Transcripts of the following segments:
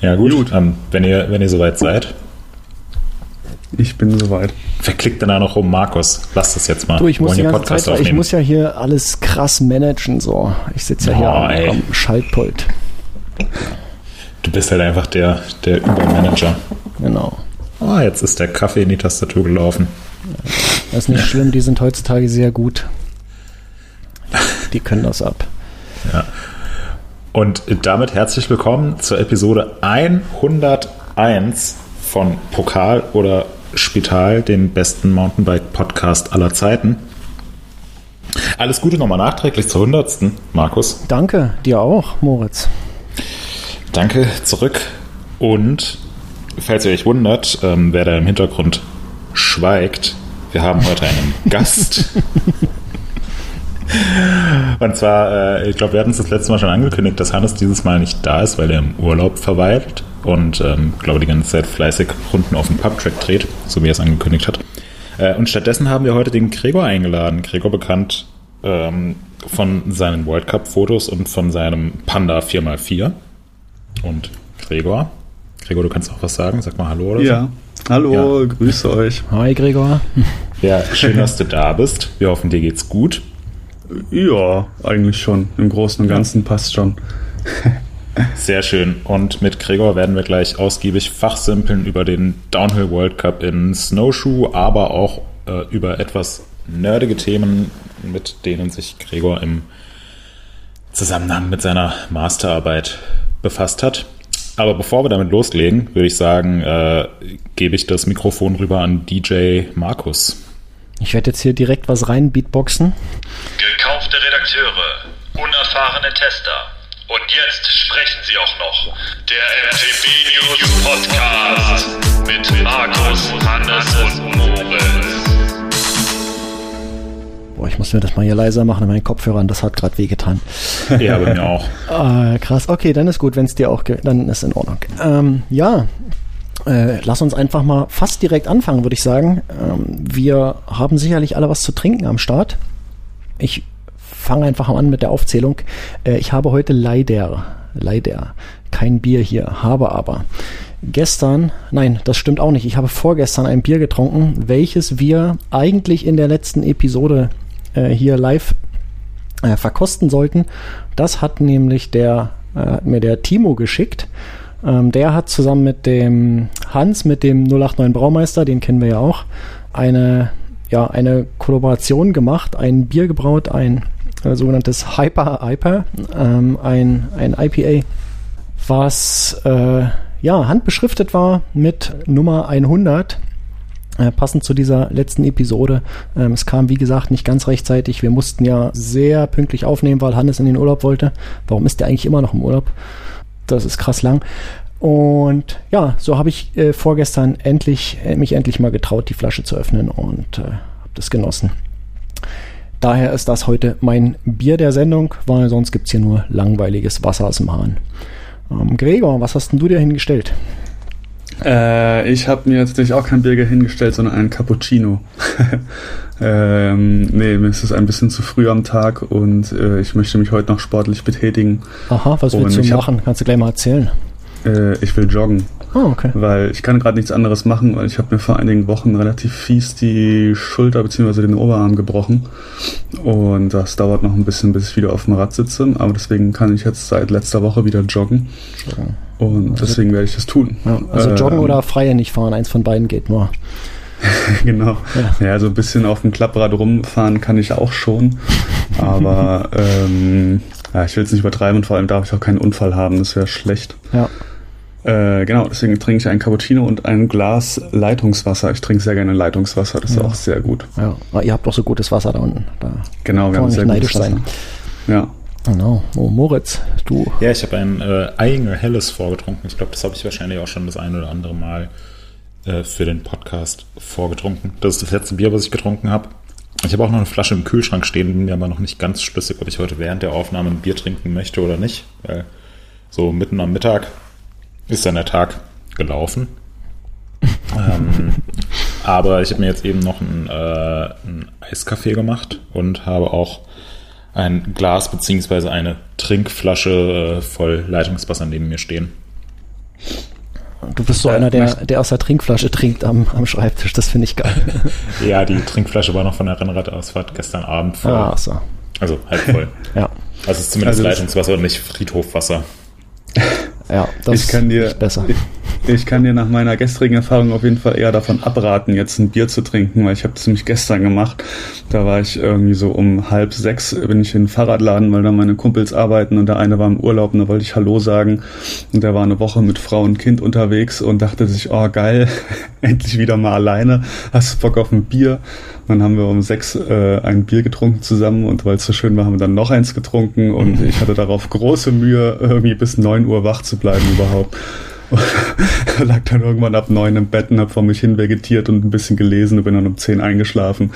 Ja, gut. gut. Ähm, wenn, ihr, wenn ihr soweit seid. Ich bin soweit. Wer klickt denn da noch rum? Markus, lass das jetzt mal. Du, ich, muss die ganze Zeit, ich muss ja hier alles krass managen. So. Ich sitze ja oh, hier am, am, Schaltpult. Du bist halt einfach der, der Übermanager. Genau. Ah, jetzt ist der Kaffee in die Tastatur gelaufen. Das ist nicht ja. schlimm, die sind heutzutage sehr gut. Die können das ab. Ja. Und damit herzlich willkommen zur Episode 101 von Pokal oder Spital, dem besten Mountainbike-Podcast aller Zeiten. Alles Gute nochmal nachträglich zur 100. Markus. Danke, dir auch, Moritz. Danke zurück. Und falls ihr euch wundert, ähm, wer da im Hintergrund schweigt, wir haben heute einen Gast. Und zwar, äh, ich glaube, wir hatten es das letzte Mal schon angekündigt, dass Hannes dieses Mal nicht da ist, weil er im Urlaub verweilt und, ähm, glaube die ganze Zeit fleißig Runden auf dem Pubtrack dreht, so wie er es angekündigt hat. Äh, und stattdessen haben wir heute den Gregor eingeladen. Gregor bekannt ähm, von seinen World Cup-Fotos und von seinem Panda 4x4. Und Gregor, Gregor, du kannst auch was sagen. Sag mal Hallo oder ja. so. Hallo, ja. grüße euch. Hi, Gregor. Ja, schön, dass du da bist. Wir hoffen, dir geht's gut. Ja, eigentlich schon. Im Großen und Ganzen passt schon. Sehr schön. Und mit Gregor werden wir gleich ausgiebig fachsimpeln über den Downhill World Cup in Snowshoe, aber auch äh, über etwas nerdige Themen, mit denen sich Gregor im Zusammenhang mit seiner Masterarbeit befasst hat. Aber bevor wir damit loslegen, würde ich sagen, äh, gebe ich das Mikrofon rüber an DJ Markus. Ich werde jetzt hier direkt was rein beatboxen. Gekaufte Redakteure, unerfahrene Tester. Und jetzt sprechen sie auch noch. Der MTB News Podcast mit Markus, Hannes und Moritz. Boah, ich muss mir das mal hier leiser machen in meinen Kopfhörern. Das hat gerade wehgetan. Ja, bei mir auch. ah, krass. Okay, dann ist gut, wenn es dir auch, dann ist in Ordnung. Ähm, ja, äh, lass uns einfach mal fast direkt anfangen, würde ich sagen. Ähm, wir haben sicherlich alle was zu trinken am Start. Ich fange einfach an mit der Aufzählung. Äh, ich habe heute leider, leider kein Bier hier, habe aber gestern, nein, das stimmt auch nicht. Ich habe vorgestern ein Bier getrunken, welches wir eigentlich in der letzten Episode äh, hier live äh, verkosten sollten. Das hat nämlich der, äh, hat mir der Timo geschickt. Ähm, der hat zusammen mit dem Hans, mit dem 089 Braumeister, den kennen wir ja auch, eine, ja, eine Kollaboration gemacht, ein Bier gebraut, ein äh, sogenanntes Hyper IPA, ähm, ein, ein IPA, was äh, ja, handbeschriftet war mit Nummer 100. Äh, passend zu dieser letzten Episode. Ähm, es kam, wie gesagt, nicht ganz rechtzeitig. Wir mussten ja sehr pünktlich aufnehmen, weil Hannes in den Urlaub wollte. Warum ist der eigentlich immer noch im Urlaub? Das ist krass lang. Und ja, so habe ich äh, vorgestern endlich, äh, mich endlich mal getraut, die Flasche zu öffnen und äh, habe das genossen. Daher ist das heute mein Bier der Sendung, weil sonst gibt es hier nur langweiliges Wasser aus dem Hahn. Ähm, Gregor, was hast denn du dir hingestellt? Äh, ich habe mir jetzt natürlich auch kein Bier hingestellt, sondern einen Cappuccino. ähm, nee, mir ist es ein bisschen zu früh am Tag und äh, ich möchte mich heute noch sportlich betätigen. Aha, was willst und du machen? Hab, Kannst du gleich mal erzählen? Äh, ich will joggen. Oh, okay. Weil ich kann gerade nichts anderes machen, weil ich habe mir vor einigen Wochen relativ fies die Schulter bzw. den Oberarm gebrochen. Und das dauert noch ein bisschen, bis ich wieder auf dem Rad sitze. Aber deswegen kann ich jetzt seit letzter Woche wieder joggen. Joggen. Und also, deswegen werde ich das tun. Ja, also joggen ähm, oder freie nicht fahren, eins von beiden geht nur. genau. Ja. ja, so ein bisschen auf dem Klapprad rumfahren kann ich auch schon. Aber ähm, ja, ich will es nicht übertreiben und vor allem darf ich auch keinen Unfall haben, das wäre schlecht. Ja. Äh, genau, deswegen trinke ich ein Cappuccino und ein Glas Leitungswasser. Ich trinke sehr gerne Leitungswasser, das ist auch sehr gut. Ja, aber ihr habt doch so gutes Wasser da unten. Da genau, wir haben sehr gutes Wasser. Sein. Ja. Genau. Oh, Moritz, du. Ja, ich habe ein äh, Einger Helles vorgetrunken. Ich glaube, das habe ich wahrscheinlich auch schon das ein oder andere Mal äh, für den Podcast vorgetrunken. Das ist das letzte Bier, was ich getrunken habe. Ich habe auch noch eine Flasche im Kühlschrank stehen, bin mir aber noch nicht ganz schlüssig, ob ich heute während der Aufnahme ein Bier trinken möchte oder nicht. Weil so mitten am Mittag ist dann der Tag gelaufen. ähm, aber ich habe mir jetzt eben noch einen, äh, einen Eiskaffee gemacht und habe auch ein Glas beziehungsweise eine Trinkflasche äh, voll Leitungswasser neben mir stehen. Du bist so einer, der, der aus der Trinkflasche trinkt am, am Schreibtisch. Das finde ich geil. Ja, die Trinkflasche war noch von der Rennradausfahrt gestern Abend voll. Ah, so. Also halb voll. Ja. Also es ist zumindest Also Leitungswasser und nicht Friedhofwasser. Ja, das ich kann dir, ist besser. Ich, ich kann dir nach meiner gestrigen Erfahrung auf jeden Fall eher davon abraten, jetzt ein Bier zu trinken, weil ich habe das nämlich gestern gemacht. Da war ich irgendwie so um halb sechs bin ich in den Fahrradladen, weil da meine Kumpels arbeiten und der eine war im Urlaub und da wollte ich Hallo sagen und der war eine Woche mit Frau und Kind unterwegs und dachte sich, oh geil, endlich wieder mal alleine, hast du Bock auf ein Bier? Und dann haben wir um sechs äh, ein Bier getrunken zusammen und weil es so schön war, haben wir dann noch eins getrunken und ich hatte darauf große Mühe, irgendwie bis neun Uhr wach zu bleiben überhaupt. Lag dann irgendwann ab neun im Bett und hab vor mich hin vegetiert und ein bisschen gelesen und bin dann um zehn eingeschlafen.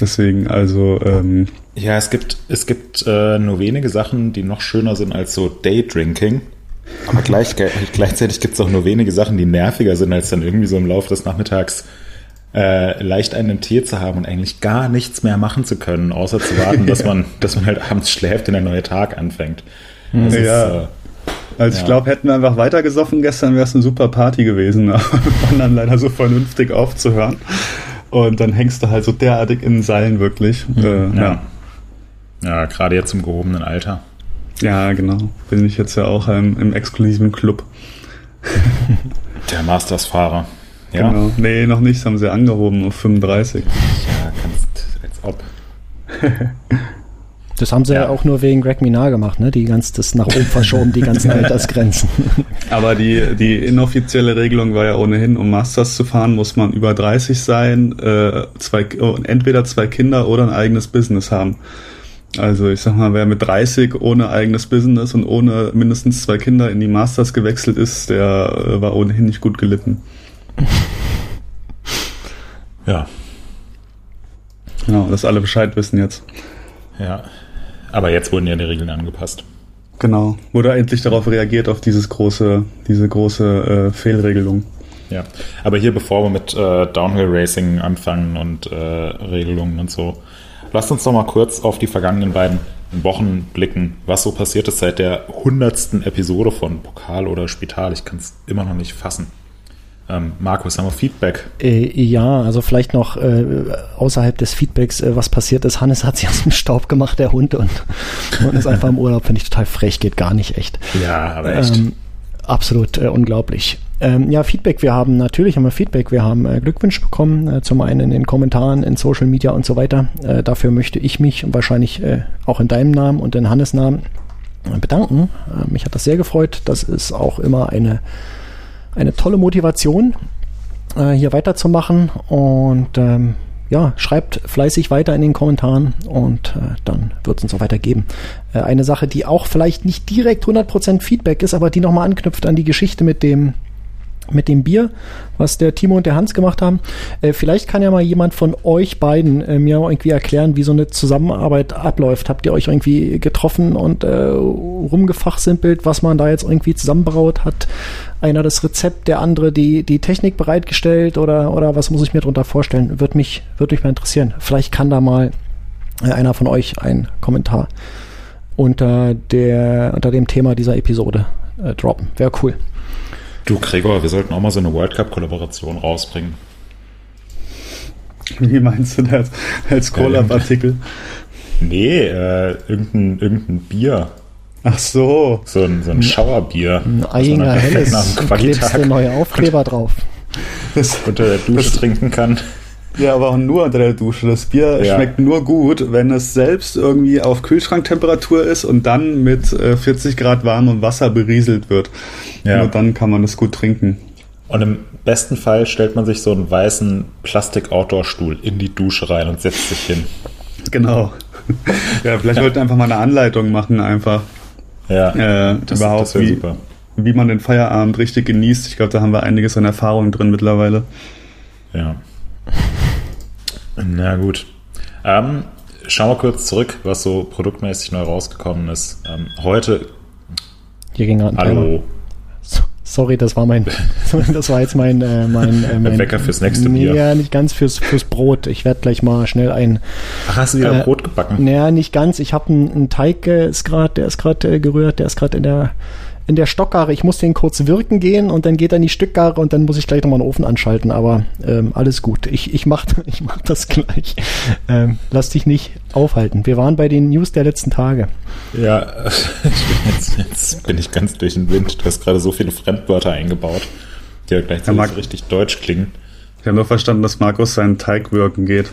Deswegen, also, ähm, Ja, es gibt, es gibt äh, nur wenige Sachen, die noch schöner sind als so Daydrinking. Aber gleich, gleichzeitig gibt es auch nur wenige Sachen, die nerviger sind, als dann irgendwie so im Laufe des Nachmittags äh, leicht einen Tee zu haben und eigentlich gar nichts mehr machen zu können, außer zu warten, dass man, dass man halt abends schläft und der neue Tag anfängt. Das Ja. ist, äh, also ich Ja. glaube, hätten wir einfach weiter gesoffen gestern, wäre es eine super Party gewesen. Aber wir waren dann leider so vernünftig aufzuhören. Und dann hängst du halt so derartig in den Seilen wirklich. Äh, ja. ja, gerade jetzt im gehobenen Alter. ja, genau. Bin ich jetzt ja auch ähm, im exklusiven Club. Der Masters-Fahrer. Ja, Genau. Nee, noch nicht, das haben sie angehoben auf 35. ja kannst, als ob. Das haben sie ja. Ja. auch nur wegen Greg Minar gemacht, ne? Die ganz, das nach oben verschoben, die ganzen Altersgrenzen. Aber die, die inoffizielle Regelung war ja ohnehin, um Masters zu fahren, muss man über 30 sein, äh, zwei, entweder zwei Kinder oder ein eigenes Business haben. Also ich sag mal, wer mit 30 ohne eigenes Business und ohne mindestens zwei Kinder in die Masters gewechselt ist, der äh, war ohnehin nicht gut gelitten. Ja, Genau, dass alle Bescheid wissen jetzt. ja. Aber jetzt wurden ja die Regeln angepasst. Genau. Wurde endlich darauf reagiert, auf dieses große, diese große äh, Fehlregelung. Ja, aber hier, bevor wir mit äh, Downhill Racing anfangen und äh, Regelungen und so, lasst uns doch mal kurz auf die vergangenen beiden Wochen blicken, was so passiert ist seit der hundertsten Episode von Pokal oder Spital. Ich kann es immer noch nicht fassen. Ähm, Markus, haben wir Feedback? Äh, ja, also vielleicht noch äh, außerhalb des Feedbacks, äh, was passiert ist. Hannes hat sich aus dem Staub gemacht, der Hund, und, und ist einfach im Urlaub. Finde ich total frech, geht gar nicht echt. Ja, aber echt. Ähm, absolut äh, unglaublich. Ähm, ja, Feedback, wir haben natürlich haben wir Feedback, wir haben äh, Glückwünsche bekommen, äh, zum einen in den Kommentaren, in Social Media und so weiter. Äh, dafür möchte ich mich und wahrscheinlich äh, auch in deinem Namen und in Hannes Namen bedanken. Äh, mich hat das sehr gefreut. Das ist auch immer eine, eine tolle Motivation, äh, hier weiterzumachen. Und ähm, ja, schreibt fleißig weiter in den Kommentaren und äh, dann wird es uns auch weitergeben. Äh, eine Sache, die auch vielleicht nicht direkt 100% Feedback ist, aber die nochmal anknüpft an die Geschichte mit dem mit dem Bier, was der Timo und der Hans gemacht haben. Äh, vielleicht kann ja mal jemand von euch beiden äh, mir irgendwie erklären, wie so eine Zusammenarbeit abläuft. Habt ihr euch irgendwie getroffen und äh, rumgefachsimpelt, was man da jetzt irgendwie zusammenbraut hat? Einer das Rezept, der andere die, die Technik bereitgestellt oder, oder was muss ich mir darunter vorstellen? Würde mich, würde mich mal interessieren. Vielleicht kann da mal äh, einer von euch einen Kommentar unter, der, unter dem Thema dieser Episode äh, droppen. Wäre cool. Du, Gregor, wir sollten auch mal so eine World Cup-Kollaboration rausbringen. Wie meinst du das? Als Collab-Artikel? Nee, äh, irgendein, irgendein Bier. Ach so. So ein, so ein Schauerbier. Ein perfekt Helles. nach dem Du klebst dir neue Aufkleber drauf. Das, unter der Dusche trinken kann. Ja, aber auch nur unter der Dusche. Das Bier Ja. schmeckt nur gut, wenn es selbst irgendwie auf Kühlschranktemperatur ist und dann mit äh, 40 Grad warmem Wasser berieselt wird. Ja. Nur dann kann man es gut trinken. Und im besten Fall stellt man sich so einen weißen Plastik-Outdoor-Stuhl in die Dusche rein und setzt sich hin. Genau. ja, vielleicht wollten wir einfach mal eine Anleitung machen, einfach Ja, äh, das, überhaupt, das wäre wie, super. wie man den Feierabend richtig genießt. Ich glaube, da haben wir einiges an Erfahrung drin mittlerweile. Ja. Na gut. Ähm, schauen wir kurz zurück, was so produktmäßig neu rausgekommen ist. Ähm, heute, Hier ging gerade ein Timer. hallo, So- Sorry, das war mein, das war jetzt mein, äh, mein, äh, mein Wecker fürs nächste Bier. Ja, nicht ganz fürs, fürs Brot. Ich werde gleich mal schnell ein, ach, hast du wieder Äh, Brot gebacken? naja, nicht ganz. Ich habe einen, einen Teig, äh, ist grad, der ist gerade äh, gerührt, der ist gerade in der, in der Stockgare, ich muss den kurz wirken gehen und dann geht er in die Stückgare und dann muss ich gleich nochmal einen Ofen anschalten. Aber ähm, alles gut. Ich, ich mach, ich mach das gleich. Ähm, lass dich nicht aufhalten. Wir waren bei den News der letzten Tage. Ja, jetzt, jetzt bin ich ganz durch den Wind. Du hast gerade so viele Fremdwörter eingebaut, die ja gleichzeitig ja, richtig deutsch klingen. Ich habe nur verstanden, dass Markus seinen Teig wirken geht.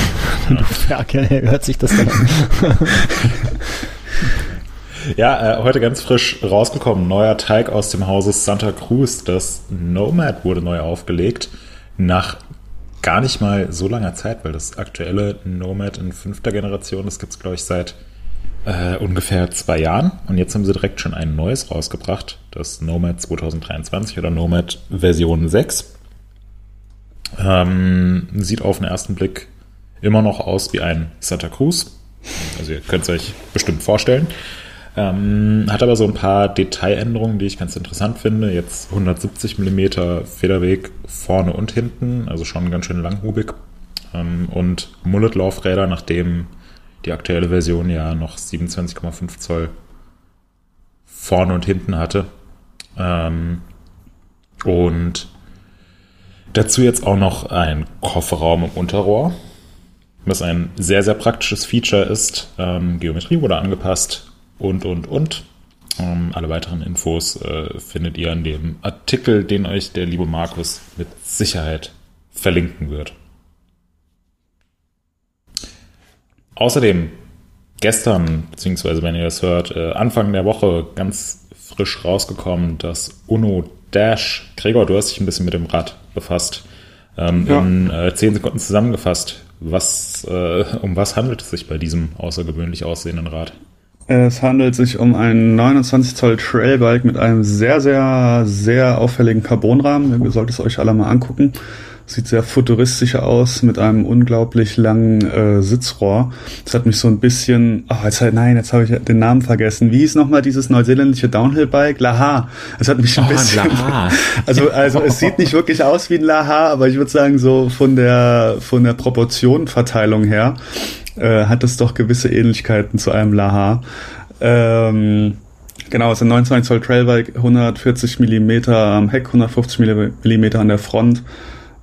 du Ferkel, hört sich das dann an. Ja, äh, heute ganz frisch rausgekommen. Neuer Teig aus dem Hause Santa Cruz. Das Nomad wurde neu aufgelegt. Nach gar nicht mal so langer Zeit, weil das aktuelle Nomad in fünfter Generation, das gibt es, glaube ich, seit äh, ungefähr zwei Jahren. Und jetzt haben sie direkt schon ein neues rausgebracht. Das Nomad 2023 oder Nomad Version 6. Ähm, sieht auf den ersten Blick immer noch aus wie ein Santa Cruz. Also ihr könnt es euch bestimmt vorstellen. Ähm, hat aber so ein paar Detailänderungen, die ich ganz interessant finde. Jetzt 170 mm Federweg vorne und hinten, also schon ganz schön langhubig. Ähm, und Mullet-Laufräder, nachdem die aktuelle Version ja noch 27,5 Zoll vorne und hinten hatte. Ähm, und dazu jetzt auch noch ein Kofferraum im Unterrohr, was ein sehr, sehr praktisches Feature ist. Ähm, Geometrie wurde angepasst und, und, und. Ähm, alle weiteren Infos äh, findet ihr in dem Artikel, den euch der liebe Markus mit Sicherheit verlinken wird. Außerdem gestern, beziehungsweise wenn ihr das hört, äh, Anfang der Woche ganz frisch rausgekommen, das Uno Dash. Gregor, du hast dich ein bisschen mit dem Rad befasst. Ähm, ja. In äh, zehn Sekunden zusammengefasst. Was, äh, um was handelt es sich bei diesem außergewöhnlich aussehenden Rad? Es handelt sich um ein 29 Zoll Trailbike mit einem sehr, sehr, sehr auffälligen Carbonrahmen. Ihr solltet es euch alle mal angucken. Sieht sehr futuristisch aus mit einem unglaublich langen äh, Sitzrohr. Das hat mich so ein bisschen, oh, jetzt, nein, jetzt habe ich den Namen vergessen. Wie hieß nochmal dieses neuseeländische Downhill-Bike? Laha. Es hat mich ein oh, bisschen, Laha. also, also es sieht nicht wirklich aus wie ein Laha, aber ich würde sagen so von der, von der Proportionenverteilung her äh, hat es doch gewisse Ähnlichkeiten zu einem Laha. Ähm, genau, es ist ein 29 Zoll Trailbike, 140 Millimeter am Heck, 150 Millimeter an der Front.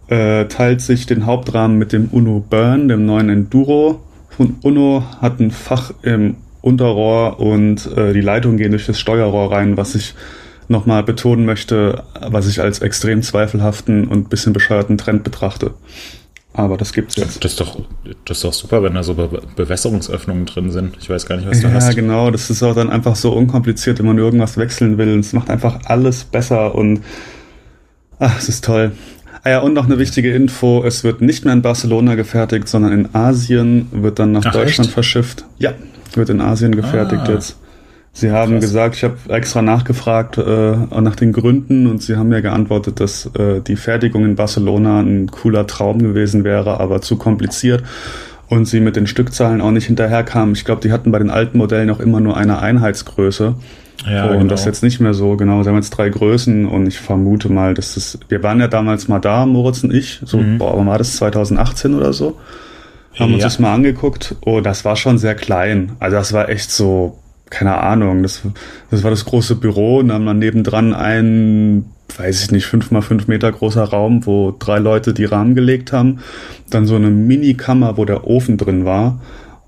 Äh, teilt sich den Hauptrahmen mit dem Uno Burn, dem neuen Enduro. Von Uno hat ein Fach im Unterrohr und äh, die Leitungen gehen durch das Steuerrohr rein, was ich nochmal betonen möchte, was ich als extrem zweifelhaften und bisschen bescheuerten Trend betrachte. Aber das gibt's jetzt. Das ist doch, das ist doch super, wenn da so Be Bewässerungsöffnungen drin sind. Ich weiß gar nicht, was du ja, hast. Ja, genau. Das ist auch dann einfach so unkompliziert, wenn man irgendwas wechseln will. Es macht einfach alles besser und ach, es ist toll. Ah ja, und noch eine wichtige Info. Es wird nicht mehr in Barcelona gefertigt, sondern in Asien wird dann nach ach, Deutschland echt? verschifft. Ja, wird in Asien gefertigt ah. jetzt. Sie haben Krass. gesagt, ich habe extra nachgefragt äh, nach den Gründen und Sie haben mir geantwortet, dass äh, die Fertigung in Barcelona ein cooler Traum gewesen wäre, aber zu kompliziert und sie mit den Stückzahlen auch nicht hinterherkamen. Ich glaube, die hatten bei den alten Modellen auch immer nur eine Einheitsgröße. Ja, und genau. das ist jetzt nicht mehr so, genau. Sie haben jetzt drei Größen und ich vermute mal, dass das, wir waren ja damals mal da, Moritz und ich, so, mhm. boah, war das 2018 oder so? Haben ja. uns das mal angeguckt. Oh, das war schon sehr klein. Also das war echt so, keine Ahnung, das, das war das große Büro und dann haben nebendran ein, weiß ich nicht, fünf mal fünf Meter großer Raum, wo drei Leute die Rahmen gelegt haben. Dann so eine Mini-Kammer, wo der Ofen drin war.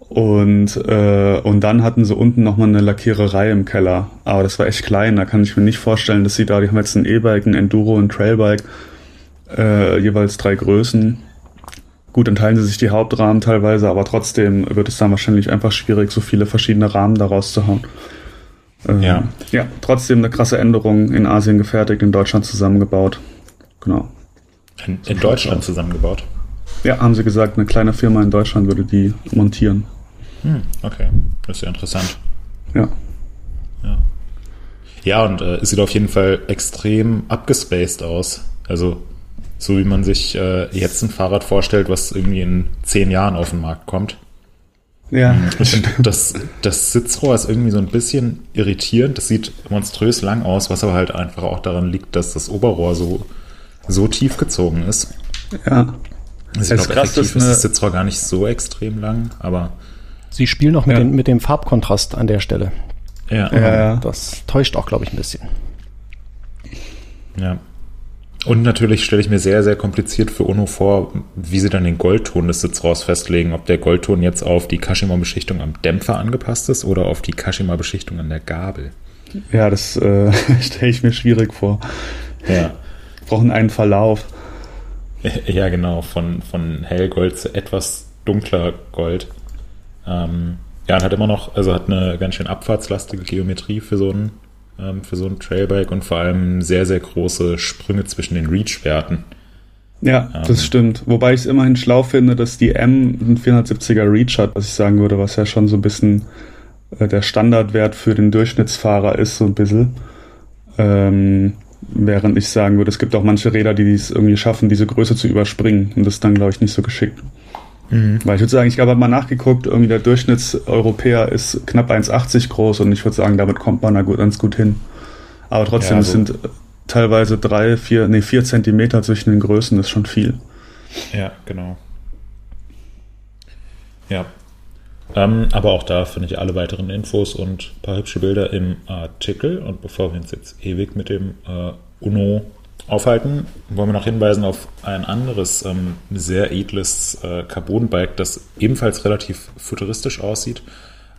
Und, äh, und dann hatten sie unten nochmal eine Lackiererei im Keller. Aber das war echt klein, da kann ich mir nicht vorstellen, dass sie da, die haben jetzt ein E-Bike, ein Enduro, ein Trailbike, äh, jeweils drei Größen. Gut, dann teilen sie sich die Hauptrahmen teilweise, aber trotzdem wird es dann wahrscheinlich einfach schwierig, so viele verschiedene Rahmen daraus zu hauen. Ähm, ja. Ja, trotzdem eine krasse Änderung in Asien gefertigt, in Deutschland zusammengebaut. Genau. In, in Deutschland zusammengebaut? Ja, haben sie gesagt, eine kleine Firma in Deutschland würde die montieren. Hm, okay, das ist ja interessant. Ja. Ja, ja und äh, es sieht auf jeden Fall extrem abgespaced aus. Also so wie man sich äh, jetzt ein Fahrrad vorstellt, was irgendwie in zehn Jahren auf den Markt kommt. Ja. Das, das Sitzrohr ist irgendwie so ein bisschen irritierend. Das sieht monströs lang aus, was aber halt einfach auch daran liegt, dass das Oberrohr so, so tief gezogen ist. Ja. Also ich glaube, effektiv ist das Sitzrohr gar nicht so extrem lang, aber. Sie spielen noch mit, ja. den, mit dem Farbkontrast an der Stelle. Ja, ja. Das täuscht auch, glaube ich, ein bisschen. Ja. Und natürlich stelle ich mir sehr, sehr kompliziert für Uno vor, wie sie dann den Goldton des Sitzrohrs festlegen. Ob der Goldton jetzt auf die Kashima-Beschichtung am Dämpfer angepasst ist oder auf die Kashima-Beschichtung an der Gabel. Ja, das äh, stelle ich mir schwierig vor. Ja. Brauchen einen Verlauf. Ja, genau. Von, von hellgold zu etwas dunkler Gold. Ähm, ja, und hat immer noch, also hat eine ganz schön abfahrtslastige Geometrie für so ein ähm, für so ein Trailbike und vor allem sehr, sehr große Sprünge zwischen den Reach-Werten. Ja, ähm, das stimmt. Wobei ich es immerhin schlau finde, dass die M einen 470er Reach hat, was ich sagen würde, was ja schon so ein bisschen äh, der Standardwert für den Durchschnittsfahrer ist, so ein bisschen. Ähm, während ich sagen würde, es gibt auch manche Räder, die es irgendwie schaffen, diese Größe zu überspringen. Und das ist dann, glaube ich, nicht so geschickt. Mhm. Weil ich würde sagen, ich habe mal nachgeguckt, irgendwie der Durchschnittseuropäer ist knapp 1,80 groß und ich würde sagen, damit kommt man da gut, ganz gut hin. Aber trotzdem, ja, so. es sind teilweise drei, vier, nee, vier Zentimeter zwischen den Größen, das ist schon viel. Ja, genau. Ja. Ähm, aber auch da findet ihr alle weiteren Infos und ein paar hübsche Bilder im Artikel. Und bevor wir uns jetzt ewig mit dem äh, UNO aufhalten, wollen wir noch hinweisen auf ein anderes ähm, sehr edles äh, Carbon-Bike, das ebenfalls relativ futuristisch aussieht,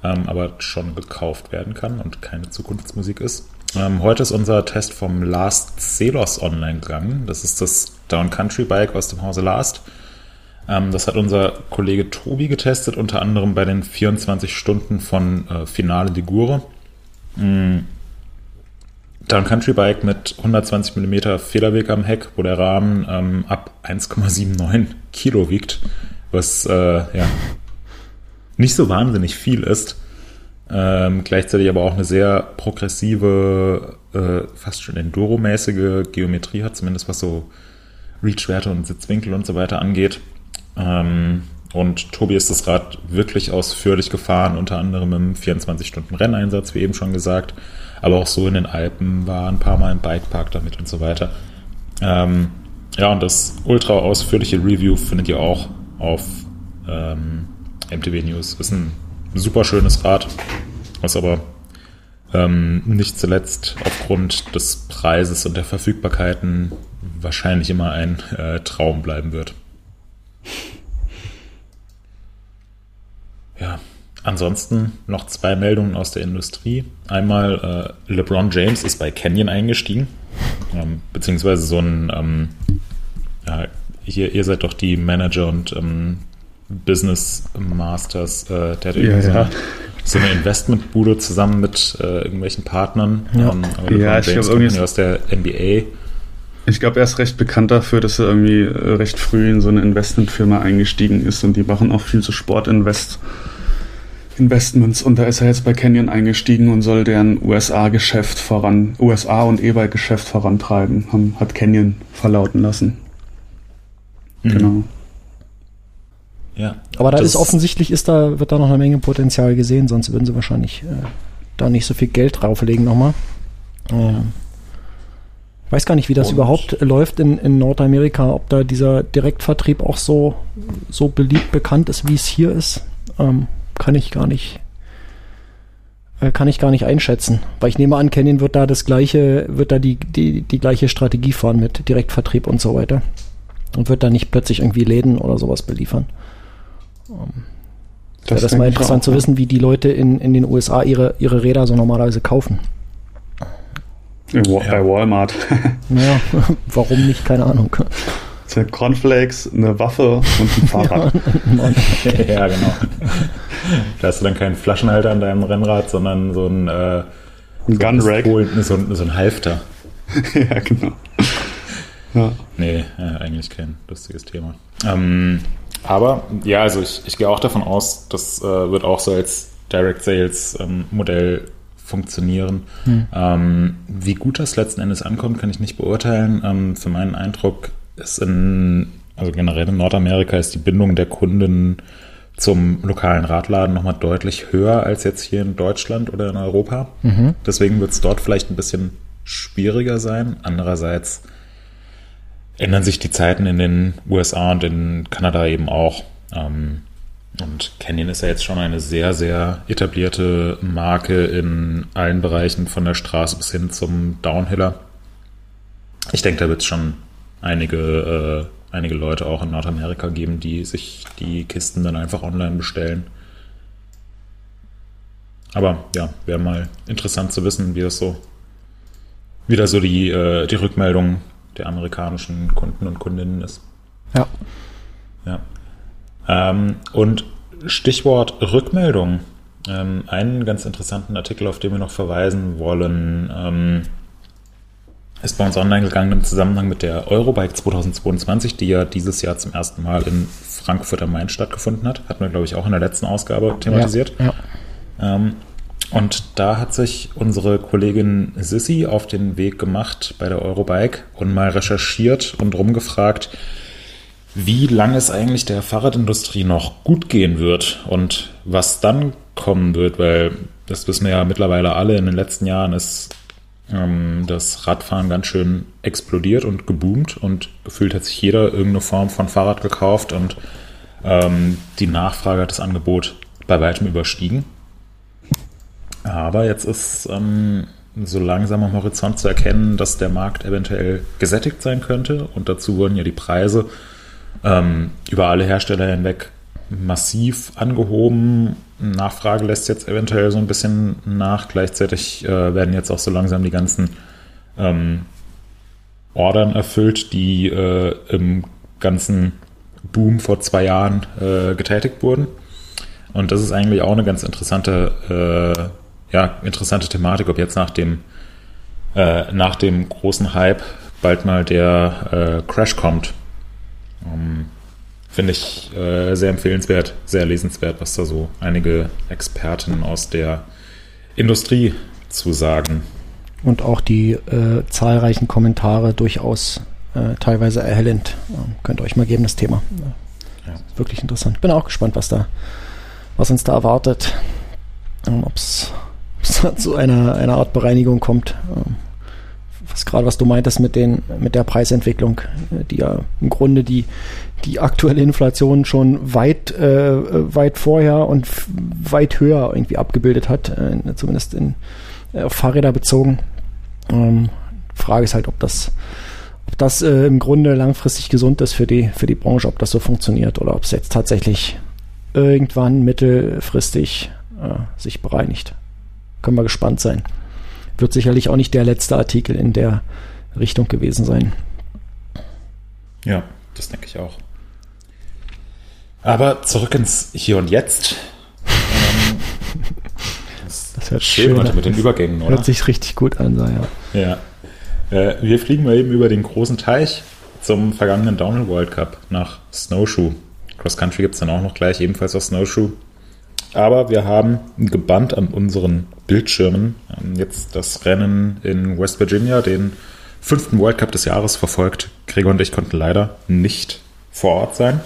ähm, aber schon gekauft werden kann und keine Zukunftsmusik ist. Ähm, heute ist unser Test vom Last Celos online gegangen. Das ist das Down Country Bike aus dem Hause Last. Ähm, das hat unser Kollege Tobi getestet, unter anderem bei den 24 Stunden von äh, Finale de Gure. Mhm Down Country Bike mit 120 mm Federweg am Heck, wo der Rahmen ähm, ab 1,79 Kilo wiegt, was äh, ja nicht so wahnsinnig viel ist. Ähm, gleichzeitig aber auch eine sehr progressive, äh, fast schon Enduro-mäßige Geometrie hat, zumindest was so Reach-Werte und Sitzwinkel und so weiter angeht. Ähm, und Tobi ist das Rad wirklich ausführlich gefahren, unter anderem im 24-Stunden-Renneinsatz, wie eben schon gesagt aber auch so in den Alpen, war ein paar Mal im Bikepark damit und so weiter. Ähm, ja, und das ultra ausführliche Review findet ihr auch auf ähm, MTB News. Ist ein super schönes Rad, was aber ähm, nicht zuletzt aufgrund des Preises und der Verfügbarkeiten wahrscheinlich immer ein äh, Traum bleiben wird. Ja, Ansonsten noch zwei Meldungen aus der Industrie. Einmal äh, LeBron James ist bei Canyon eingestiegen, ähm, beziehungsweise so ein, ähm, ja, hier, ihr seid doch die Manager und ähm, Business Masters, äh, der hat ja, so, ja. so, eine Investmentbude zusammen mit äh, irgendwelchen Partnern. Ja, ähm, ja ich James kommt aus der NBA. Ich glaube, er ist recht bekannt dafür, dass er irgendwie äh, recht früh in so eine Investmentfirma eingestiegen ist und die machen auch viel zu Sportinvest. Investments und da ist er jetzt bei Canyon eingestiegen und soll deren USA-Geschäft voran, USA und E-Bike-Geschäft vorantreiben, haben, hat Canyon verlauten lassen. Mhm. Genau. Ja. Aber da ist offensichtlich ist da, wird da noch eine Menge Potenzial gesehen, sonst würden sie wahrscheinlich äh, da nicht so viel Geld drauflegen nochmal. Ähm, weiß gar nicht, wie das und überhaupt läuft in, in Nordamerika, ob da dieser Direktvertrieb auch so, so beliebt bekannt ist, wie es hier ist. Ähm, kann ich gar nicht äh, kann ich gar nicht einschätzen, weil ich nehme an, Canyon wird da das gleiche, wird da die, die, die gleiche Strategie fahren mit Direktvertrieb und so weiter und wird da nicht plötzlich irgendwie Läden oder sowas beliefern. Um, das wäre das mal interessant auch, zu wissen, wie die Leute in, in den USA ihre, ihre Räder so normalerweise kaufen. Bei Walmart. naja, warum nicht? Keine Ahnung. Cornflakes, eine Waffe und ein Fahrrad. ja, genau. Da hast du dann keinen Flaschenhalter an deinem Rennrad, sondern so ein, äh, ein Gunrack. So, ein, so ein Halfter. ja, genau. Ja. Nee, ja, eigentlich kein lustiges Thema. Ähm, aber ja, also ich, ich gehe auch davon aus, das äh, wird auch so als Direct Sales ähm, Modell funktionieren. Hm. Ähm, wie gut das letzten Endes ankommt, kann ich nicht beurteilen. Ähm, für meinen Eindruck ist in, also generell in Nordamerika ist die Bindung der Kunden zum lokalen Radladen nochmal deutlich höher als jetzt hier in Deutschland oder in Europa. Mhm. Deswegen wird es dort vielleicht ein bisschen schwieriger sein. Andererseits ändern sich die Zeiten in den USA und in Kanada eben auch. Ähm, Und Canyon ist ja jetzt schon eine sehr, sehr etablierte Marke in allen Bereichen, von der Straße bis hin zum Downhiller. Ich denke, da wird es schon einige, äh, einige Leute auch in Nordamerika geben, die sich die Kisten dann einfach online bestellen. Aber ja, wäre mal interessant zu wissen, wie das so, wie da so die, äh, die Rückmeldung der amerikanischen Kunden und Kundinnen ist. Ja. Ja. Ähm, und Stichwort Rückmeldung. Ähm, einen ganz interessanten Artikel, auf den wir noch verweisen wollen, ähm, ist bei uns online gegangen im Zusammenhang mit der Eurobike 2022, die ja dieses Jahr zum ersten Mal in Frankfurt am Main stattgefunden hat. Hatten wir, glaube ich, auch in der letzten Ausgabe thematisiert. Ja, ja. Ähm, und da hat sich unsere Kollegin Sissy auf den Weg gemacht bei der Eurobike und mal recherchiert und rumgefragt, wie lange es eigentlich der Fahrradindustrie noch gut gehen wird und was dann kommen wird, weil das wissen wir ja mittlerweile alle, in den letzten Jahren ist ähm, das Radfahren ganz schön explodiert und geboomt und gefühlt hat sich jeder irgendeine Form von Fahrrad gekauft und ähm, die Nachfrage hat das Angebot bei weitem überstiegen. Aber jetzt ist ähm, so langsam am Horizont zu erkennen, dass der Markt eventuell gesättigt sein könnte und dazu wurden ja die Preise ähm, über alle Hersteller hinweg massiv angehoben. Nachfrage lässt jetzt eventuell so ein bisschen nach. Gleichzeitig äh, werden jetzt auch so langsam die ganzen ähm, Ordern erfüllt, die äh, im ganzen Boom vor zwei Jahren äh, getätigt wurden. Und das ist eigentlich auch eine ganz interessante, äh, ja, interessante Thematik, ob jetzt nach dem, äh, nach dem großen Hype bald mal der äh, Crash kommt um, ähm, Finde ich äh, sehr empfehlenswert, sehr lesenswert, was da so einige Experten aus der Industrie zu sagen. Und auch die äh, zahlreichen Kommentare durchaus äh, teilweise erhellend. Ähm, könnt ihr euch mal geben, das Thema. Ja. Wirklich interessant. Bin auch gespannt, was da, was uns da erwartet. Ähm, Ob es zu einer, einer Art Bereinigung kommt. Ähm, was gerade was du meintest mit den mit der Preisentwicklung, die ja im Grunde die die aktuelle Inflation schon weit äh, weit vorher und weit höher irgendwie abgebildet hat, äh, zumindest in äh, Fahrräder bezogen. Ähm, Frage ist halt, ob das ob das äh, im Grunde langfristig gesund ist für die für die Branche, ob das so funktioniert oder ob es jetzt tatsächlich irgendwann mittelfristig äh, sich bereinigt. Können wir gespannt sein wird sicherlich auch nicht der letzte Artikel in der Richtung gewesen sein. Ja, das denke ich auch. Aber zurück ins Hier und Jetzt. Ähm, das, das hört schön heute mit den Übergängen, oder? Hört sich richtig gut an, ja. Ja. Äh, wir fliegen mal eben über den großen Teich zum vergangenen Downhill World Cup nach Snowshoe. Cross Country gibt es dann auch noch gleich, ebenfalls auf Snowshoe. Aber wir haben gebannt an unseren Bildschirmen ähm, jetzt das Rennen in West Virginia, den fünften World Cup des Jahres verfolgt. Gregor und ich konnten leider nicht vor Ort sein.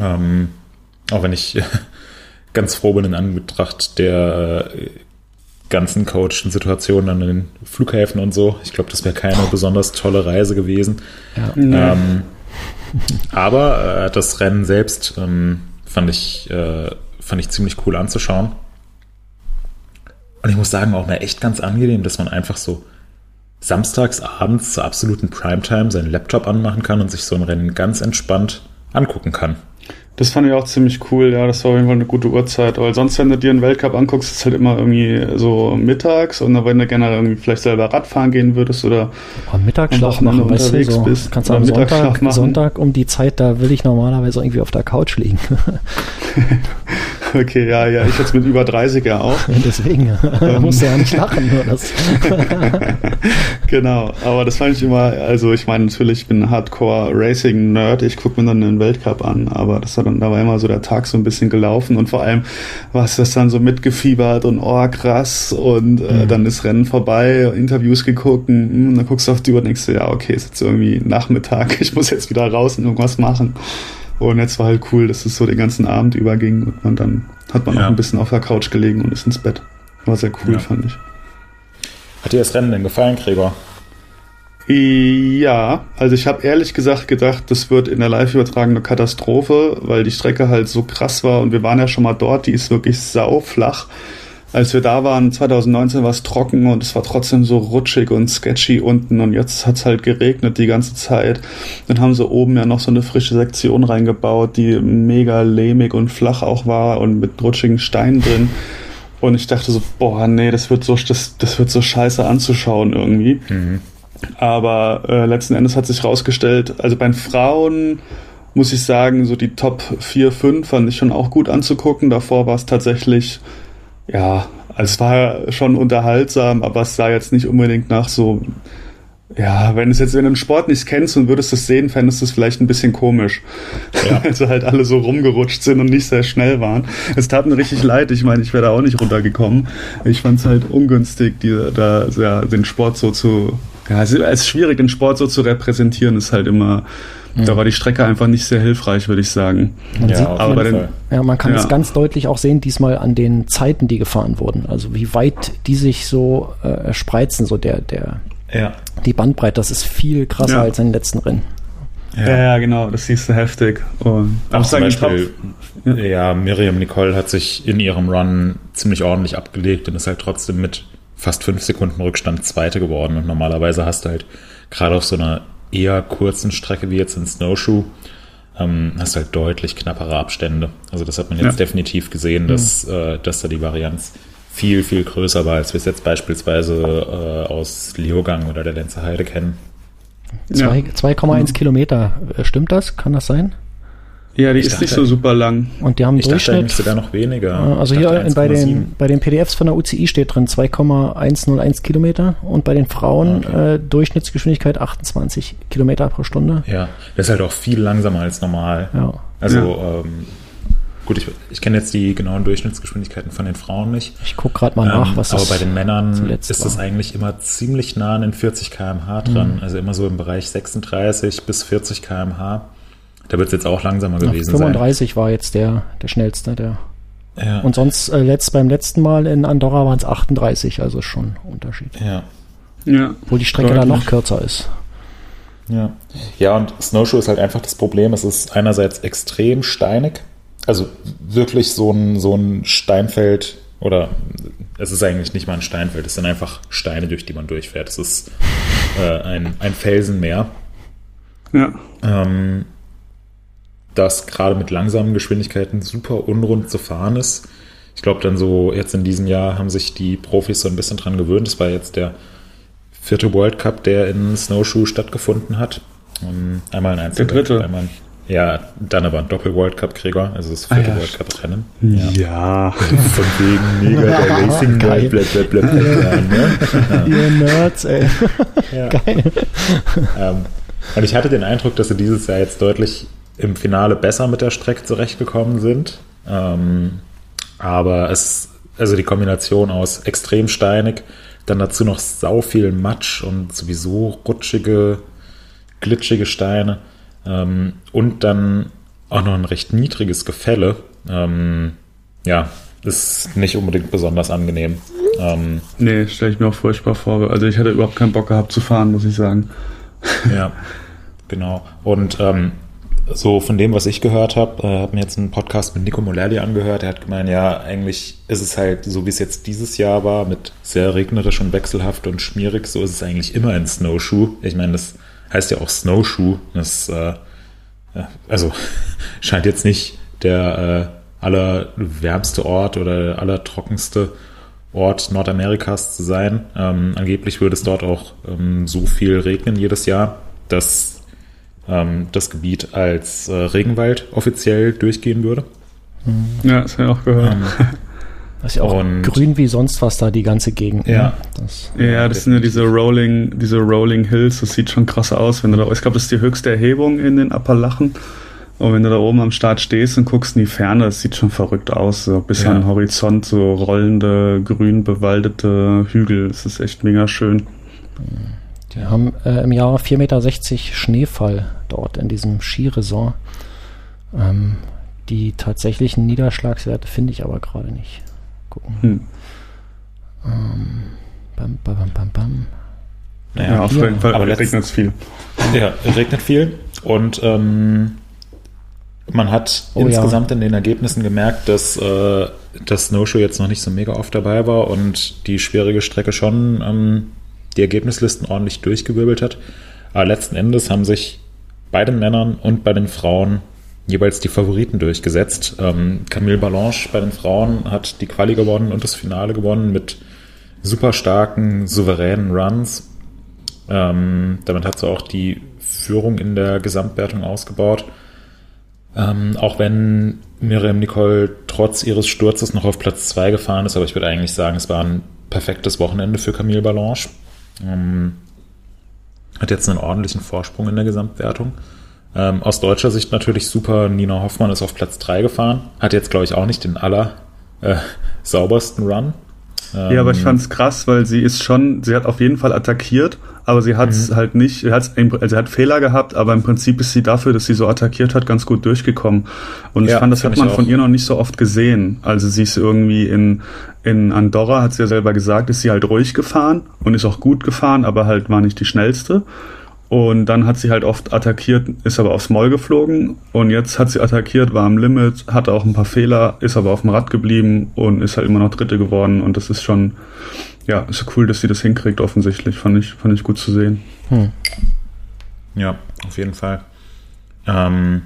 Ähm, auch wenn ich ganz froh bin in Anbetracht der äh, ganzen coachen Situationen an den Flughäfen und so. Ich glaube, das wäre keine besonders tolle Reise gewesen. Ja. Ähm, aber äh, das Rennen selbst ähm, fand ich äh, fand ich ziemlich cool anzuschauen. Und ich muss sagen, auch mal echt ganz angenehm, dass man einfach so samstags abends zur absoluten Primetime seinen Laptop anmachen kann und sich so ein Rennen ganz entspannt angucken kann. Das fand ich auch ziemlich cool, ja, das war auf jeden Fall eine gute Uhrzeit, weil sonst, wenn du dir einen Weltcup anguckst, ist es halt immer irgendwie so mittags und wenn du gerne irgendwie vielleicht selber Radfahren gehen würdest oder am Mittagsschlaf machen, weißt du, so, bist, kannst du am Sonntag, Sonntag um die Zeit, da will ich normalerweise irgendwie auf der Couch liegen. Okay, ja, ja, ich jetzt mit über 30 ja auch. Deswegen, da musst du ja nicht lachen. Nur das. genau, aber das fand ich immer, also ich meine, natürlich, ich bin Hardcore-Racing-Nerd, ich gucke mir dann den Weltcup an, aber das war dann, da war immer so der Tag so ein bisschen gelaufen und vor allem war es das dann so mitgefiebert und oh krass und äh, mhm. dann ist Rennen vorbei, Interviews geguckt und, und hm, dann guckst du auf die Uhr und denkst du, ja, okay, ist jetzt irgendwie Nachmittag, ich muss jetzt wieder raus und irgendwas machen. Und jetzt war halt cool, dass es so den ganzen Abend überging und man dann hat man ja. auch ein bisschen auf der Couch gelegen und ist ins Bett. War sehr cool, ja. fand ich. Hat dir das Rennen denn gefallen, Gregor? Ja, also ich habe ehrlich gesagt gedacht, das wird in der Live-Übertragung eine Katastrophe, weil die Strecke halt so krass war und wir waren ja schon mal dort, die ist wirklich sauflach. Als wir da waren, 2019 war es trocken und es war trotzdem so rutschig und sketchy unten und jetzt hat es halt geregnet die ganze Zeit. Dann haben sie oben ja noch so eine frische Sektion reingebaut, die mega lehmig und flach auch war und mit rutschigen Steinen drin. Und ich dachte so, boah, nee, das wird so, das, das wird so scheiße anzuschauen irgendwie. Mhm. Aber äh, letzten Endes hat sich rausgestellt, also bei den Frauen muss ich sagen, so die Top 4, 5 fand ich schon auch gut anzugucken. Davor war es tatsächlich, ja, also es war schon unterhaltsam, aber es sah jetzt nicht unbedingt nach so, ja, wenn es jetzt, wenn du den Sport nicht kennst und würdest es sehen, fändest du es vielleicht ein bisschen komisch. Ja. also halt alle so rumgerutscht sind und nicht sehr schnell waren. Es tat mir richtig leid. Ich meine, ich wäre da auch nicht runtergekommen. Ich fand es halt ungünstig, die, da ja, den Sport so zu ja, es ist schwierig, den Sport so zu repräsentieren, ist halt immer, mhm. da war die Strecke einfach nicht sehr hilfreich, würde ich sagen. Man ja, sieht, aber man, den, ja, man kann ja. es ganz deutlich auch sehen, diesmal an den Zeiten, die gefahren wurden. Also wie weit die sich so äh, spreizen, so der, der, ja. die Bandbreite, das ist viel krasser ja. als in den letzten Rennen. Ja. ja, genau, das siehst du heftig. Und auch zum Beispiel, ja. ja, Miriam Nicole hat sich in ihrem Run ziemlich ordentlich abgelegt und ist halt trotzdem mit fast fünf Sekunden Rückstand Zweite geworden. Und normalerweise hast du halt gerade auf so einer eher kurzen Strecke wie jetzt in Snowshoe, ähm, hast du halt deutlich knappere Abstände. Also das hat man jetzt ja. definitiv gesehen, dass, mhm. äh, dass da die Varianz viel, viel größer war, als wir es jetzt beispielsweise äh, aus Leogang oder der Lenzer Heide kennen. 2,1 ja. Kilometer, äh, stimmt das? Kann das sein? Ja, die ich ist dachte, nicht so super lang. Und die haben ich Durchschnitt. Dachte sogar noch weniger. Also hier bei den, bei den PDFs von der UCI steht drin 2,101 Kilometer und bei den Frauen okay. äh, Durchschnittsgeschwindigkeit 28 Kilometer pro Stunde. Ja, das ist halt auch viel langsamer als normal. Ja. Also ja. Ähm, gut, ich, ich kenne jetzt die genauen Durchschnittsgeschwindigkeiten von den Frauen nicht. Ich gucke gerade mal nach, ähm, was das Aber bei den Männern ist das eigentlich immer ziemlich nah an den 40 km/h dran. Mhm. Also immer so im Bereich 36 bis 40 km/h. Da wird es jetzt auch langsamer gewesen 35 sein. 35 war jetzt der, der schnellste. Der. Ja. Und sonst äh, letzt, beim letzten Mal in Andorra waren es 38, also schon ein Unterschied. Ja. ja. Wo die Strecke da noch kürzer ist. Ja. Ja, und Snowshoe ist halt einfach das Problem. Es ist einerseits extrem steinig. Also wirklich so ein, so ein Steinfeld oder es ist eigentlich nicht mal ein Steinfeld, es sind einfach Steine, durch die man durchfährt. Es ist äh, ein, ein Felsenmeer. Ja. Ähm, das gerade mit langsamen Geschwindigkeiten super unrund zu fahren ist. Ich glaube, dann so jetzt in diesem Jahr haben sich die Profis so ein bisschen dran gewöhnt. Das war jetzt der vierte World Cup, der in Snowshoe stattgefunden hat. Um, einmal ein Einzel. Der dritte. Einmal, ja, dann aber ein Doppel-World Cup-Krieger, also das vierte ah, ja. World Cup-Rennen. Ja. ja. Von wegen mega der Racing Geil. Blab, blab, blab, blab, ne? Ihr Nerds, ey. Ja. Geil. Ähm, und ich hatte den Eindruck, dass sie dieses Jahr jetzt deutlich im Finale besser mit der Strecke zurechtgekommen sind. Ähm, aber es, also die Kombination aus extrem steinig, dann dazu noch sau viel Matsch und sowieso rutschige, glitschige Steine ähm, und dann auch noch ein recht niedriges Gefälle. Ähm, ja, ist nicht unbedingt besonders angenehm. Ähm, nee, stelle ich mir auch furchtbar vor. Also ich hätte überhaupt keinen Bock gehabt zu fahren, muss ich sagen. Ja, genau. Und ähm, so von dem, was ich gehört habe, äh, habe mir jetzt einen Podcast mit Nico Molerli angehört. Er hat gemeint, ja, eigentlich ist es halt so, wie es jetzt dieses Jahr war, mit sehr regnerisch und wechselhaft und schmierig, so ist es eigentlich immer in Snowshoe. Ich meine, das heißt ja auch Snowshoe. Das, äh, also scheint jetzt nicht der äh, allerwärmste Ort oder allertrockenste Ort Nordamerikas zu sein. Ähm, angeblich würde es dort auch ähm, so viel regnen jedes Jahr, dass ähm, das Gebiet als äh, Regenwald offiziell durchgehen würde. Mhm. Ja, das habe ich auch gehört. Ähm, das ist ja auch und, grün wie sonst was da, die ganze Gegend. Ne? Ja, das, ja, das sind ja diese Rolling, diese Rolling Hills. Das sieht schon krass aus, wenn du da, ich glaube, das ist die höchste Erhebung in den Appalachen. Und wenn du da oben am Start stehst und guckst in die Ferne, das sieht schon verrückt aus. So bis ja. an den Horizont, so rollende, grün bewaldete Hügel. Das ist echt mega schön. Wir haben äh, im Jahr 4,60 Meter Schneefall dort in diesem Skiresort. Ähm, die tatsächlichen Niederschlagswerte finde ich aber gerade nicht. Gucken. Hm. Ähm, bam, bam, bam, bam. Naja, ja, auf jeden Fall aber regnet es viel. Ja, regnet viel und ähm, man hat oh, insgesamt ja. in den Ergebnissen gemerkt, dass äh, das No-Show jetzt noch nicht so mega oft dabei war und die schwierige Strecke schon ähm, die Ergebnislisten ordentlich durchgewirbelt hat. Aber letzten Endes haben sich bei den Männern und bei den Frauen jeweils die Favoriten durchgesetzt. Ähm, Camille Balanche bei den Frauen hat die Quali gewonnen und das Finale gewonnen mit super starken, souveränen Runs. Ähm, damit hat sie auch die Führung in der Gesamtwertung ausgebaut. Ähm, auch wenn Miriam Nicole trotz ihres Sturzes noch auf Platz 2 gefahren ist, aber ich würde eigentlich sagen, es war ein perfektes Wochenende für Camille Balanche. Ähm, hat jetzt einen ordentlichen Vorsprung in der Gesamtwertung. Ähm, aus deutscher Sicht natürlich super. Nina Hoffmann ist auf Platz 3 gefahren. Hat jetzt, glaube ich, auch nicht den aller äh, saubersten Run. ja, aber ich ähm, fand es krass, weil sie ist schon, sie hat auf jeden Fall attackiert, aber sie hat es mhm. halt nicht, sie, hat's, also sie hat Fehler gehabt, aber im Prinzip ist sie dafür, dass sie so attackiert hat, ganz gut durchgekommen. Und ja, ich fand, das hat man von ihr noch nicht so oft gesehen. Also sie ist irgendwie in, in Andorra, hat sie ja selber gesagt, ist sie halt ruhig gefahren und ist auch gut gefahren, aber halt war nicht die schnellste. Und dann hat sie halt oft attackiert, ist aber aufs Maul geflogen. Und jetzt hat sie attackiert, war am Limit, hatte auch ein paar Fehler, ist aber auf dem Rad geblieben und ist halt immer noch Dritte geworden. Und das ist schon, ja, ist cool, dass sie das hinkriegt, offensichtlich. Fand ich, fand ich gut zu sehen. Hm. Ja, auf jeden Fall. Ähm,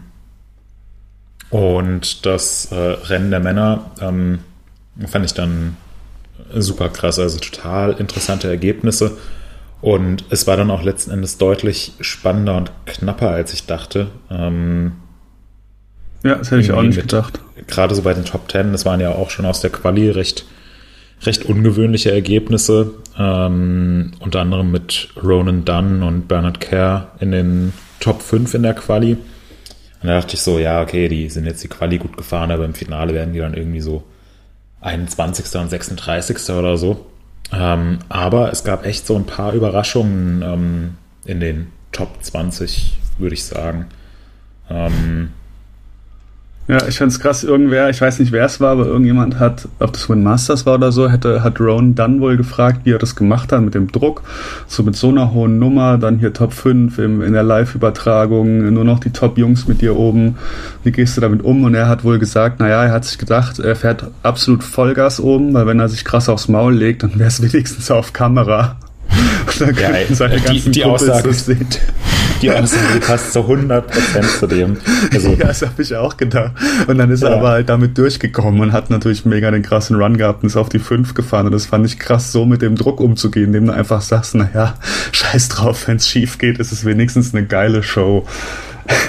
und das äh, Rennen der Männer ähm, fand ich dann super krass. Also total interessante Ergebnisse. Und es war dann auch letzten Endes deutlich spannender und knapper, als ich dachte. Ähm, ja, das hätte ich auch nicht mit, gedacht. Gerade so bei den Top Ten, das waren ja auch schon aus der Quali recht, recht ungewöhnliche Ergebnisse. Ähm, unter anderem mit Ronan Dunn und Bernard Kerr in den Top 5 in der Quali. Und da dachte ich so, ja, okay, die sind jetzt die Quali gut gefahren, aber im Finale werden die dann irgendwie so 21. und 36. oder so. Ähm, aber es gab echt so ein paar Überraschungen ähm, in den Top 20, würde ich sagen. Ähm, ja, ich fand's krass, irgendwer, ich weiß nicht, wer es war, aber irgendjemand hat, ob das Win Masters war oder so, hätte, hat Roan dann wohl gefragt, wie er das gemacht hat mit dem Druck. So mit so einer hohen Nummer, dann hier Top 5 im, in der Live-Übertragung, nur noch die Top-Jungs mit dir oben. Wie gehst du damit um? Und er hat wohl gesagt, naja, er hat sich gedacht, er fährt absolut Vollgas oben, weil wenn er sich krass aufs Maul legt, dann wäre es wenigstens auf Kamera. Und dann ja, seine ganzen die, die Aussage, sehen. Die Aussage passt zu 100% zu dem. Also, ja, das habe ich auch gedacht. Und dann ist ja. er aber halt damit durchgekommen und hat natürlich mega den krassen Run gehabt und ist auf die 5 gefahren. Und das fand ich krass, so mit dem Druck umzugehen, indem du einfach sagst, naja, scheiß drauf, wenn es schief geht, ist es wenigstens eine geile Show.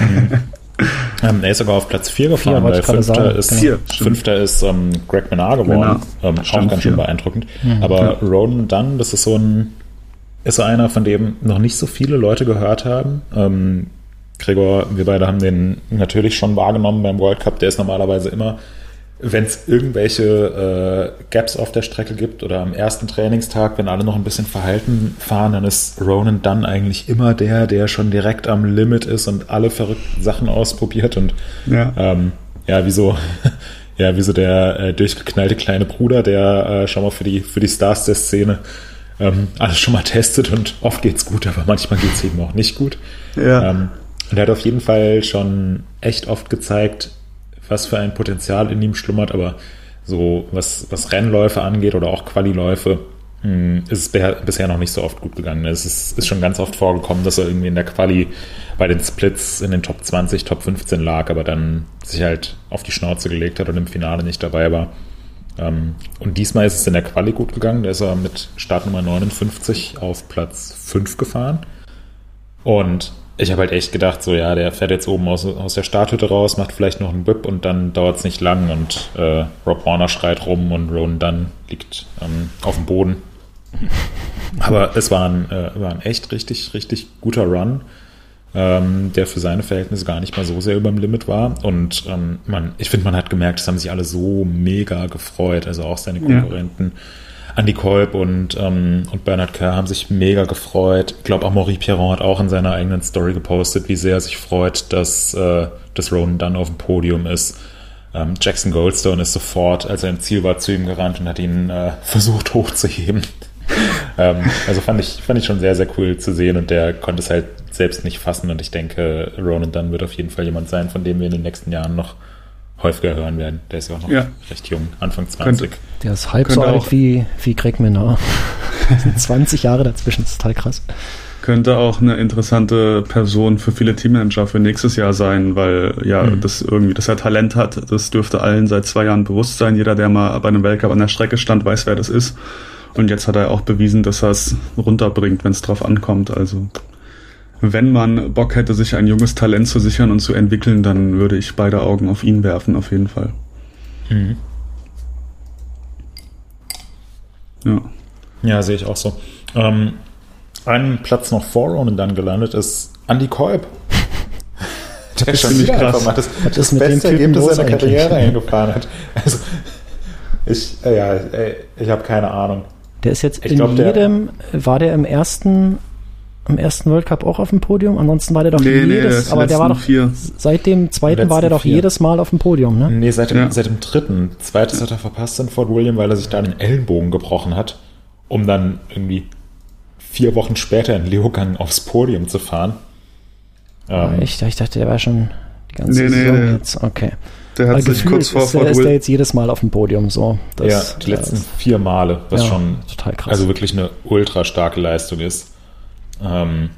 Mhm. Ähm, er ist sogar auf Platz 4 gefahren, weil Fünfter ist, vier, Fünfter ist ähm, Greg Menard geworden. Ähm, auch ganz schön beeindruckend. Mhm, Aber ja. Ronan Dunn, das ist so ein ist so einer, von dem noch nicht so viele Leute gehört haben. Ähm, Gregor, wir beide haben den natürlich schon wahrgenommen beim World Cup. Der ist normalerweise immer, wenn es irgendwelche äh, Gaps auf der Strecke gibt oder am ersten Trainingstag, wenn alle noch ein bisschen verhalten fahren, dann ist Ronan dann eigentlich immer der, der schon direkt am Limit ist und alle verrückten Sachen ausprobiert und ja, ähm, ja wie so, ja, wie so der äh, durchgeknallte kleine Bruder, der äh, schon mal für die, für die Stars der Szene ähm, alles schon mal testet und oft geht's gut, aber manchmal geht's eben auch nicht gut. Ja. Ähm, und er hat auf jeden Fall schon echt oft gezeigt, was für ein Potenzial in ihm schlummert, aber so was, was Rennläufe angeht oder auch Qualiläufe, hm, ist es bisher noch nicht so oft gut gegangen. Es ist, ist, schon ganz oft vorgekommen, dass er irgendwie in der Quali bei den Splits in den Top 20, Top 15 lag, aber dann sich halt auf die Schnauze gelegt hat und im Finale nicht dabei war. Ähm, und diesmal ist es in der Quali gut gegangen. Da ist er mit Startnummer 59 auf Platz 5 gefahren. Und ich habe halt echt gedacht, so ja, der fährt jetzt oben aus, aus der Starthütte raus, macht vielleicht noch einen Whip und dann dauert es nicht lang und äh, Rob Warner schreit rum und Rowan Dunn liegt ähm, auf dem Boden. Aber es war ein, äh, war ein echt richtig, richtig guter Run ähm, der für seine Verhältnisse gar nicht mal so sehr über dem Limit war. Und ähm, man, ich finde, man hat gemerkt, es haben sich alle so mega gefreut. Also auch seine Konkurrenten. Ja. Andy Kolb und, ähm, und Bernhard Kerr haben sich mega gefreut. Ich glaube, auch Maurice Pierron hat auch in seiner eigenen Story gepostet, wie sehr er sich freut, dass, äh, dass Ronan dann auf dem Podium ist. Ähm, Jackson Goldstone ist sofort, als er im Ziel war, zu ihm gerannt und hat ihn äh, versucht hochzuheben. ähm, also fand ich, fand ich schon sehr, sehr cool zu sehen und der konnte es halt selbst nicht fassen und ich denke, Ronan Dunn wird auf jeden Fall jemand sein, von dem wir in den nächsten Jahren noch häufiger hören werden. Der ist ja auch noch ja. recht jung, Anfang 20. Könnte, der ist halb so alt wie, wie Greg Minnar. 20 Jahre dazwischen, das ist total krass. Könnte auch eine interessante Person für viele Teammanager für nächstes Jahr sein, weil ja, mhm. das irgendwie, dass er Talent hat, das dürfte allen seit zwei Jahren bewusst sein. Jeder, der mal bei einem Weltcup an der Strecke stand, weiß, wer das ist. Und jetzt hat er auch bewiesen, dass er es runterbringt, wenn es drauf ankommt. Also wenn man Bock hätte, sich ein junges Talent zu sichern und zu entwickeln, dann würde ich beide Augen auf ihn werfen, auf jeden Fall. Mhm. Ja. Ja, sehe ich auch so. Ähm, einen Platz noch vor und dann gelandet ist Andy Kolb. Der schon wieder krass. einfach mal das, das, das beste Ergebnis seiner Karriere eingefahren hat. Also, ich, äh, ja, ich habe keine Ahnung. Der ist jetzt ich in glaub, jedem, der, war der im ersten am ersten World Cup auch auf dem Podium? Ansonsten war der doch nee, jedes, nee, aber der war doch vier. seit dem zweiten war der doch vier. jedes Mal auf dem Podium, ne? Nee, seit dem, ja. seit dem dritten. Zweites hat er verpasst in Fort William, weil er sich da den Ellenbogen gebrochen hat, um dann irgendwie vier Wochen später in Leogang aufs Podium zu fahren. Ähm, ich, ich dachte, der war schon die ganze nee, Saison nee, jetzt. Okay. Der hat sich kurz vor ist, Fort ist der jetzt jedes Mal auf dem Podium so. Das, ja, die letzten ist, vier Male, was ja, schon total krass. also wirklich eine ultra starke Leistung ist. Ähm,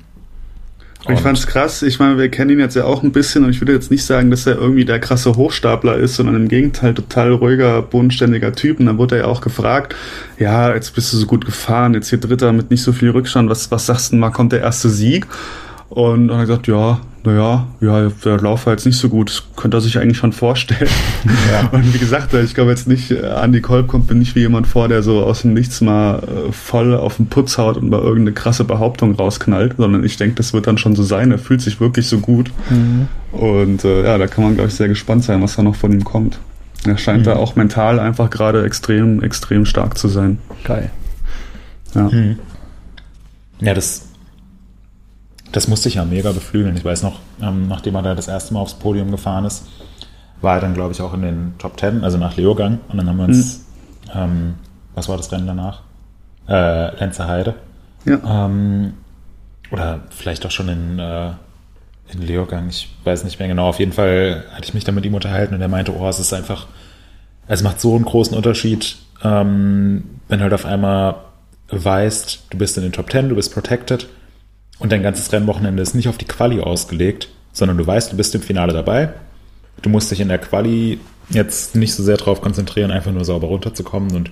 ich fand's krass. Ich meine, wir kennen ihn jetzt ja auch ein bisschen und ich würde jetzt nicht sagen, dass er irgendwie der krasse Hochstapler ist, sondern im Gegenteil total ruhiger, bodenständiger Typ. Und dann wurde er ja auch gefragt, ja, jetzt bist du so gut gefahren, jetzt hier Dritter mit nicht so viel Rückstand, was, was sagst du mal, kommt der erste Sieg? Und dann hat er gesagt, ja, naja, ja, der Lauf war jetzt nicht so gut. Das könnte er sich eigentlich schon vorstellen. Ja. Und wie gesagt, ich glaube jetzt nicht, äh, Andy Kolb kommt mir nicht wie jemand vor, der so aus dem Nichts mal äh, voll auf den Putz haut und mal irgendeine krasse Behauptung rausknallt, sondern ich denke, das wird dann schon so sein. Er fühlt sich wirklich so gut. Mhm. Und äh, ja, da kann man, glaube ich, sehr gespannt sein, was da noch von ihm kommt. Er scheint mhm. da auch mental einfach gerade extrem, extrem stark zu sein. Geil. Ja. Mhm. Ja, das das musste ich ja mega beflügeln. Ich weiß noch, ähm, nachdem er da das erste Mal aufs Podium gefahren ist, war er dann, glaube ich, auch in den Top Ten, also nach Leogang. Und dann haben wir uns, mhm. ähm, was war das Rennen danach? Äh, Lenzer Heide. Ja. Ähm, oder vielleicht auch schon in, äh, in Leogang, ich weiß nicht mehr genau. Auf jeden Fall hatte ich mich dann mit ihm unterhalten und er meinte, oh, es ist einfach, es macht so einen großen Unterschied, ähm, wenn du halt auf einmal weißt, du bist in den Top Ten, du bist protected und dein ganzes Rennwochenende ist nicht auf die Quali ausgelegt, sondern du weißt, du bist im Finale dabei. Du musst dich in der Quali jetzt nicht so sehr darauf konzentrieren, einfach nur sauber runterzukommen und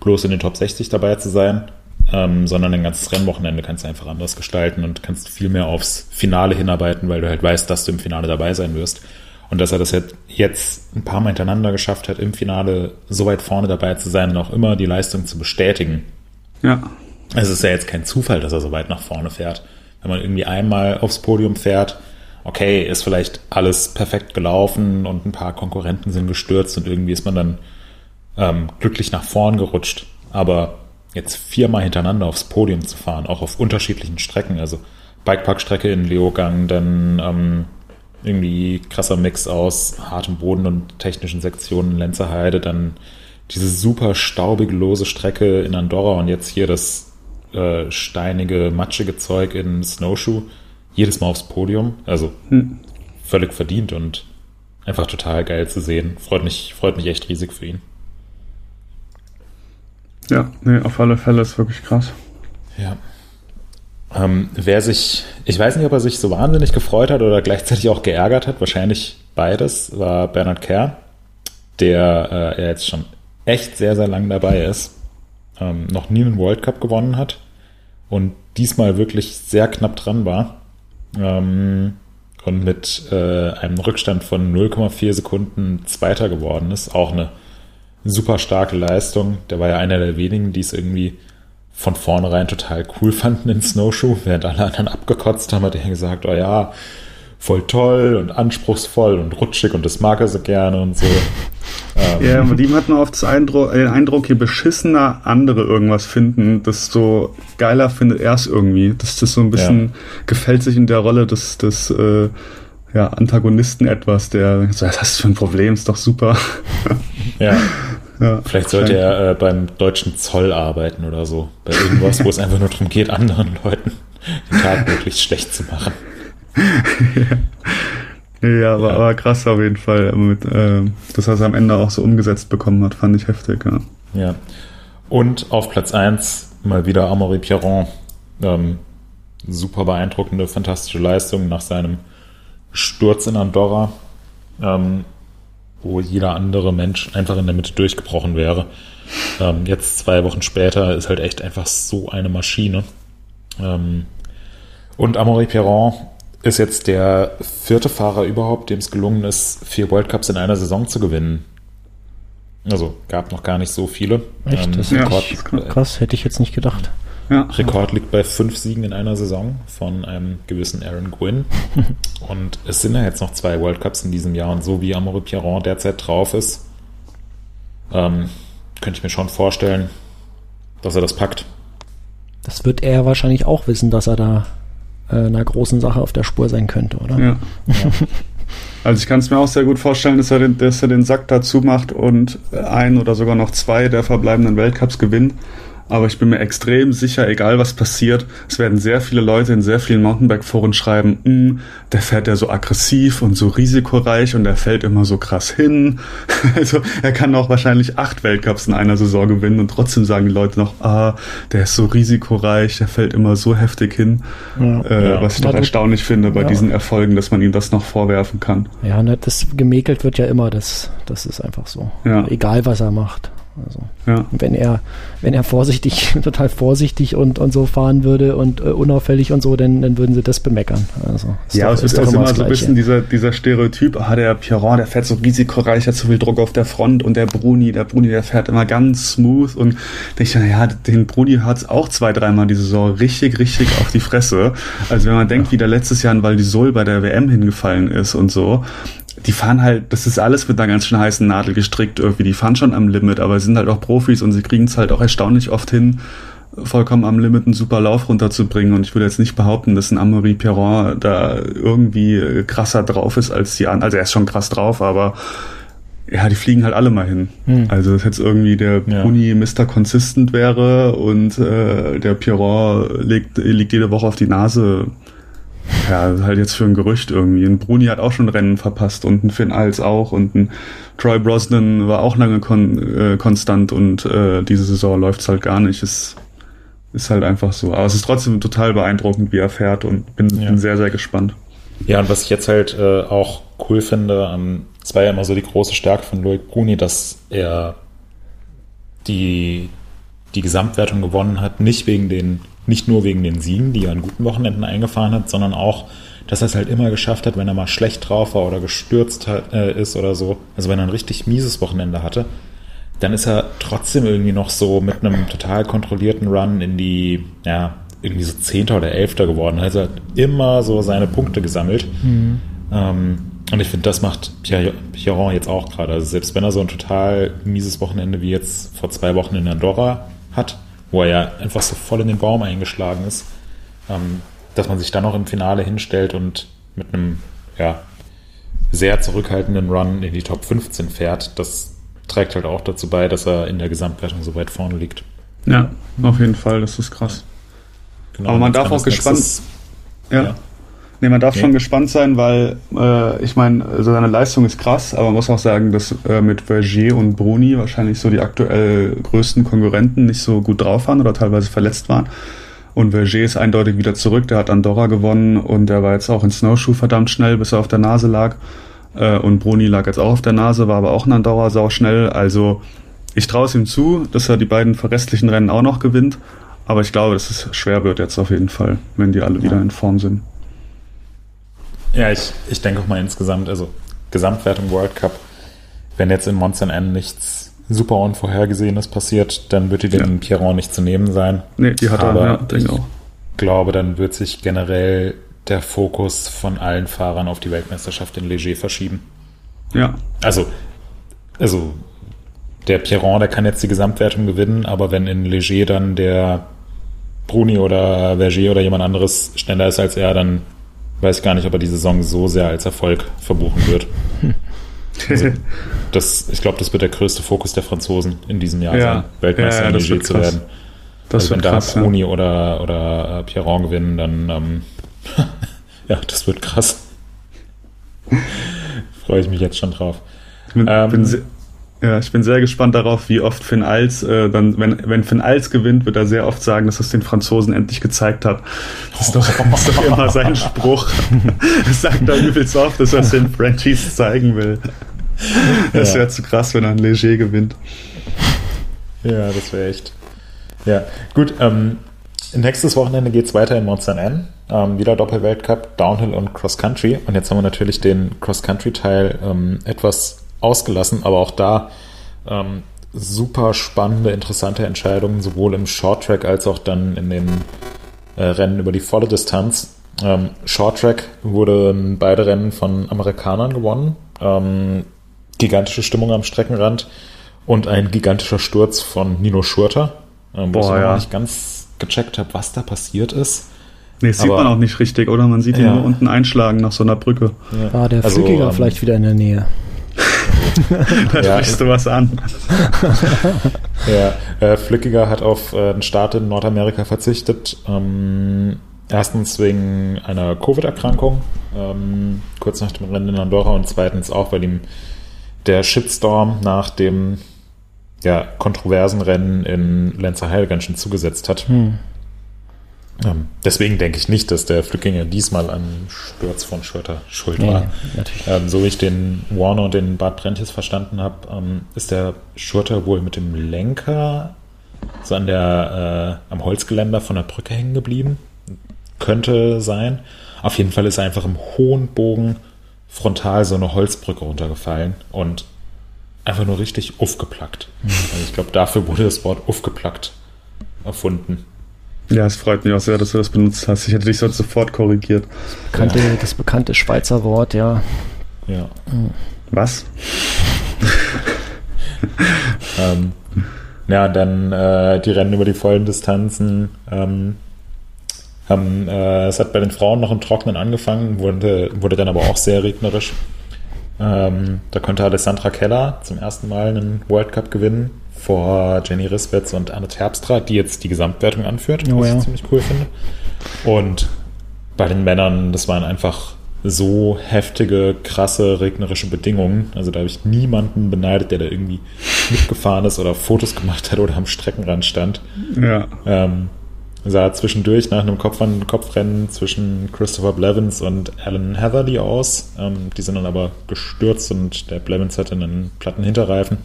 bloß in den Top 60 dabei zu sein, ähm, sondern dein ganzes Rennwochenende kannst du einfach anders gestalten und kannst viel mehr aufs Finale hinarbeiten, weil du halt weißt, dass du im Finale dabei sein wirst. Und dass er das jetzt ein paar Mal hintereinander geschafft hat, im Finale so weit vorne dabei zu sein und auch immer die Leistung zu bestätigen. Ja. Es ist ja jetzt kein Zufall, dass er so weit nach vorne fährt wenn man irgendwie einmal aufs Podium fährt, okay, ist vielleicht alles perfekt gelaufen und ein paar Konkurrenten sind gestürzt und irgendwie ist man dann ähm, glücklich nach vorn gerutscht. Aber jetzt viermal hintereinander aufs Podium zu fahren, auch auf unterschiedlichen Strecken, also Bikeparkstrecke in Leogang, dann ähm, irgendwie krasser Mix aus hartem Boden und technischen Sektionen in Lenzerheide, dann diese super staubige, lose Strecke in Andorra und jetzt hier das äh, steinige, matschige Zeug in Snowshoe jedes Mal aufs Podium. Also hm. völlig verdient und einfach total geil zu sehen. Freut mich, freut mich echt riesig für ihn. Ja, nee, auf alle Fälle ist wirklich krass. Ja. Ähm, wer sich, ich weiß nicht, ob er sich so wahnsinnig gefreut hat oder gleichzeitig auch geärgert hat, wahrscheinlich beides, war Bernhard Kerr, der äh, jetzt schon echt sehr, sehr lang dabei ist ähm, noch nie einen World Cup gewonnen hat und diesmal wirklich sehr knapp dran war. Ähm, und mit äh, einem Rückstand von 0,4 Sekunden Zweiter geworden ist. Auch eine super starke Leistung. Der war ja einer der wenigen, die es irgendwie von vornherein total cool fanden in Snowshoe, während alle anderen abgekotzt haben, hat er gesagt, oh ja, voll toll und anspruchsvoll und rutschig und das mag er so gerne und so. ähm. Ja, mit ihm hat man oft Eindruck, den Eindruck, je beschissener andere irgendwas finden, desto geiler findet er es irgendwie. Dass das so ein bisschen ja. gefällt sich in der Rolle des, des äh, ja, Antagonisten etwas, der so, was hast du für ein Problem, ist doch super. ja. Ja, Vielleicht sollte er äh, beim deutschen Zoll arbeiten oder so. Bei irgendwas, wo es einfach nur darum geht, anderen Leuten den Tag möglichst schlecht zu machen. ja, ja, aber, krass auf jeden Fall. Mit, äh, dass er es am Ende auch so umgesetzt bekommen hat, fand ich heftig. Ja. ja. Und auf Platz 1 mal wieder Amaury Pierron. Ähm, super beeindruckende, fantastische Leistung nach seinem Sturz in Andorra, ähm, wo jeder andere Mensch einfach in der Mitte durchgebrochen wäre. Ähm, jetzt zwei Wochen später ist halt echt einfach so eine Maschine. Ähm, und Amaury Pierron ist jetzt der vierte Fahrer überhaupt, dem es gelungen ist, vier World Cups in einer Saison zu gewinnen. Also gab noch gar nicht so viele. Echt? Ähm, das ist Rekord, krass, hätte ich jetzt nicht gedacht. Ja. Rekord liegt bei fünf Siegen in einer Saison von einem gewissen Aaron Gwynn. und es sind ja jetzt noch zwei World Cups in diesem Jahr und so wie Amore Pierron derzeit drauf ist, ähm, könnte ich mir schon vorstellen, dass er das packt. Das wird er wahrscheinlich auch wissen, dass er da äh, einer großen Sache auf der Spur sein könnte, oder? Ja. ja. Also ich kann es mir auch sehr gut vorstellen, dass er, den, dass er den Sack dazu macht und ein oder sogar noch zwei der verbleibenden Weltcups gewinnt aber ich bin mir extrem sicher, egal was passiert, es werden sehr viele Leute in sehr vielen Mountainbike-Foren schreiben, mm, der fährt ja so aggressiv und so risikoreich und der fällt immer so krass hin. Also er kann auch wahrscheinlich acht Weltcups in einer Saison gewinnen und trotzdem sagen die Leute noch, ah, der ist so risikoreich, der fällt immer so heftig hin. Ja, äh, ja. Was ich doch erstaunlich finde bei ja. diesen Erfolgen, dass man ihm das noch vorwerfen kann. Ja, ne, das gemäkelt wird ja immer, das, das ist einfach so. Egal was er macht. Also, ja. wenn er, wenn er vorsichtig, total vorsichtig und, und so fahren würde und äh, unauffällig und so, dann, dann würden sie das bemeckern. Also, ja, doch, es ist, ist immer, immer so ein bisschen dieser, dieser Stereotyp, ah, der Piron, der fährt so risikoreich, hat so viel Druck auf der Front und der Bruni, der Bruni, der fährt immer ganz smooth und denke ich, naja, den Bruni hat es auch zwei, dreimal die Saison richtig, richtig auf die Fresse. Also wenn man denkt, wie der letztes Jahr in Val di Sol bei der WM hingefallen ist und so, die fahren halt, das ist alles mit einer ganz schön heißen Nadel gestrickt irgendwie. Die fahren schon am Limit, aber sind halt auch Profis und sie kriegen es halt auch erstaunlich oft hin, vollkommen am Limit einen super Lauf runterzubringen. Und ich würde jetzt nicht behaupten, dass ein Amaury Perron da irgendwie krasser drauf ist als die anderen. Also er ist schon krass drauf, aber ja, die fliegen halt alle mal hin. Hm. Also dass jetzt irgendwie der ja. Bruni Mr. Consistent wäre und äh, der Pierrot legt, liegt jede Woche auf die Nase, ja, halt jetzt für ein Gerücht irgendwie. Ein Bruni hat auch schon Rennen verpasst und ein Finn Als auch und ein Troy Brosnan war auch lange kon äh, konstant und äh, diese Saison läuft's halt gar nicht. Es ist halt einfach so. Aber es ist trotzdem total beeindruckend, wie er fährt und bin, ja. bin sehr, sehr gespannt. Ja, und was ich jetzt halt äh, auch cool finde, ähm, es war ja immer so die große Stärke von Loic Bruni, dass er die, die Gesamtwertung gewonnen hat, nicht wegen den nicht nur wegen den Siegen, die er an guten Wochenenden eingefahren hat, sondern auch, dass er es halt immer geschafft hat, wenn er mal schlecht drauf war oder gestürzt hat, äh, ist oder so. Also wenn er ein richtig mieses Wochenende hatte, dann ist er trotzdem irgendwie noch so mit einem total kontrollierten Run in die, ja, irgendwie so Zehnter oder Elfter geworden. Also er hat immer so seine Punkte gesammelt. Mhm. Ähm, und ich finde, das macht Pierron jetzt auch gerade. Also selbst wenn er so ein total mieses Wochenende wie jetzt vor zwei Wochen in Andorra hat, wo er ja einfach so voll in den Baum eingeschlagen ist, ähm, dass man sich dann noch im Finale hinstellt und mit einem ja, sehr zurückhaltenden Run in die Top 15 fährt, das trägt halt auch dazu bei, dass er in der Gesamtwertung so weit vorne liegt. Ja, auf jeden Fall, das ist krass. Genau, Aber man darf auch gespannt. ja. ja. Nee, man darf okay. schon gespannt sein, weil äh, ich meine, also seine Leistung ist krass, aber man muss auch sagen, dass äh, mit Vergier und Bruni wahrscheinlich so die aktuell größten Konkurrenten nicht so gut drauf waren oder teilweise verletzt waren. Und Vergier ist eindeutig wieder zurück, der hat Andorra gewonnen und der war jetzt auch in Snowshoe verdammt schnell, bis er auf der Nase lag. Äh, und Bruni lag jetzt auch auf der Nase, war aber auch in Andorra sau schnell. Also ich traue es ihm zu, dass er die beiden restlichen Rennen auch noch gewinnt. Aber ich glaube, dass es schwer wird jetzt auf jeden Fall, wenn die alle ja. wieder in Form sind. Ja, ich, ich denke auch mal insgesamt, also Gesamtwertung World Cup, wenn jetzt in Monster N nichts super Unvorhergesehenes passiert, dann wird die ja. den Pierron nicht zu nehmen sein. Nee, die hat Aber er, ja, denke ich auch. glaube, dann wird sich generell der Fokus von allen Fahrern auf die Weltmeisterschaft in Leger verschieben. Ja. Also, also der Pierron, der kann jetzt die Gesamtwertung gewinnen, aber wenn in Leger dann der Bruni oder Verger oder jemand anderes schneller ist als er, dann weiß gar nicht, ob er die Saison so sehr als Erfolg verbuchen wird. Also das, ich glaube, das wird der größte Fokus der Franzosen in diesem Jahr Ja. sein, Weltmeister Ja, ja, in wird zu krass. werden. Das also wenn wird da krass, ja. Bruni oder, oder äh, Pierron gewinnen, dann ähm, ja, das wird krass. Freue ich mich jetzt schon drauf. Bin, Ähm, bin ja, ich bin sehr gespannt darauf, wie oft Finn Als, äh, dann, wenn, wenn Finn Als gewinnt, wird er sehr oft sagen, dass es den Franzosen endlich gezeigt hat. Das ist doch, das ist doch immer sein Spruch. Das sagt er übelst oft, dass er es den Frenchies zeigen will. Das Ja. wäre zu krass, wenn er ein Leger gewinnt. Ja, das wäre echt. Ja, gut. Ähm, nächstes Wochenende geht es weiter in Monster N. Ähm, wieder Doppelweltcup, Downhill und Cross Country. Und jetzt haben wir natürlich den Cross Country Teil ähm, etwas ausgelassen, aber auch da ähm, super spannende, interessante Entscheidungen, sowohl im Short Track als auch dann in den äh, Rennen über die volle Distanz. Ähm, Short Track wurden beide Rennen von Amerikanern gewonnen. Ähm, gigantische Stimmung am Streckenrand und ein gigantischer Sturz von Nino Schurter, ähm, wo Boah, ich noch ja. nicht ganz gecheckt habe, was da passiert ist. Nee, das sieht man auch nicht richtig, oder? Man sieht ihn Ja. nur unten einschlagen nach so einer Brücke. War der Also, Flückiger ähm, vielleicht wieder in der Nähe? Da Ja. sprichst du was an. Ja, äh, Flückiger hat auf äh, den Start in Nordamerika verzichtet. Ähm, erstens wegen einer Covid-Erkrankung, ähm, kurz nach dem Rennen in Andorra und zweitens auch, weil ihm der Shitstorm nach dem ja, kontroversen Rennen in Lenzerheide ganz schön zugesetzt hat. Hm. Deswegen denke ich nicht, dass der Flückiger diesmal an Sturz von Schulter schuld Nee, war. Ähm, so wie ich den Warner und den Bart Brentjes verstanden habe, ähm, ist der Schurter wohl mit dem Lenker so an der, äh, am Holzgeländer von der Brücke hängen geblieben. Könnte sein. Auf jeden Fall ist er einfach im hohen Bogen frontal so eine Holzbrücke runtergefallen und einfach nur richtig aufgeplackt. Also ich glaube, dafür wurde das Wort aufgeplackt erfunden. Ja, es freut mich auch sehr, dass du das benutzt hast. Ich hätte dich sonst sofort korrigiert. Bekannte, Das bekannte Schweizer Wort, ja. Ja. Was? Ähm, ja, dann äh, die Rennen über die vollen Distanzen. Ähm, haben, äh, es hat bei den Frauen noch im Trockenen angefangen, wurde, wurde dann aber auch sehr regnerisch. Ähm, da konnte Alessandra Keller zum ersten Mal einen World Cup gewinnen vor Jenny Riswitz und Anne Terpstra, die jetzt die Gesamtwertung anführt, Oh was ja. ich ziemlich cool finde. Und bei den Männern, das waren einfach so heftige, krasse, regnerische Bedingungen. Also da habe ich niemanden beneidet, der da irgendwie mitgefahren ist oder Fotos gemacht hat oder am Streckenrand stand. Ja. Ähm, sah zwischendurch nach einem Kopf an Kopfrennen zwischen Christopher Blevins und Alan Heatherly aus. Ähm, die sind dann aber gestürzt und der Blevins hatte einen platten Hinterreifen.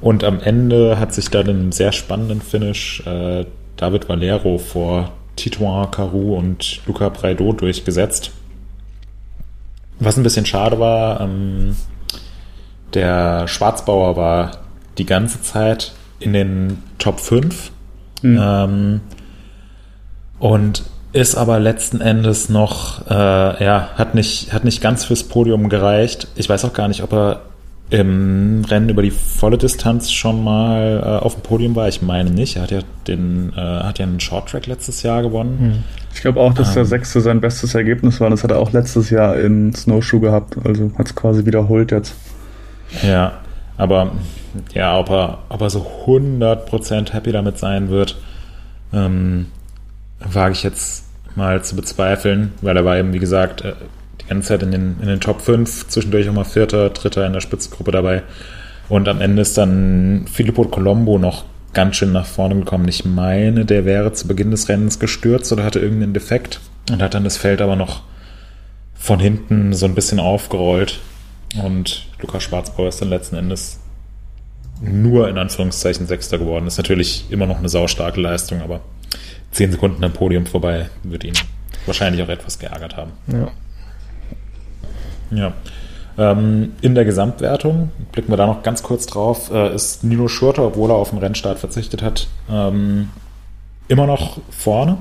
Und am Ende hat sich dann in einem sehr spannenden Finish äh, David Valero vor Titouan Caru und Luca Braido durchgesetzt. Was ein bisschen schade war, ähm, der Schwarzbauer war die ganze Zeit in den Top 5 Hm. ähm, und ist aber letzten Endes noch, äh, ja, hat nicht, hat nicht ganz fürs Podium gereicht. Ich weiß auch gar nicht, ob er im Rennen über die volle Distanz schon mal äh, auf dem Podium war. Ich meine nicht. Er hat ja den, äh, hat ja einen Short Track letztes Jahr gewonnen. Ich glaube auch, dass der Ähm. sechste sein bestes Ergebnis war. Das hat er auch letztes Jahr in Snowshoe gehabt. Also hat es quasi wiederholt jetzt. Ja, aber ja, ob er, ob er so 100% happy damit sein wird, ähm, wage ich jetzt mal zu bezweifeln, weil er war eben, wie gesagt, äh, die ganze Zeit in den, in den Top 5, zwischendurch auch mal Vierter, Dritter in der Spitzgruppe dabei. Und am Ende ist dann Filippo Colombo noch ganz schön nach vorne gekommen. Ich meine, der wäre zu Beginn des Rennens gestürzt oder hatte irgendeinen Defekt und hat dann das Feld aber noch von hinten so ein bisschen aufgerollt. Und Lukas Schwarzbauer ist dann letzten Endes nur in Anführungszeichen Sechster geworden. Ist natürlich immer noch eine saustarke Leistung, aber zehn Sekunden am Podium vorbei wird ihn wahrscheinlich auch etwas geärgert haben. ja. Ja. Ähm, in der Gesamtwertung, blicken wir da noch ganz kurz drauf, äh, ist Nino Schurter, obwohl er auf den Rennstart verzichtet hat, ähm, immer noch vorne.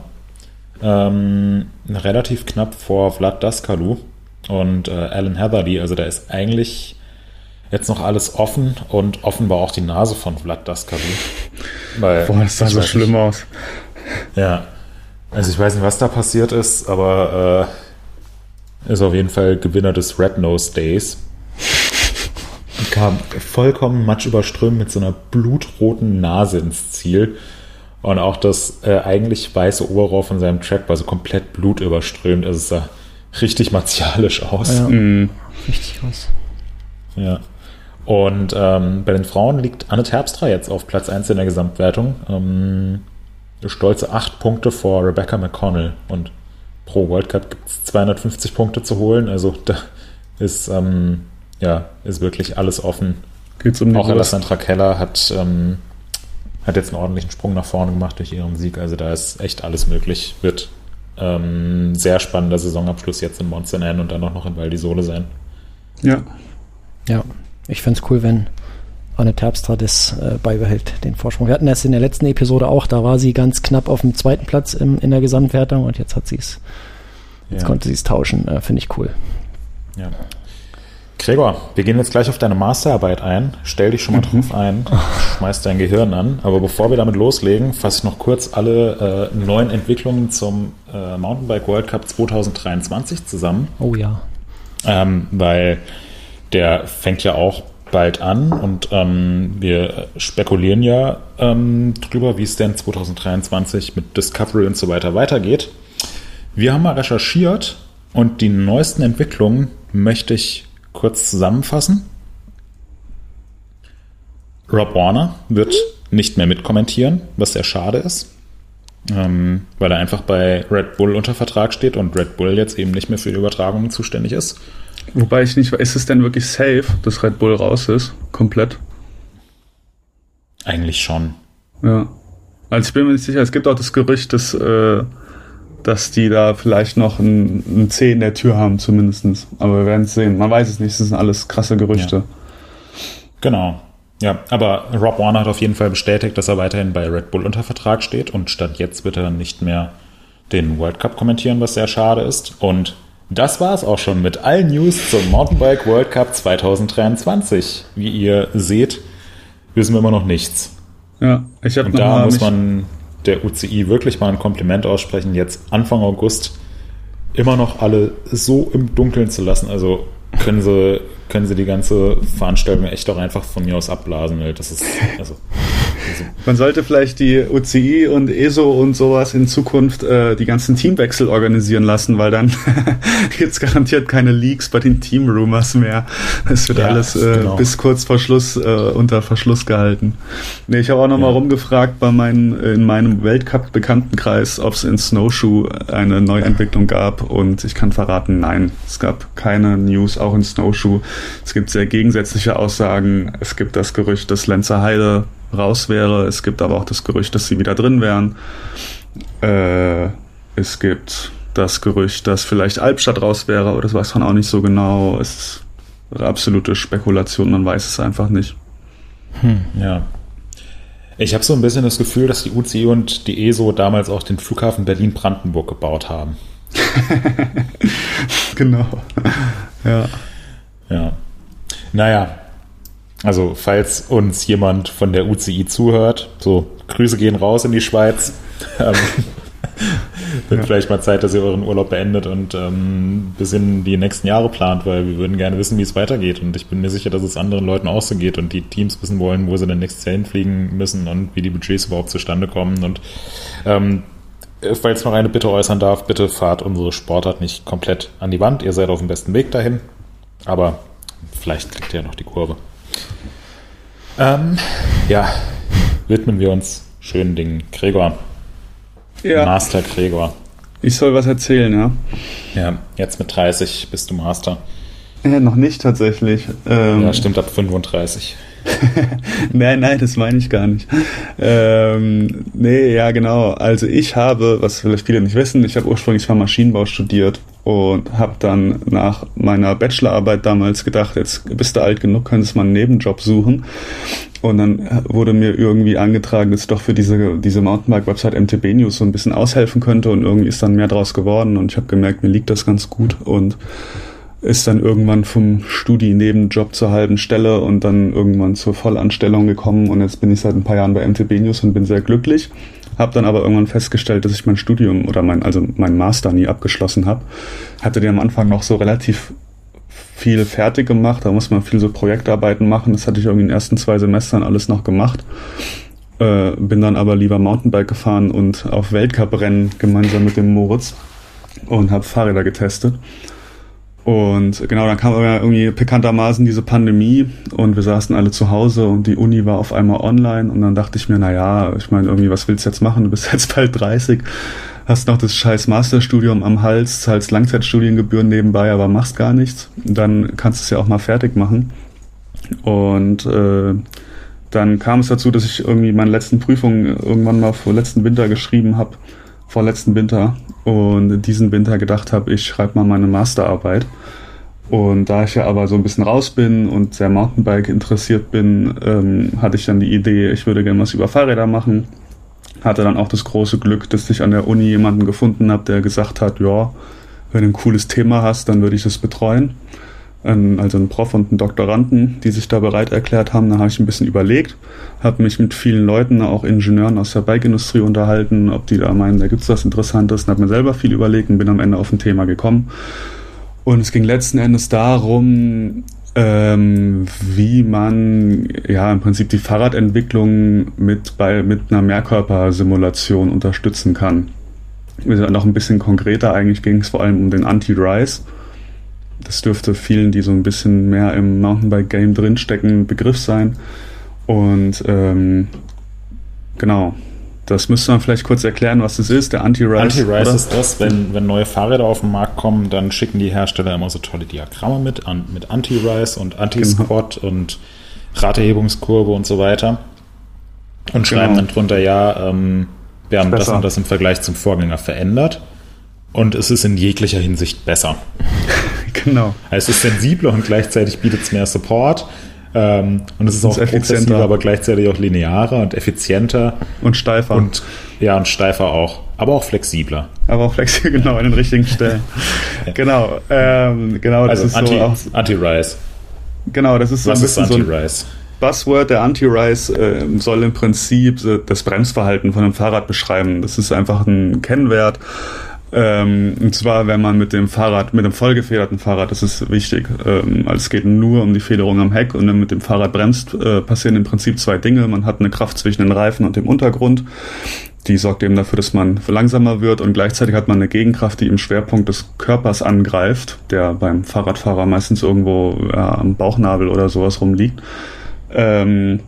Ähm, relativ knapp vor Vlad Daskalu und äh, Alan Heatherly. Also da ist eigentlich jetzt noch alles offen und offen war auch die Nase von Vlad Daskalu. Weil, Boah, das sah so schlimm nicht, aus. Ja. Also ich weiß nicht, was da passiert ist, aber äh, ist auf jeden Fall Gewinner des Red Nose Days. vollkommen matschüberströmt mit so einer blutroten Nase ins Ziel. Und auch das äh, eigentlich weiße Oberrohr von seinem Track war so komplett blutüberströmt. Also es sah richtig martialisch aus. Ja, mm. Richtig krass. Ja. Und ähm, bei den Frauen liegt Anne Terpstra jetzt auf Platz 1 in der Gesamtwertung. Ähm, stolze 8 Punkte vor Rebecca McConnell. Und pro World Cup gibt es 250 Punkte zu holen. Also da ist, ähm, ja, ist wirklich alles offen. Geht's um Auch Alessandra Keller hat, ähm, hat jetzt einen ordentlichen Sprung nach vorne gemacht durch ihren Sieg. Also da ist echt alles möglich. Wird ähm, sehr spannender Saisonabschluss jetzt in Monster und dann auch noch in Val di Sole sein. Ja. Ja, ich fände es cool, wenn Anne Terpstra das äh, beibehält, den Vorsprung. Wir hatten das in der letzten Episode auch, da war sie ganz knapp auf dem zweiten Platz im, in der Gesamtwertung und jetzt hat sie es, jetzt ja. konnte sie es tauschen, äh, finde ich cool. Ja. Gregor, wir gehen jetzt gleich auf deine Masterarbeit ein. Stell dich schon mal mhm. drauf ein, schmeiß dein Gehirn an. Aber bevor wir damit loslegen, fasse ich noch kurz alle äh, neuen Entwicklungen zum äh, Mountainbike World Cup 2023 zusammen. Oh ja. Ähm, weil der fängt ja auch bald an und ähm, wir spekulieren ja ähm, drüber, wie es denn 2023 mit Discovery und so weiter weitergeht. Wir haben mal recherchiert und die neuesten Entwicklungen möchte ich kurz zusammenfassen. Rob Warner wird nicht mehr mitkommentieren, was sehr schade ist, ähm, weil er einfach bei Red Bull unter Vertrag steht und Red Bull jetzt eben nicht mehr für die Übertragungen zuständig ist. Wobei ich nicht weiß, ist es denn wirklich safe, dass Red Bull raus ist? Komplett? Eigentlich schon. Ja. Also ich bin mir nicht sicher, es gibt auch das Gerücht, dass, äh, dass die da vielleicht noch ein, ein C in der Tür haben, zumindest. Aber wir werden es sehen. Man weiß es nicht, das sind alles krasse Gerüchte. Ja. Genau. Ja, aber Rob Warner hat auf jeden Fall bestätigt, dass er weiterhin bei Red Bull unter Vertrag steht und statt jetzt wird er nicht mehr den World Cup kommentieren, was sehr schade ist. Und das war es auch schon mit allen News zum Mountainbike World Cup 2023. Wie ihr seht, wissen wir immer noch nichts. Ja, ich habe Und da muss man der UCI wirklich mal ein Kompliment aussprechen, jetzt Anfang August immer noch alle so im Dunkeln zu lassen. Also können sie können sie die ganze Veranstaltung echt auch einfach von mir aus abblasen, weil das ist, also, also Man sollte vielleicht die UCI und ESO und sowas in Zukunft äh, die ganzen Teamwechsel organisieren lassen, weil dann gibt es garantiert keine Leaks bei den Team Rumors mehr. Es wird ja, alles äh, genau. bis kurz vor Schluss äh, unter Verschluss gehalten. Nee, ich habe auch nochmal ja. rumgefragt bei meinen, in meinem Weltcup-Bekanntenkreis, ob es in Snowshoe eine Neuentwicklung gab und ich kann verraten, nein, es gab keine News, auch in Snowshoe. Es gibt sehr gegensätzliche Aussagen. Es gibt das Gerücht, dass Lenzer Heide raus wäre. Es gibt aber auch das Gerücht, dass sie wieder drin wären. Äh, es gibt das Gerücht, dass vielleicht Albstadt raus wäre, aber das weiß man auch nicht so genau. Es ist absolute Spekulation, man weiß es einfach nicht. Hm, ja. Ich habe so ein bisschen das Gefühl, dass die UCI und die ESO damals auch den Flughafen Berlin-Brandenburg gebaut haben. genau. Ja. Ja. Naja, also falls uns jemand von der UCI zuhört, so Grüße gehen raus in die Schweiz. Ähm, wird ja. vielleicht mal Zeit, dass ihr euren Urlaub beendet und ähm, bis in die nächsten Jahre plant, weil wir würden gerne wissen, wie es weitergeht. Und ich bin mir sicher, dass es anderen Leuten auch so geht und die Teams wissen wollen, wo sie denn nächstes Jahr hinfliegen müssen und wie die Budgets überhaupt zustande kommen. Und ähm, falls ich noch eine Bitte äußern darf, bitte fahrt unsere Sportart nicht komplett an die Wand. Ihr seid auf dem besten Weg dahin. Aber vielleicht kriegt ihr ja noch die Kurve. Ähm, ja, widmen wir uns schönen Dingen. Gregor. Ja. Master Gregor. Ich soll was erzählen, ja? Ja, jetzt mit 30 bist du Master. Ja, noch nicht tatsächlich. Ähm, ja, stimmt, ab 35. nein, nein, das meine ich gar nicht. Ähm, nee, ja, genau. Also ich habe, was vielleicht viele nicht wissen, ich habe ursprünglich mal Maschinenbau studiert und habe dann nach meiner Bachelorarbeit damals gedacht, jetzt bist du alt genug, könntest mal einen Nebenjob suchen. Und dann wurde mir irgendwie angetragen, dass ich doch für diese, diese Mountainbike-Website MTB News so ein bisschen aushelfen könnte. Und irgendwie ist dann mehr draus geworden. Und ich habe gemerkt, mir liegt das ganz gut. Und ist dann irgendwann vom Studi-Nebenjob zur halben Stelle und dann irgendwann zur Vollanstellung gekommen und jetzt bin ich seit ein paar Jahren bei MTB News und bin sehr glücklich. Habe dann aber irgendwann festgestellt, dass ich mein Studium oder mein, also mein Master nie abgeschlossen habe. Hatte den am Anfang noch so relativ viel fertig gemacht. Da muss man viel so Projektarbeiten machen. Das hatte ich irgendwie in den ersten zwei Semestern alles noch gemacht. Äh, bin dann aber lieber Mountainbike gefahren und auf Weltcuprennen gemeinsam mit dem Moritz und habe Fahrräder getestet. Und genau, dann kam aber irgendwie bekanntermaßen diese Pandemie und wir saßen alle zu Hause und die Uni war auf einmal online und dann dachte ich mir, na ja, ich meine, irgendwie, was willst du jetzt machen? Du bist jetzt bald 30, hast noch das scheiß Masterstudium am Hals, zahlst Langzeitstudiengebühren nebenbei, aber machst gar nichts. Dann kannst du es ja auch mal fertig machen. Und äh, dann kam es dazu, dass ich irgendwie meine letzten Prüfungen irgendwann mal vor letzten Winter geschrieben habe vorletzten Winter und diesen Winter gedacht habe, ich schreibe mal meine Masterarbeit. Und da ich ja aber so ein bisschen raus bin und sehr Mountainbike interessiert bin, ähm, hatte ich dann die Idee, ich würde gerne was über Fahrräder machen. Hatte dann auch das große Glück, dass ich an der Uni jemanden gefunden habe, der gesagt hat, ja, wenn du ein cooles Thema hast, dann würde ich das betreuen also ein Prof und ein Doktoranden, die sich da bereit erklärt haben. Da habe ich ein bisschen überlegt, habe mich mit vielen Leuten, auch Ingenieuren aus der Bike-Industrie unterhalten, ob die da meinen, da gibt es was Interessantes und habe mir selber viel überlegt und bin am Ende auf ein Thema gekommen. Und es ging letzten Endes darum, ähm, wie man ja im Prinzip die Fahrradentwicklung mit, bei, mit einer Mehrkörpersimulation unterstützen kann. Noch ein bisschen konkreter eigentlich ging es vor allem um den Anti-Rise das dürfte vielen, die so ein bisschen mehr im Mountainbike-Game drinstecken, Begriff sein. Und ähm, genau, das müsste man vielleicht kurz erklären, was das ist, der Anti-Rise. Anti-Rise ist das, wenn, wenn neue Fahrräder auf den Markt kommen, dann schicken die Hersteller immer so tolle Diagramme mit, an, mit Anti-Rise und Anti-Squat genau. und Raderhebungskurve und so weiter. Und schreiben genau. dann drunter, ja, ähm, wir haben das und das im Vergleich zum Vorgänger verändert. Und es ist in jeglicher Hinsicht besser. genau. Es ist sensibler und gleichzeitig bietet es mehr Support. Ähm, und es ist auch progressiver, aber gleichzeitig auch linearer und effizienter. Und steifer. Und ja, und steifer auch. Aber auch flexibler. Aber auch flexibel, genau, an den richtigen Stellen. genau. Ähm, genau, das also ist Anti, so auch, Anti-Rise. Genau, das ist so Was ein bisschen ist Anti-Rise? So Buzzword, der Anti-Rise, äh, soll im Prinzip das Bremsverhalten von einem Fahrrad beschreiben. Das ist einfach ein Kennwert ähm, und zwar, wenn man mit dem Fahrrad, mit dem vollgefederten Fahrrad, das ist wichtig, ähm, also es geht nur um die Federung am Heck und wenn mit dem Fahrrad bremst, äh, passieren im Prinzip zwei Dinge. Man hat eine Kraft zwischen den Reifen und dem Untergrund. Die sorgt eben dafür, dass man langsamer wird und gleichzeitig hat man eine Gegenkraft, die im Schwerpunkt des Körpers angreift, der beim Fahrradfahrer meistens irgendwo ja, am Bauchnabel oder sowas rumliegt. Ähm,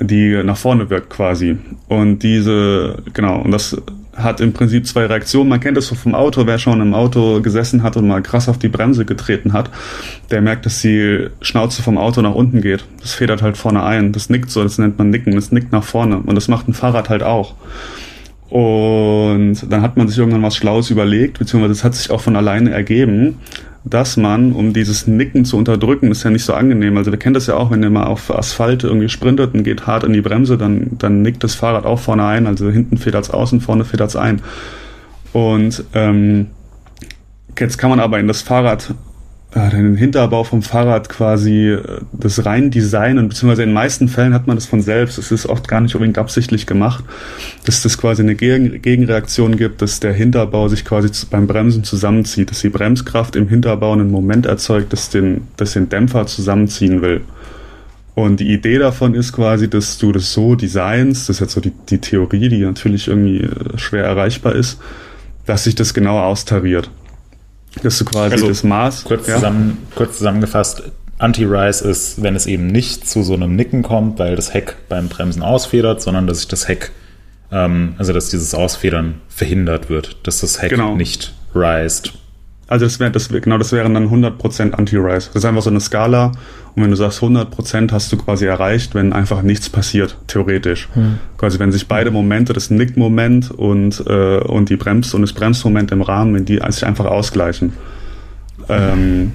die nach vorne wirkt quasi. Und diese, genau, und das hat im Prinzip zwei Reaktionen. Man kennt das so vom Auto, wer schon im Auto gesessen hat und mal krass auf die Bremse getreten hat, der merkt, dass die Schnauze vom Auto nach unten geht. Das federt halt vorne ein. Das nickt so, das nennt man Nicken, das nickt nach vorne. Und das macht ein Fahrrad halt auch. Und dann hat man sich irgendwann was Schlaues überlegt, beziehungsweise es hat sich auch von alleine ergeben, dass man, um dieses Nicken zu unterdrücken, ist ja nicht so angenehm. Also wir kennen das ja auch, wenn ihr mal auf Asphalt irgendwie sprintet und geht hart in die Bremse, dann, dann nickt das Fahrrad auch vorne ein. Also hinten federt's außen, vorne federt's ein. Und ähm, jetzt kann man aber in das Fahrrad den Hinterbau vom Fahrrad quasi äh, das rein designen, beziehungsweise in den meisten Fällen hat man das von selbst. Es ist oft gar nicht unbedingt absichtlich gemacht, dass das quasi eine Gegen Gegenreaktion gibt, dass der Hinterbau sich quasi beim Bremsen zusammenzieht, dass die Bremskraft im Hinterbau einen Moment erzeugt, dass den, dass den Dämpfer zusammenziehen will. Und die Idee davon ist quasi, dass du das so designst, das ist jetzt so die, die Theorie, die natürlich irgendwie äh, schwer erreichbar ist, dass sich das genau austariert. Dass du quasi also, das Maß. Kurz, ja? zusammen, kurz zusammengefasst, Anti-Rise ist, wenn es eben nicht zu so einem Nicken kommt, weil das Heck beim Bremsen ausfedert, sondern dass sich das Heck, ähm, also dass dieses Ausfedern verhindert wird, dass das Heck genau. nicht rised. Also das wäre, das, genau, das wären dann 100% Anti-Rise. Das ist einfach so eine Skala. Und wenn du sagst 100% hast du quasi erreicht, wenn einfach nichts passiert, theoretisch. Hm. Quasi wenn sich beide Momente, das Nick-Moment und, äh, und die Brems- und das Bremsmoment im Rahmen, wenn die sich einfach ausgleichen. Ähm,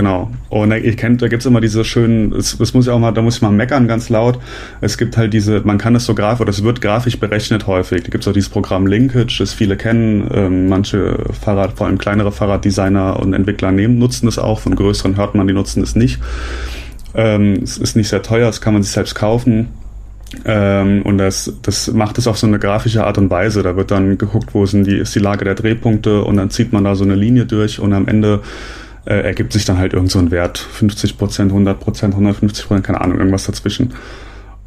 Genau. Und ihr kennt, da gibt's immer diese schönen, es, es muss ja auch mal, da muss ich mal meckern ganz laut. Es gibt halt diese, man kann es so grafisch, oder es wird grafisch berechnet häufig. Da gibt's auch dieses Programm Linkage, das viele kennen. Ähm, manche Fahrrad, vor allem kleinere Fahrraddesigner und Entwickler nehmen, nutzen es auch. Von größeren hört man, die nutzen es nicht. Ähm, es ist nicht sehr teuer, das kann man sich selbst kaufen. Ähm, und das, das macht es auf so eine grafische Art und Weise. Da wird dann geguckt, wo sind die, ist die Lage der Drehpunkte und dann zieht man da so eine Linie durch und am Ende äh, ergibt sich dann halt irgend so ein Wert, 50 Prozent, 100 Prozent, 150 Prozent, keine Ahnung, irgendwas dazwischen.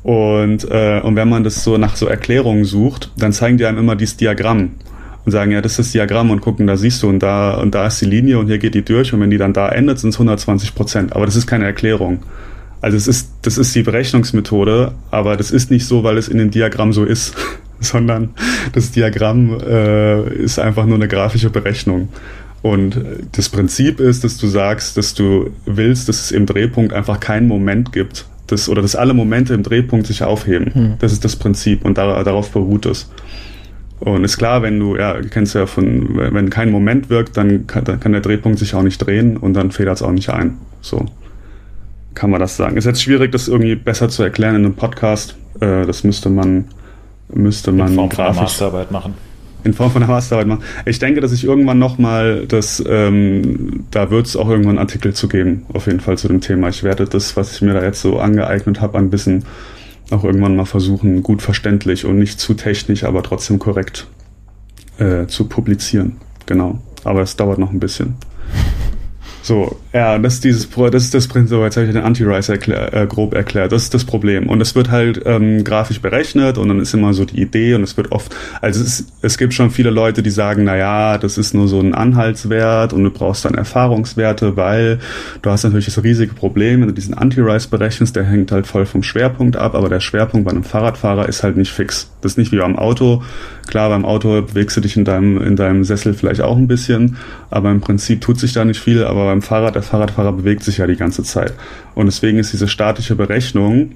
Und, äh, und wenn man das so nach so Erklärungen sucht, dann zeigen die einem immer dieses Diagramm und sagen, ja, das ist das Diagramm und gucken, da siehst du und da und da ist die Linie und hier geht die durch und wenn die dann da endet, sind es 120 Prozent. Aber das ist keine Erklärung. Also es ist, das ist die Berechnungsmethode, aber das ist nicht so, weil es in dem Diagramm so ist, sondern das Diagramm äh, ist einfach nur eine grafische Berechnung. Und das Prinzip ist, dass du sagst, dass du willst, dass es im Drehpunkt einfach keinen Moment gibt, dass, oder dass alle Momente im Drehpunkt sich aufheben. Hm. Das ist das Prinzip und da, darauf beruht es. Und ist klar, wenn du, ja, du kennst ja von, wenn kein Moment wirkt, dann kann, dann kann der Drehpunkt sich auch nicht drehen und dann federt es auch nicht ein. So kann man das sagen. Ist jetzt schwierig, das irgendwie besser zu erklären in einem Podcast. Äh, das müsste man, müsste man in Form grafisch Masterarbeit machen. In Form von einer Masterarbeit machen. Ich denke, dass ich irgendwann nochmal das, ähm, da wird es auch irgendwann einen Artikel zu geben, auf jeden Fall zu dem Thema. Ich werde das, was ich mir da jetzt so angeeignet habe, ein bisschen auch irgendwann mal versuchen, gut verständlich und nicht zu technisch, aber trotzdem korrekt äh, zu publizieren. Genau. Aber es dauert noch ein bisschen. So, ja, das ist dieses, das ist das Prinzip, jetzt habe ich den Anti-Rise erklär, äh, grob erklärt. Das ist das Problem. Und es wird halt ähm, grafisch berechnet und dann ist immer so die Idee und es wird oft, also es, ist, es gibt schon viele Leute, die sagen, na ja, das ist nur so ein Anhaltswert und du brauchst dann Erfahrungswerte, weil du hast natürlich das riesige Problem, wenn du diesen Anti-Rise berechnest, der hängt halt voll vom Schwerpunkt ab, aber der Schwerpunkt bei einem Fahrradfahrer ist halt nicht fix. Das ist nicht wie beim Auto. Klar, beim Auto bewegst du dich in deinem, in deinem Sessel vielleicht auch ein bisschen, aber im Prinzip tut sich da nicht viel, aber beim Fahrrad, der Fahrradfahrer bewegt sich ja die ganze Zeit. Und deswegen ist diese statische Berechnung,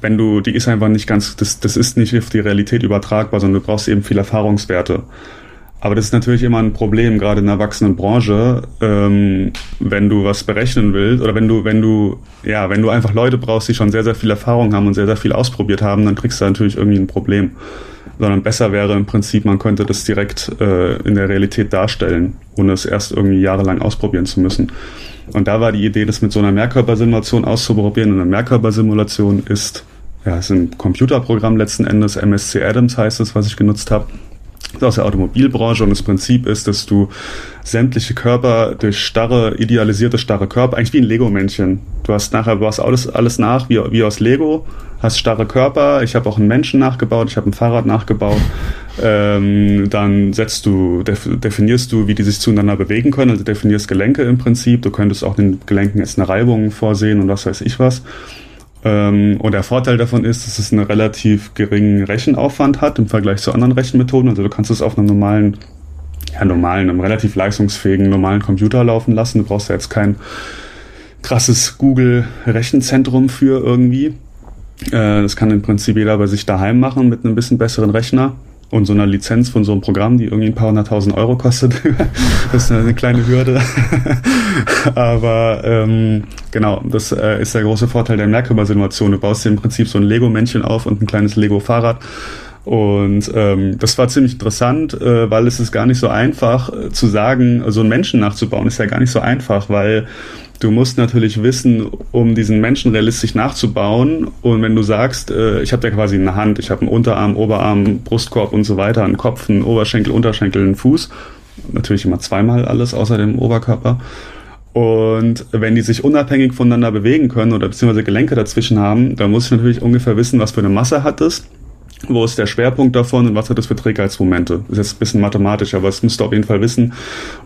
wenn du, die ist einfach nicht ganz, das, das ist nicht auf die Realität übertragbar, sondern du brauchst eben viel Erfahrungswerte. Aber das ist natürlich immer ein Problem, gerade in der wachsenden Branche, ähm, wenn du was berechnen willst oder wenn du, wenn du, ja, wenn du einfach Leute brauchst, die schon sehr, sehr viel Erfahrung haben und sehr, sehr viel ausprobiert haben, dann kriegst du natürlich irgendwie ein Problem sondern besser wäre im Prinzip, man könnte das direkt äh, in der Realität darstellen, ohne es erst irgendwie jahrelang ausprobieren zu müssen. Und da war die Idee, das mit so einer Mehrkörpersimulation auszuprobieren. Und eine Mehrkörpersimulation ist, ja, ist ein Computerprogramm letzten Endes, MSC Adams heißt es, was ich genutzt habe aus der Automobilbranche und das Prinzip ist, dass du sämtliche Körper durch starre, idealisierte starre Körper, eigentlich wie ein Lego-Männchen. Du hast nachher, du hast alles, alles nach wie, wie aus Lego hast starre Körper. Ich habe auch einen Menschen nachgebaut, ich habe ein Fahrrad nachgebaut. Ähm, dann setzt du, def definierst du, wie die sich zueinander bewegen können, also definierst Gelenke im Prinzip. Du könntest auch den Gelenken jetzt eine Reibung vorsehen und was weiß ich was. Ähm, und der Vorteil davon ist, dass es einen relativ geringen Rechenaufwand hat im Vergleich zu anderen Rechenmethoden. Also du kannst es auf einem normalen, ja normalen, einem relativ leistungsfähigen normalen Computer laufen lassen. Du brauchst ja jetzt kein krasses Google-Rechenzentrum für irgendwie. Äh, das kann im Prinzip jeder bei sich daheim machen mit einem bisschen besseren Rechner und so einer Lizenz von so einem Programm, die irgendwie ein paar hunderttausend Euro kostet. das ist eine kleine Hürde. Aber ähm, genau, das äh, ist der große Vorteil der Merkaba-Simulation. Du baust dir im Prinzip so ein Lego-Männchen auf und ein kleines Lego-Fahrrad. Und ähm, das war ziemlich interessant, äh, weil es ist gar nicht so einfach äh, zu sagen, so einen Menschen nachzubauen, ist ja gar nicht so einfach, weil Du musst natürlich wissen, um diesen Menschen realistisch nachzubauen. Und wenn du sagst, äh, ich habe da quasi eine Hand, ich habe einen Unterarm, Oberarm, Brustkorb und so weiter, einen Kopf, einen Oberschenkel, Unterschenkel, einen Fuß, natürlich immer zweimal alles außer dem Oberkörper. Und wenn die sich unabhängig voneinander bewegen können oder beziehungsweise Gelenke dazwischen haben, dann muss ich natürlich ungefähr wissen, was für eine Masse hat es, wo ist der Schwerpunkt davon und was hat das für Trägheitsmomente. Ist jetzt ein bisschen mathematisch, aber es müsst ihr auf jeden Fall wissen,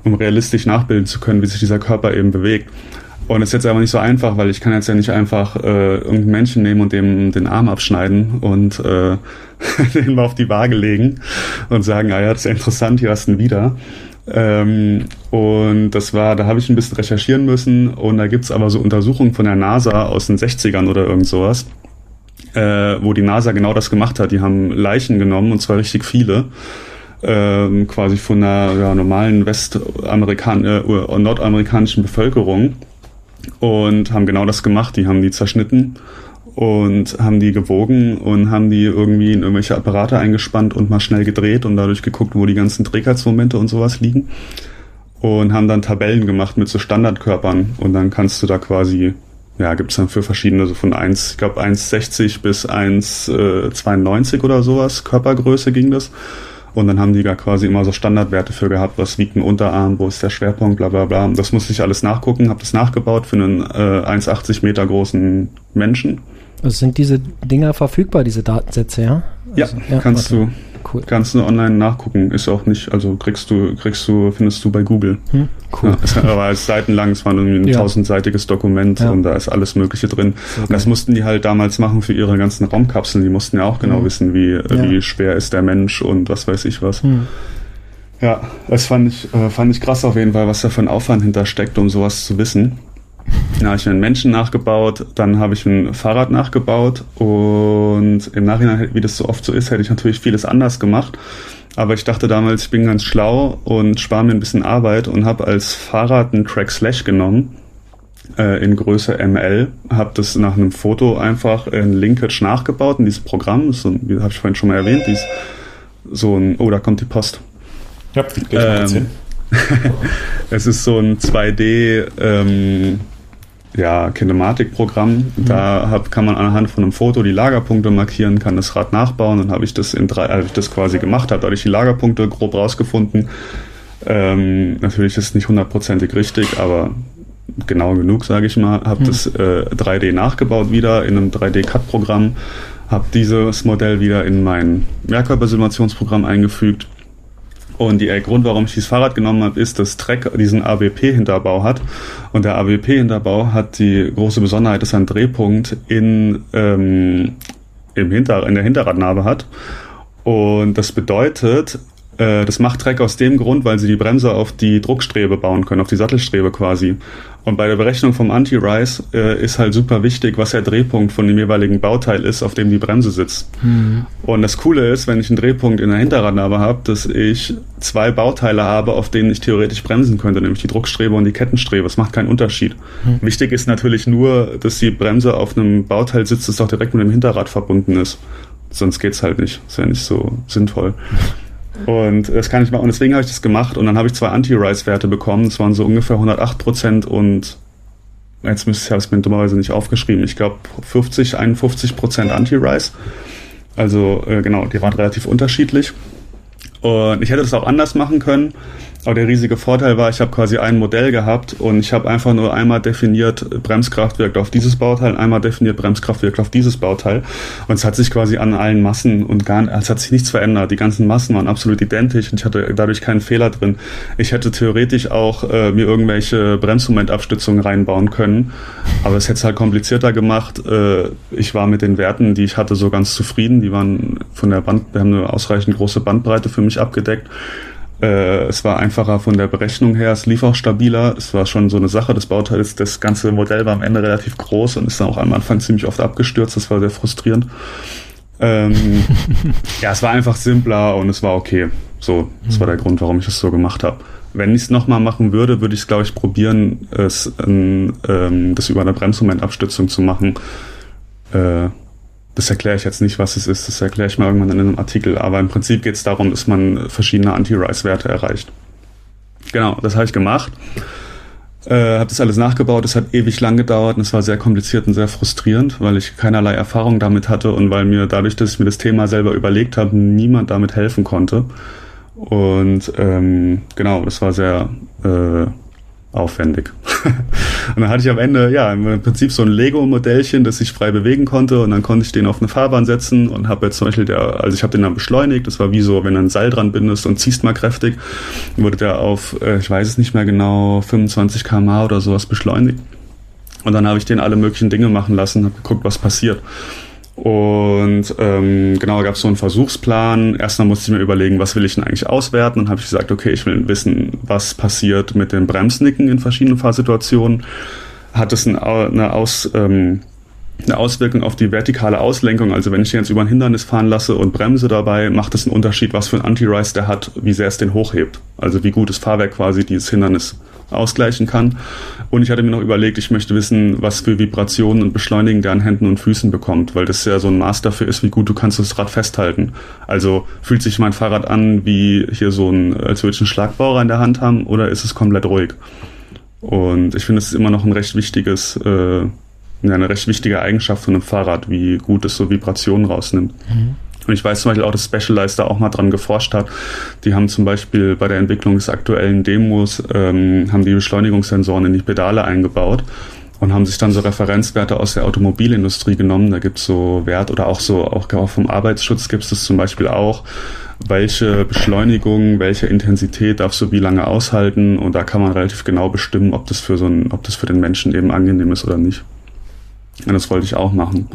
um realistisch nachbilden zu können, wie sich dieser Körper eben bewegt. Und es ist jetzt aber nicht so einfach, weil ich kann jetzt ja nicht einfach äh, irgendeinen Menschen nehmen und dem den Arm abschneiden und äh, den mal auf die Waage legen und sagen, ah ja, das ist ja interessant, hier hast du ihn wieder. Ähm, und das war, da habe ich ein bisschen recherchieren müssen und da gibt's aber so Untersuchungen von der NASA aus den 60ern oder irgend sowas, äh, wo die NASA genau das gemacht hat. Die haben Leichen genommen und zwar richtig viele. Ähm, quasi von einer ja, normalen westamerikan äh, nordamerikanischen Bevölkerung und haben genau das gemacht. Die haben die zerschnitten und haben die gewogen und haben die irgendwie in irgendwelche Apparate eingespannt und mal schnell gedreht und dadurch geguckt, wo die ganzen Trägheitsmomente und sowas liegen. Und haben dann Tabellen gemacht mit so Standardkörpern und dann kannst du da quasi, ja, gibt's dann für verschiedene, so von 1, ich glaube 1,60 bis 1,92 oder sowas, Körpergröße ging das. Und dann haben die da quasi immer so Standardwerte für gehabt, was wiegt ein Unterarm, wo ist der Schwerpunkt, bla bla bla. Das musste ich alles nachgucken, habe das nachgebaut für einen äh, 1,80 Meter großen Menschen. Also sind diese Dinger verfügbar, diese Datensätze, ja? Also, ja, ja, kannst okay. du. Cool. Kannst du online nachgucken, ist auch nicht, also kriegst du, kriegst du, findest du bei Google. Hm, cool. Ja, es war seitenlang, es war irgendwie ein ja. tausendseitiges Dokument ja. und da ist alles Mögliche drin. Und das mussten die halt damals machen für ihre ganzen Raumkapseln. Die mussten ja auch genau hm. wissen, wie, wie schwer ist der Mensch und was weiß ich was. Hm. Ja, das fand ich, äh, fand ich krass auf jeden Fall, was da für ein Aufwand hintersteckt, um sowas zu wissen. Dann habe ich einen Menschen nachgebaut, dann habe ich ein Fahrrad nachgebaut und im Nachhinein, wie das so oft so ist, hätte ich natürlich vieles anders gemacht. Aber ich dachte damals, ich bin ganz schlau und spare mir ein bisschen Arbeit und habe als Fahrrad einen Track Slash genommen äh, in Größe ML, habe das nach einem Foto einfach in Linkage nachgebaut in dieses Programm, so, wie habe ich vorhin schon mal erwähnt, dies, so ein, oh, da kommt die Post. Ja, geht ähm, es ist so ein 2D ähm, ja, Kinematik-Programm. Mhm. Da hab, kann man anhand von einem Foto die Lagerpunkte markieren, kann das Rad nachbauen. Dann habe ich das in drei, habe ich das quasi gemacht, habe dadurch die Lagerpunkte grob rausgefunden. Ähm, natürlich ist es nicht hundertprozentig richtig, aber genau genug, sage ich mal. Habe mhm. das äh, 3D nachgebaut wieder in einem 3D-Cut-Programm. Habe dieses Modell wieder in mein Mehrkörpersimulationsprogramm eingefügt und der Grund, warum ich dieses Fahrrad genommen habe, ist, dass Trek diesen AWP-Hinterbau hat. Und der AWP-Hinterbau hat die große Besonderheit, dass er einen Drehpunkt in, ähm, im Hinter, in der Hinterradnabe hat. Und das bedeutet, äh, das macht Trek aus dem Grund, weil sie die Bremse auf die Druckstrebe bauen können, auf die Sattelstrebe quasi. Und bei der Berechnung vom Anti-Rise äh, ist halt super wichtig, was der Drehpunkt von dem jeweiligen Bauteil ist, auf dem die Bremse sitzt. Mhm. Und das Coole ist, wenn ich einen Drehpunkt in der Hinterradnabe habe, dass ich zwei Bauteile habe, auf denen ich theoretisch bremsen könnte, nämlich die Druckstrebe und die Kettenstrebe. Es macht keinen Unterschied. Mhm. Wichtig ist natürlich nur, dass die Bremse auf einem Bauteil sitzt, das auch direkt mit dem Hinterrad verbunden ist. Sonst geht's halt nicht. Ist ja nicht so sinnvoll. Und das kann ich machen. Und deswegen habe ich das gemacht. Und dann habe ich zwei Anti-Rise-Werte bekommen. Das waren so ungefähr 108 Prozent und jetzt müsste ich, habe es mir dummerweise nicht aufgeschrieben. Ich glaube 50, 51 Prozent Anti-Rise. Also äh, genau, die waren relativ unterschiedlich. Und ich hätte das auch anders machen können. Aber der riesige Vorteil war, ich habe quasi ein Modell gehabt und ich habe einfach nur einmal definiert, Bremskraft wirkt auf dieses Bauteil, einmal definiert, Bremskraft wirkt auf dieses Bauteil. Und es hat sich quasi an allen Massen und gar es hat sich nichts verändert. Die ganzen Massen waren absolut identisch und ich hatte dadurch keinen Fehler drin. Ich hätte theoretisch auch äh, mir irgendwelche Bremsmomentabstützungen reinbauen können, aber es hätte es halt komplizierter gemacht. Äh, ich war mit den Werten, die ich hatte, so ganz zufrieden. Die waren von der Band, wir haben eine ausreichend große Bandbreite für mich abgedeckt. Äh, es war einfacher von der Berechnung her, es lief auch stabiler. Es war schon so eine Sache des Bauteils. Das ganze Modell war am Ende relativ groß und ist dann auch am Anfang ziemlich oft abgestürzt. Das war sehr frustrierend. Ähm, ja, es war einfach simpler und es war okay. So, das war der mhm. Grund, warum ich es so gemacht habe. Wenn ich es nochmal machen würde, würde ich es, glaube ich, probieren, es, ähm, das über eine Bremsmomentabstützung zu machen. Äh, das erkläre ich jetzt nicht, was es ist. Das erkläre ich mal irgendwann in einem Artikel. Aber im Prinzip geht es darum, dass man verschiedene Anti-Rise-Werte erreicht. Genau, das habe ich gemacht. Äh, habe das alles nachgebaut. Es hat ewig lang gedauert und es war sehr kompliziert und sehr frustrierend, weil ich keinerlei Erfahrung damit hatte und weil mir dadurch, dass ich mir das Thema selber überlegt habe, niemand damit helfen konnte. Und ähm, genau, das war sehr äh, aufwendig. und dann hatte ich am Ende, ja, im Prinzip so ein Lego-Modellchen, das ich frei bewegen konnte und dann konnte ich den auf eine Fahrbahn setzen und habe jetzt zum Beispiel der, also ich habe den dann beschleunigt, das war wie so, wenn du ein Seil dran bindest und ziehst mal kräftig, wurde der auf, äh, ich weiß es nicht mehr genau, 25 km oder sowas beschleunigt. Und dann habe ich den alle möglichen Dinge machen lassen, habe geguckt, was passiert. Und ähm, genau, gab es so einen Versuchsplan. Erstmal musste ich mir überlegen, was will ich denn eigentlich auswerten. Dann habe ich gesagt, okay, ich will wissen, was passiert mit dem Bremsnicken in verschiedenen Fahrsituationen. Hat es eine, eine, Aus, ähm, eine Auswirkung auf die vertikale Auslenkung? Also wenn ich den jetzt über ein Hindernis fahren lasse und bremse dabei, macht es einen Unterschied, was für ein Anti-Rise der hat, wie sehr es den hochhebt. Also wie gut das Fahrwerk quasi dieses Hindernis ausgleichen kann. Und ich hatte mir noch überlegt, ich möchte wissen, was für Vibrationen und Beschleunigen der an Händen und Füßen bekommt, weil das ja so ein Maß dafür ist, wie gut du kannst das Rad festhalten. Also fühlt sich mein Fahrrad an wie hier so ein, als würde ich einen Schlagbauer in der Hand haben oder ist es komplett ruhig? Und ich finde, es ist immer noch ein recht wichtiges, äh, eine recht wichtige Eigenschaft von einem Fahrrad, wie gut es so Vibrationen rausnimmt. Mhm. Und ich weiß zum Beispiel auch, dass Specialized da auch mal dran geforscht hat. Die haben zum Beispiel bei der Entwicklung des aktuellen Demos, ähm, haben die Beschleunigungssensoren in die Pedale eingebaut und haben sich dann so Referenzwerte aus der Automobilindustrie genommen. Da gibt's so Wert oder auch so, auch vom Arbeitsschutz gibt es zum Beispiel auch, welche Beschleunigung, welche Intensität darfst du wie lange aushalten und da kann man relativ genau bestimmen, ob das für so ein, ob das für den Menschen eben angenehm ist oder nicht. Und das wollte ich auch machen.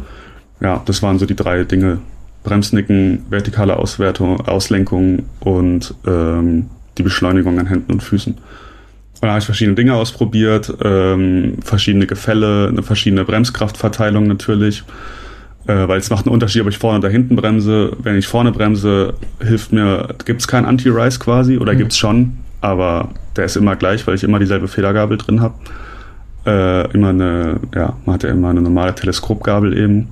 Ja, das waren so die drei Dinge. Bremsnicken, vertikale Auswertung, Auslenkung und ähm, die Beschleunigung an Händen und Füßen. Da habe ich verschiedene Dinge ausprobiert, ähm, verschiedene Gefälle, eine verschiedene Bremskraftverteilung natürlich, äh, weil es macht einen Unterschied, ob ich vorne oder hinten bremse. Wenn ich vorne bremse, hilft mir, gibt es keinen Anti-Rise quasi oder mhm. gibt es schon, aber der ist immer gleich, weil ich immer dieselbe Federgabel drin habe. Äh, immer eine, ja, man hat ja immer eine normale Teleskopgabel eben.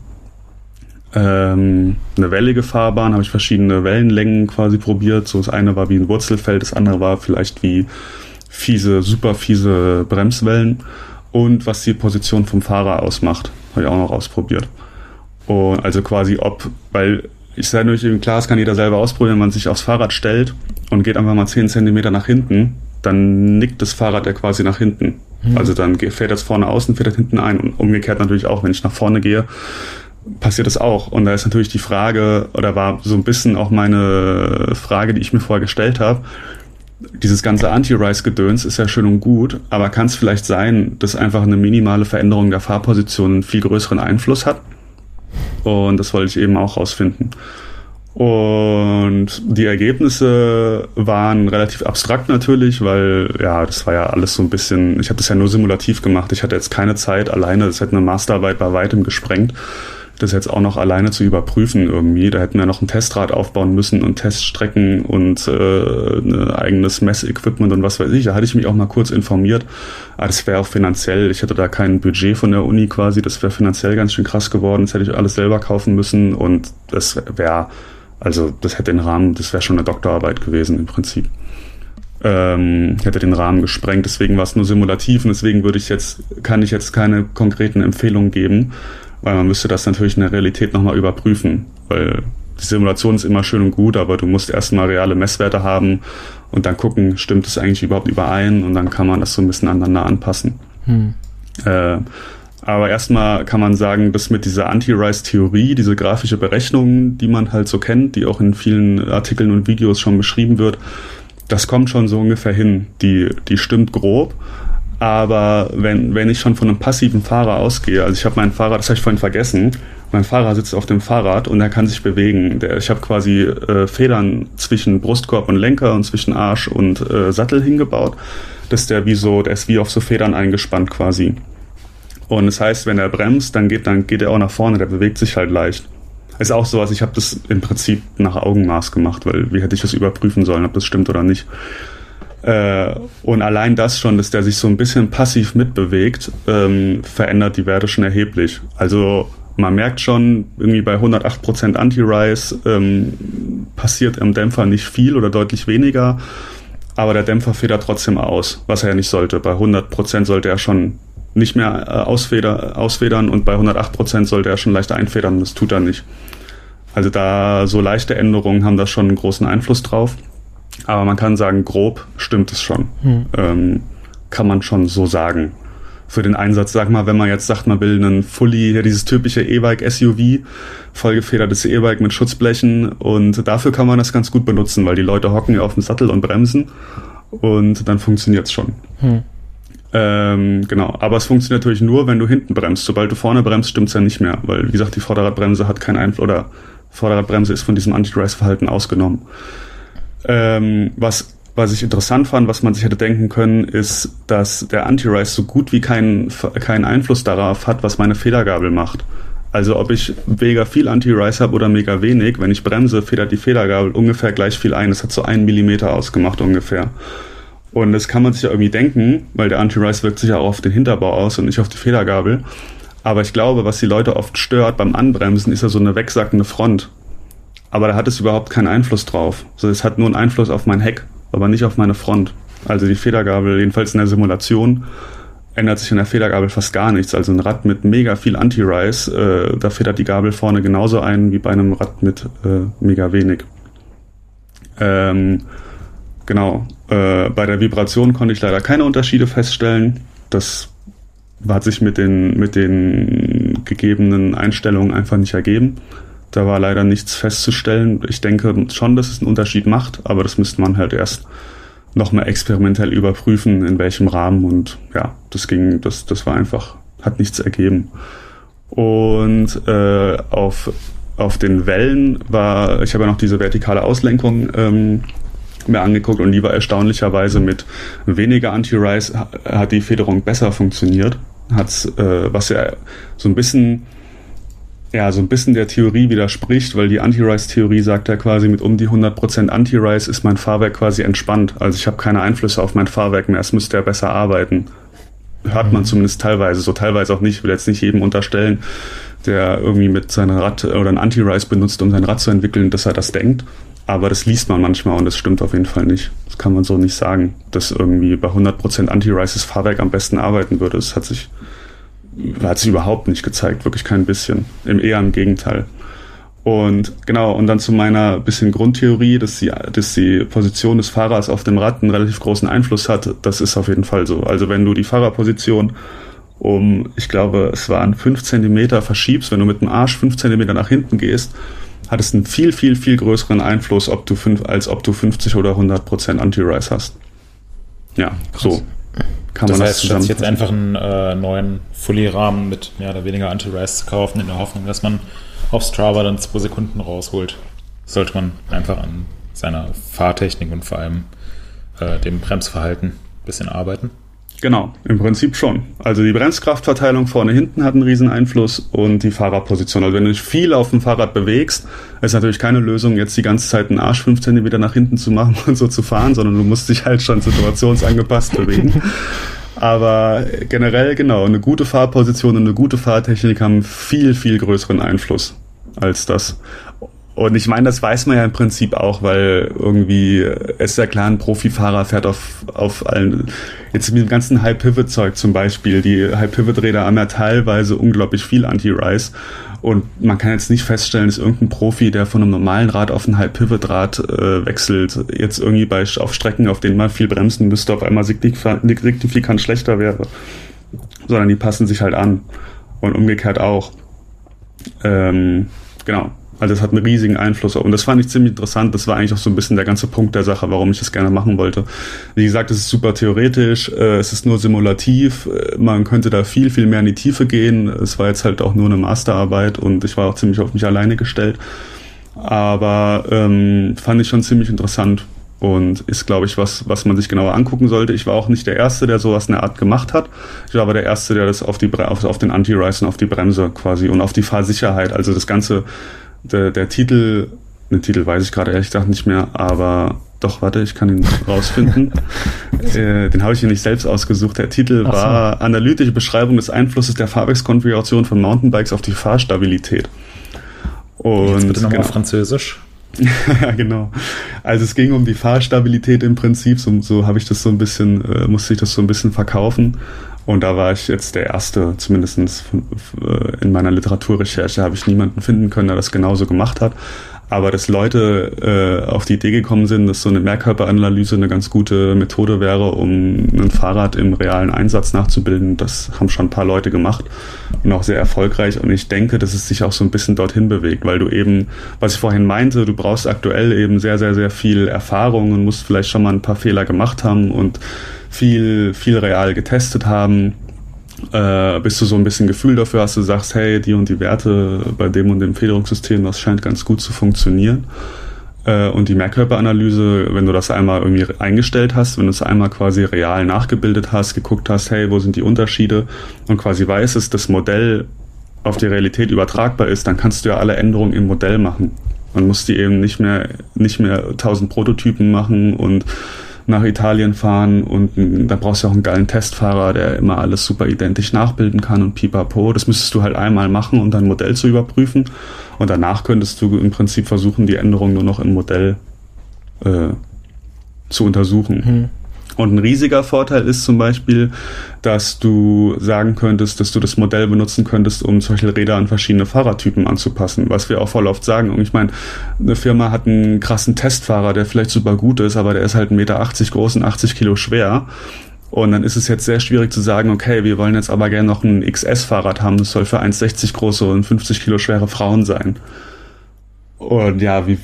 Ähm, eine wellige Fahrbahn, habe ich verschiedene Wellenlängen quasi probiert. So das eine war wie ein Wurzelfeld, das andere war vielleicht wie fiese, super fiese Bremswellen und was die Position vom Fahrer ausmacht, habe ich auch noch ausprobiert. Und also quasi ob, weil ich sage natürlich, klar, das kann jeder selber ausprobieren, wenn man sich aufs Fahrrad stellt und geht einfach mal 10 Zentimeter nach hinten, dann nickt das Fahrrad ja quasi nach hinten. Mhm. Also dann fährt das vorne außen, fährt das hinten ein und umgekehrt natürlich auch, wenn ich nach vorne gehe, passiert das auch. Und da ist natürlich die Frage, oder war so ein bisschen auch meine Frage, die ich mir vorher gestellt habe, dieses ganze Anti-Rise-Gedöns ist ja schön und gut, aber kann es vielleicht sein, dass einfach eine minimale Veränderung der Fahrposition einen viel größeren Einfluss hat? Und das wollte ich eben auch rausfinden. Und die Ergebnisse waren relativ abstrakt natürlich, weil ja, das war ja alles so ein bisschen, ich habe das ja nur simulativ gemacht. Ich hatte jetzt keine Zeit alleine, das hätte eine Masterarbeit bei weitem gesprengt das jetzt auch noch alleine zu überprüfen irgendwie. Da hätten wir noch ein Testrad aufbauen müssen und Teststrecken und äh, ein eigenes Messequipment und was weiß ich. Da hatte ich mich auch mal kurz informiert. Aber das wäre auch finanziell, ich hätte da kein Budget von der Uni quasi, das wäre finanziell ganz schön krass geworden. Das hätte ich alles selber kaufen müssen und das wäre, also das hätte den Rahmen, das wäre schon eine Doktorarbeit gewesen im Prinzip. Ähm, hätte den Rahmen gesprengt, deswegen war es nur simulativ und deswegen würde ich jetzt, kann ich jetzt keine konkreten Empfehlungen geben weil man müsste das natürlich in der Realität nochmal überprüfen, weil die Simulation ist immer schön und gut, aber du musst erstmal reale Messwerte haben und dann gucken, stimmt es eigentlich überhaupt überein und dann kann man das so ein bisschen aneinander anpassen. Hm. Äh, aber erstmal kann man sagen, dass mit dieser Anti-Rise-Theorie, diese grafische Berechnung, die man halt so kennt, die auch in vielen Artikeln und Videos schon beschrieben wird, das kommt schon so ungefähr hin. Die, die stimmt grob, aber wenn, wenn ich schon von einem passiven Fahrer ausgehe, also ich habe meinen Fahrrad, das habe ich vorhin vergessen, mein Fahrer sitzt auf dem Fahrrad und er kann sich bewegen. Der, ich habe quasi äh, Federn zwischen Brustkorb und Lenker und zwischen Arsch und äh, Sattel hingebaut. dass der wie so, der ist wie auf so Federn eingespannt quasi. Und das heißt, wenn er bremst, dann geht, dann geht er auch nach vorne, der bewegt sich halt leicht. Ist auch sowas, ich habe das im Prinzip nach Augenmaß gemacht, weil wie hätte ich das überprüfen sollen, ob das stimmt oder nicht. Äh, und allein das schon, dass der sich so ein bisschen passiv mitbewegt, ähm, verändert die Werte schon erheblich. Also man merkt schon, irgendwie bei 108% Anti-Rise ähm, passiert im Dämpfer nicht viel oder deutlich weniger, aber der Dämpfer federt trotzdem aus, was er ja nicht sollte. Bei 100% sollte er schon nicht mehr äh, ausfeder, ausfedern und bei 108% sollte er schon leicht einfedern, das tut er nicht. Also da so leichte Änderungen haben da schon einen großen Einfluss drauf. Aber man kann sagen, grob stimmt es schon. Hm. Ähm, kann man schon so sagen. Für den Einsatz, sag mal, wenn man jetzt sagt, man will einen Fully, ja, dieses typische E-Bike SUV, vollgefedertes E-Bike mit Schutzblechen und dafür kann man das ganz gut benutzen, weil die Leute hocken ja auf dem Sattel und bremsen und dann funktioniert es schon. Hm. Ähm, genau, aber es funktioniert natürlich nur, wenn du hinten bremst. Sobald du vorne bremst, stimmt es ja nicht mehr, weil wie gesagt, die Vorderradbremse hat keinen Einfluss oder Vorderradbremse ist von diesem Anti-Drive-Verhalten ausgenommen. Ähm, was, was ich interessant fand, was man sich hätte denken können, ist, dass der Anti-Rise so gut wie keinen, keinen Einfluss darauf hat, was meine Federgabel macht. Also ob ich mega viel Anti-Rise habe oder mega wenig, wenn ich bremse, federt die Federgabel ungefähr gleich viel ein. Das hat so einen Millimeter ausgemacht ungefähr. Und das kann man sich ja irgendwie denken, weil der Anti-Rise wirkt sich ja auch auf den Hinterbau aus und nicht auf die Federgabel. Aber ich glaube, was die Leute oft stört beim Anbremsen, ist ja so eine wegsackende Front aber da hat es überhaupt keinen Einfluss drauf. Also es hat nur einen Einfluss auf mein Heck, aber nicht auf meine Front. Also die Federgabel, jedenfalls in der Simulation, ändert sich an der Federgabel fast gar nichts. Also ein Rad mit mega viel Anti-Rise, äh, da federt die Gabel vorne genauso ein wie bei einem Rad mit äh, mega wenig. Ähm, genau. Äh, bei der Vibration konnte ich leider keine Unterschiede feststellen. Das hat sich mit den, mit den gegebenen Einstellungen einfach nicht ergeben. Da war leider nichts festzustellen. Ich denke schon, dass es einen Unterschied macht, aber das müsste man halt erst nochmal experimentell überprüfen, in welchem Rahmen. Und ja, das ging, das, das war einfach, hat nichts ergeben. Und äh, auf, auf den Wellen war, ich habe ja noch diese vertikale Auslenkung ähm, mir angeguckt und die war erstaunlicherweise mit weniger Anti-Rise hat die Federung besser funktioniert. Hat's, äh, was ja so ein bisschen ja, so ein bisschen der Theorie widerspricht, weil die Anti-Rise-Theorie sagt ja quasi, mit um die 100% Anti-Rise ist mein Fahrwerk quasi entspannt. Also ich habe keine Einflüsse auf mein Fahrwerk mehr, es müsste ja besser arbeiten. Hört man mhm. zumindest teilweise, so teilweise auch nicht. Ich will jetzt nicht jedem unterstellen, der irgendwie mit seinem Rad oder ein Anti-Rise benutzt, um sein Rad zu entwickeln, dass er das denkt. Aber das liest man manchmal und das stimmt auf jeden Fall nicht. Das kann man so nicht sagen, dass irgendwie bei 100% Anti-Rise das Fahrwerk am besten arbeiten würde. Das hat sich hat sich überhaupt nicht gezeigt, wirklich kein bisschen. Im eher im Gegenteil. Und genau, und dann zu meiner bisschen Grundtheorie, dass die, dass die Position des Fahrers auf dem Rad einen relativ großen Einfluss hat, das ist auf jeden Fall so. Also wenn du die Fahrerposition um, ich glaube, es waren fünf Zentimeter verschiebst, wenn du mit dem Arsch fünf Zentimeter nach hinten gehst, hat es einen viel, viel, viel größeren Einfluss, ob du fünf, als ob du 50 oder 100 Prozent Anti-Rise hast. Ja, Krass. so kann das man heißt, das statt jetzt einfach einen äh, neuen Fully-Rahmen mit mehr oder weniger Anti-Rise zu kaufen, in der Hoffnung, dass man auf Strava dann zwei Sekunden rausholt, sollte man einfach an seiner Fahrtechnik und vor allem äh, dem Bremsverhalten ein bisschen arbeiten. Genau, im Prinzip schon. Also die Bremskraftverteilung vorne hinten hat einen riesen Einfluss und die Fahrradposition. Also wenn du dich viel auf dem Fahrrad bewegst, ist natürlich keine Lösung, jetzt die ganze Zeit einen Arsch fünf Zentimeter nach hinten zu machen und so zu fahren, sondern du musst dich halt schon situationsangepasst bewegen. Aber generell, genau, eine gute Fahrposition und eine gute Fahrtechnik haben viel, viel größeren Einfluss als das. Und ich meine, das weiß man ja im Prinzip auch, weil irgendwie ist ja klar, ein Profifahrer fährt auf, auf allen, jetzt mit dem ganzen High-Pivot-Zeug zum Beispiel, die High-Pivot-Räder haben ja teilweise unglaublich viel Anti-Rise und man kann jetzt nicht feststellen, dass irgendein Profi, der von einem normalen Rad auf ein High-Pivot-Rad äh, wechselt, jetzt irgendwie bei, auf Strecken, auf denen man viel bremsen müsste, auf einmal signifikant schlechter wäre. Sondern die passen sich halt an. Und umgekehrt auch. Ähm, genau. Also das hat einen riesigen Einfluss. Und das fand ich ziemlich interessant. Das war eigentlich auch so ein bisschen der ganze Punkt der Sache, warum ich das gerne machen wollte. Wie gesagt, es ist super theoretisch, äh, es ist nur simulativ. Äh, man könnte da viel, viel mehr in die Tiefe gehen. Es war jetzt halt auch nur eine Masterarbeit und ich war auch ziemlich auf mich alleine gestellt. Aber ähm, fand ich schon ziemlich interessant und ist, glaube ich, was, was man sich genauer angucken sollte. Ich war auch nicht der Erste, der sowas in der Art gemacht hat. Ich war aber der Erste, der das auf, die, auf, auf den Anti-Rise und auf die Bremse quasi und auf die Fahrsicherheit, also das ganze der, der Titel, den Titel weiß ich gerade ehrlich gesagt nicht mehr, aber doch, warte, ich kann ihn rausfinden. äh, den habe ich hier nicht selbst ausgesucht. Der Titel so. war Analytische Beschreibung des Einflusses der Fahrwerkskonfiguration von Mountainbikes auf die Fahrstabilität. Und Jetzt bitte nochmal genau. Französisch. ja, genau. Also es ging um die Fahrstabilität im Prinzip, so, so habe ich das so ein bisschen, äh, musste ich das so ein bisschen verkaufen. Und da war ich jetzt der Erste, zumindest äh, in meiner Literaturrecherche habe ich niemanden finden können, der das genauso gemacht hat. Aber dass Leute äh, auf die Idee gekommen sind, dass so eine Mehrkörperanalyse eine ganz gute Methode wäre, um ein Fahrrad im realen Einsatz nachzubilden, das haben schon ein paar Leute gemacht und auch sehr erfolgreich. Und ich denke, dass es sich auch so ein bisschen dorthin bewegt, weil du eben, was ich vorhin meinte, du brauchst aktuell eben sehr, sehr, sehr viel Erfahrung und musst vielleicht schon mal ein paar Fehler gemacht haben und viel, viel real getestet haben, äh, bis du so ein bisschen Gefühl dafür hast, du sagst, hey, die und die Werte bei dem und dem Federungssystem, das scheint ganz gut zu funktionieren. Äh, und die Mehrkörperanalyse, wenn du das einmal irgendwie eingestellt hast, wenn du es einmal quasi real nachgebildet hast, geguckt hast, hey, wo sind die Unterschiede und quasi weißt, dass das Modell auf die Realität übertragbar ist, dann kannst du ja alle Änderungen im Modell machen. Man muss die eben nicht mehr, nicht mehr tausend Prototypen machen und nach Italien fahren und da brauchst du auch einen geilen Testfahrer, der immer alles super identisch nachbilden kann und pipapo. Das müsstest du halt einmal machen, um dein Modell zu überprüfen. Und danach könntest du im Prinzip versuchen, die Änderungen nur noch im Modell äh, zu untersuchen. Mhm. Und ein riesiger Vorteil ist zum Beispiel, dass du sagen könntest, dass du das Modell benutzen könntest, um solche Räder an verschiedene Fahrertypen anzupassen. Was wir auch voll oft sagen. Und ich meine, eine Firma hat einen krassen Testfahrer, der vielleicht super gut ist, aber der ist halt 1,80 Meter groß und 80 Kilo schwer. Und dann ist es jetzt sehr schwierig zu sagen, okay, wir wollen jetzt aber gerne noch ein XS-Fahrrad haben. Das soll für 1,60 große und 50 Kilo schwere Frauen sein. Und ja, wie,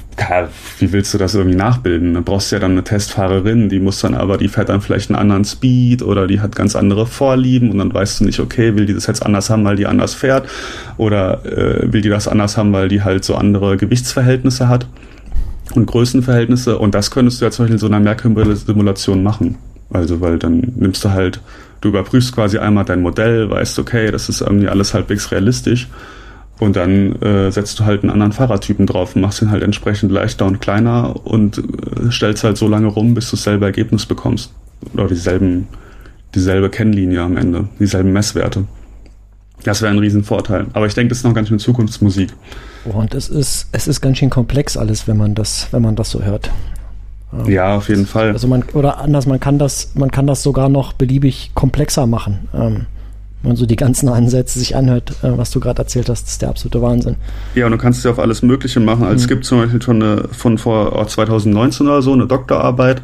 wie willst du das irgendwie nachbilden? Du brauchst ja dann eine Testfahrerin, die muss dann aber, die fährt dann vielleicht einen anderen Speed oder die hat ganz andere Vorlieben und dann weißt du nicht, okay, will die das jetzt anders haben, weil die anders fährt oder äh, will die das anders haben, weil die halt so andere Gewichtsverhältnisse hat und Größenverhältnisse und das könntest du ja zum Beispiel in so einer Mehrkümmel-Simulation machen. Also, weil dann nimmst du halt, du überprüfst quasi einmal dein Modell, weißt, okay, das ist irgendwie alles halbwegs realistisch und dann äh, setzt du halt einen anderen Fahrertypen drauf und machst ihn halt entsprechend leichter und kleiner und äh, stellst halt so lange rum, bis du dasselbe Ergebnis bekommst. Oder dieselben, dieselbe Kennlinie am Ende, dieselben Messwerte. Das wäre ein Riesenvorteil. Aber ich denke, das ist noch ganz schön Zukunftsmusik. Und es ist, es ist ganz schön komplex alles, wenn man das, wenn man das so hört. Ja, auf jeden Fall. Also man, oder anders, man kann das, man kann das sogar noch beliebig komplexer machen. Man so die ganzen Ansätze sich anhört, äh, was du gerade erzählt hast, ist der absolute Wahnsinn. Ja, und du kannst ja auf alles Mögliche machen. Also mhm. es gibt zum Beispiel schon eine, von vor 2019 oder so eine Doktorarbeit.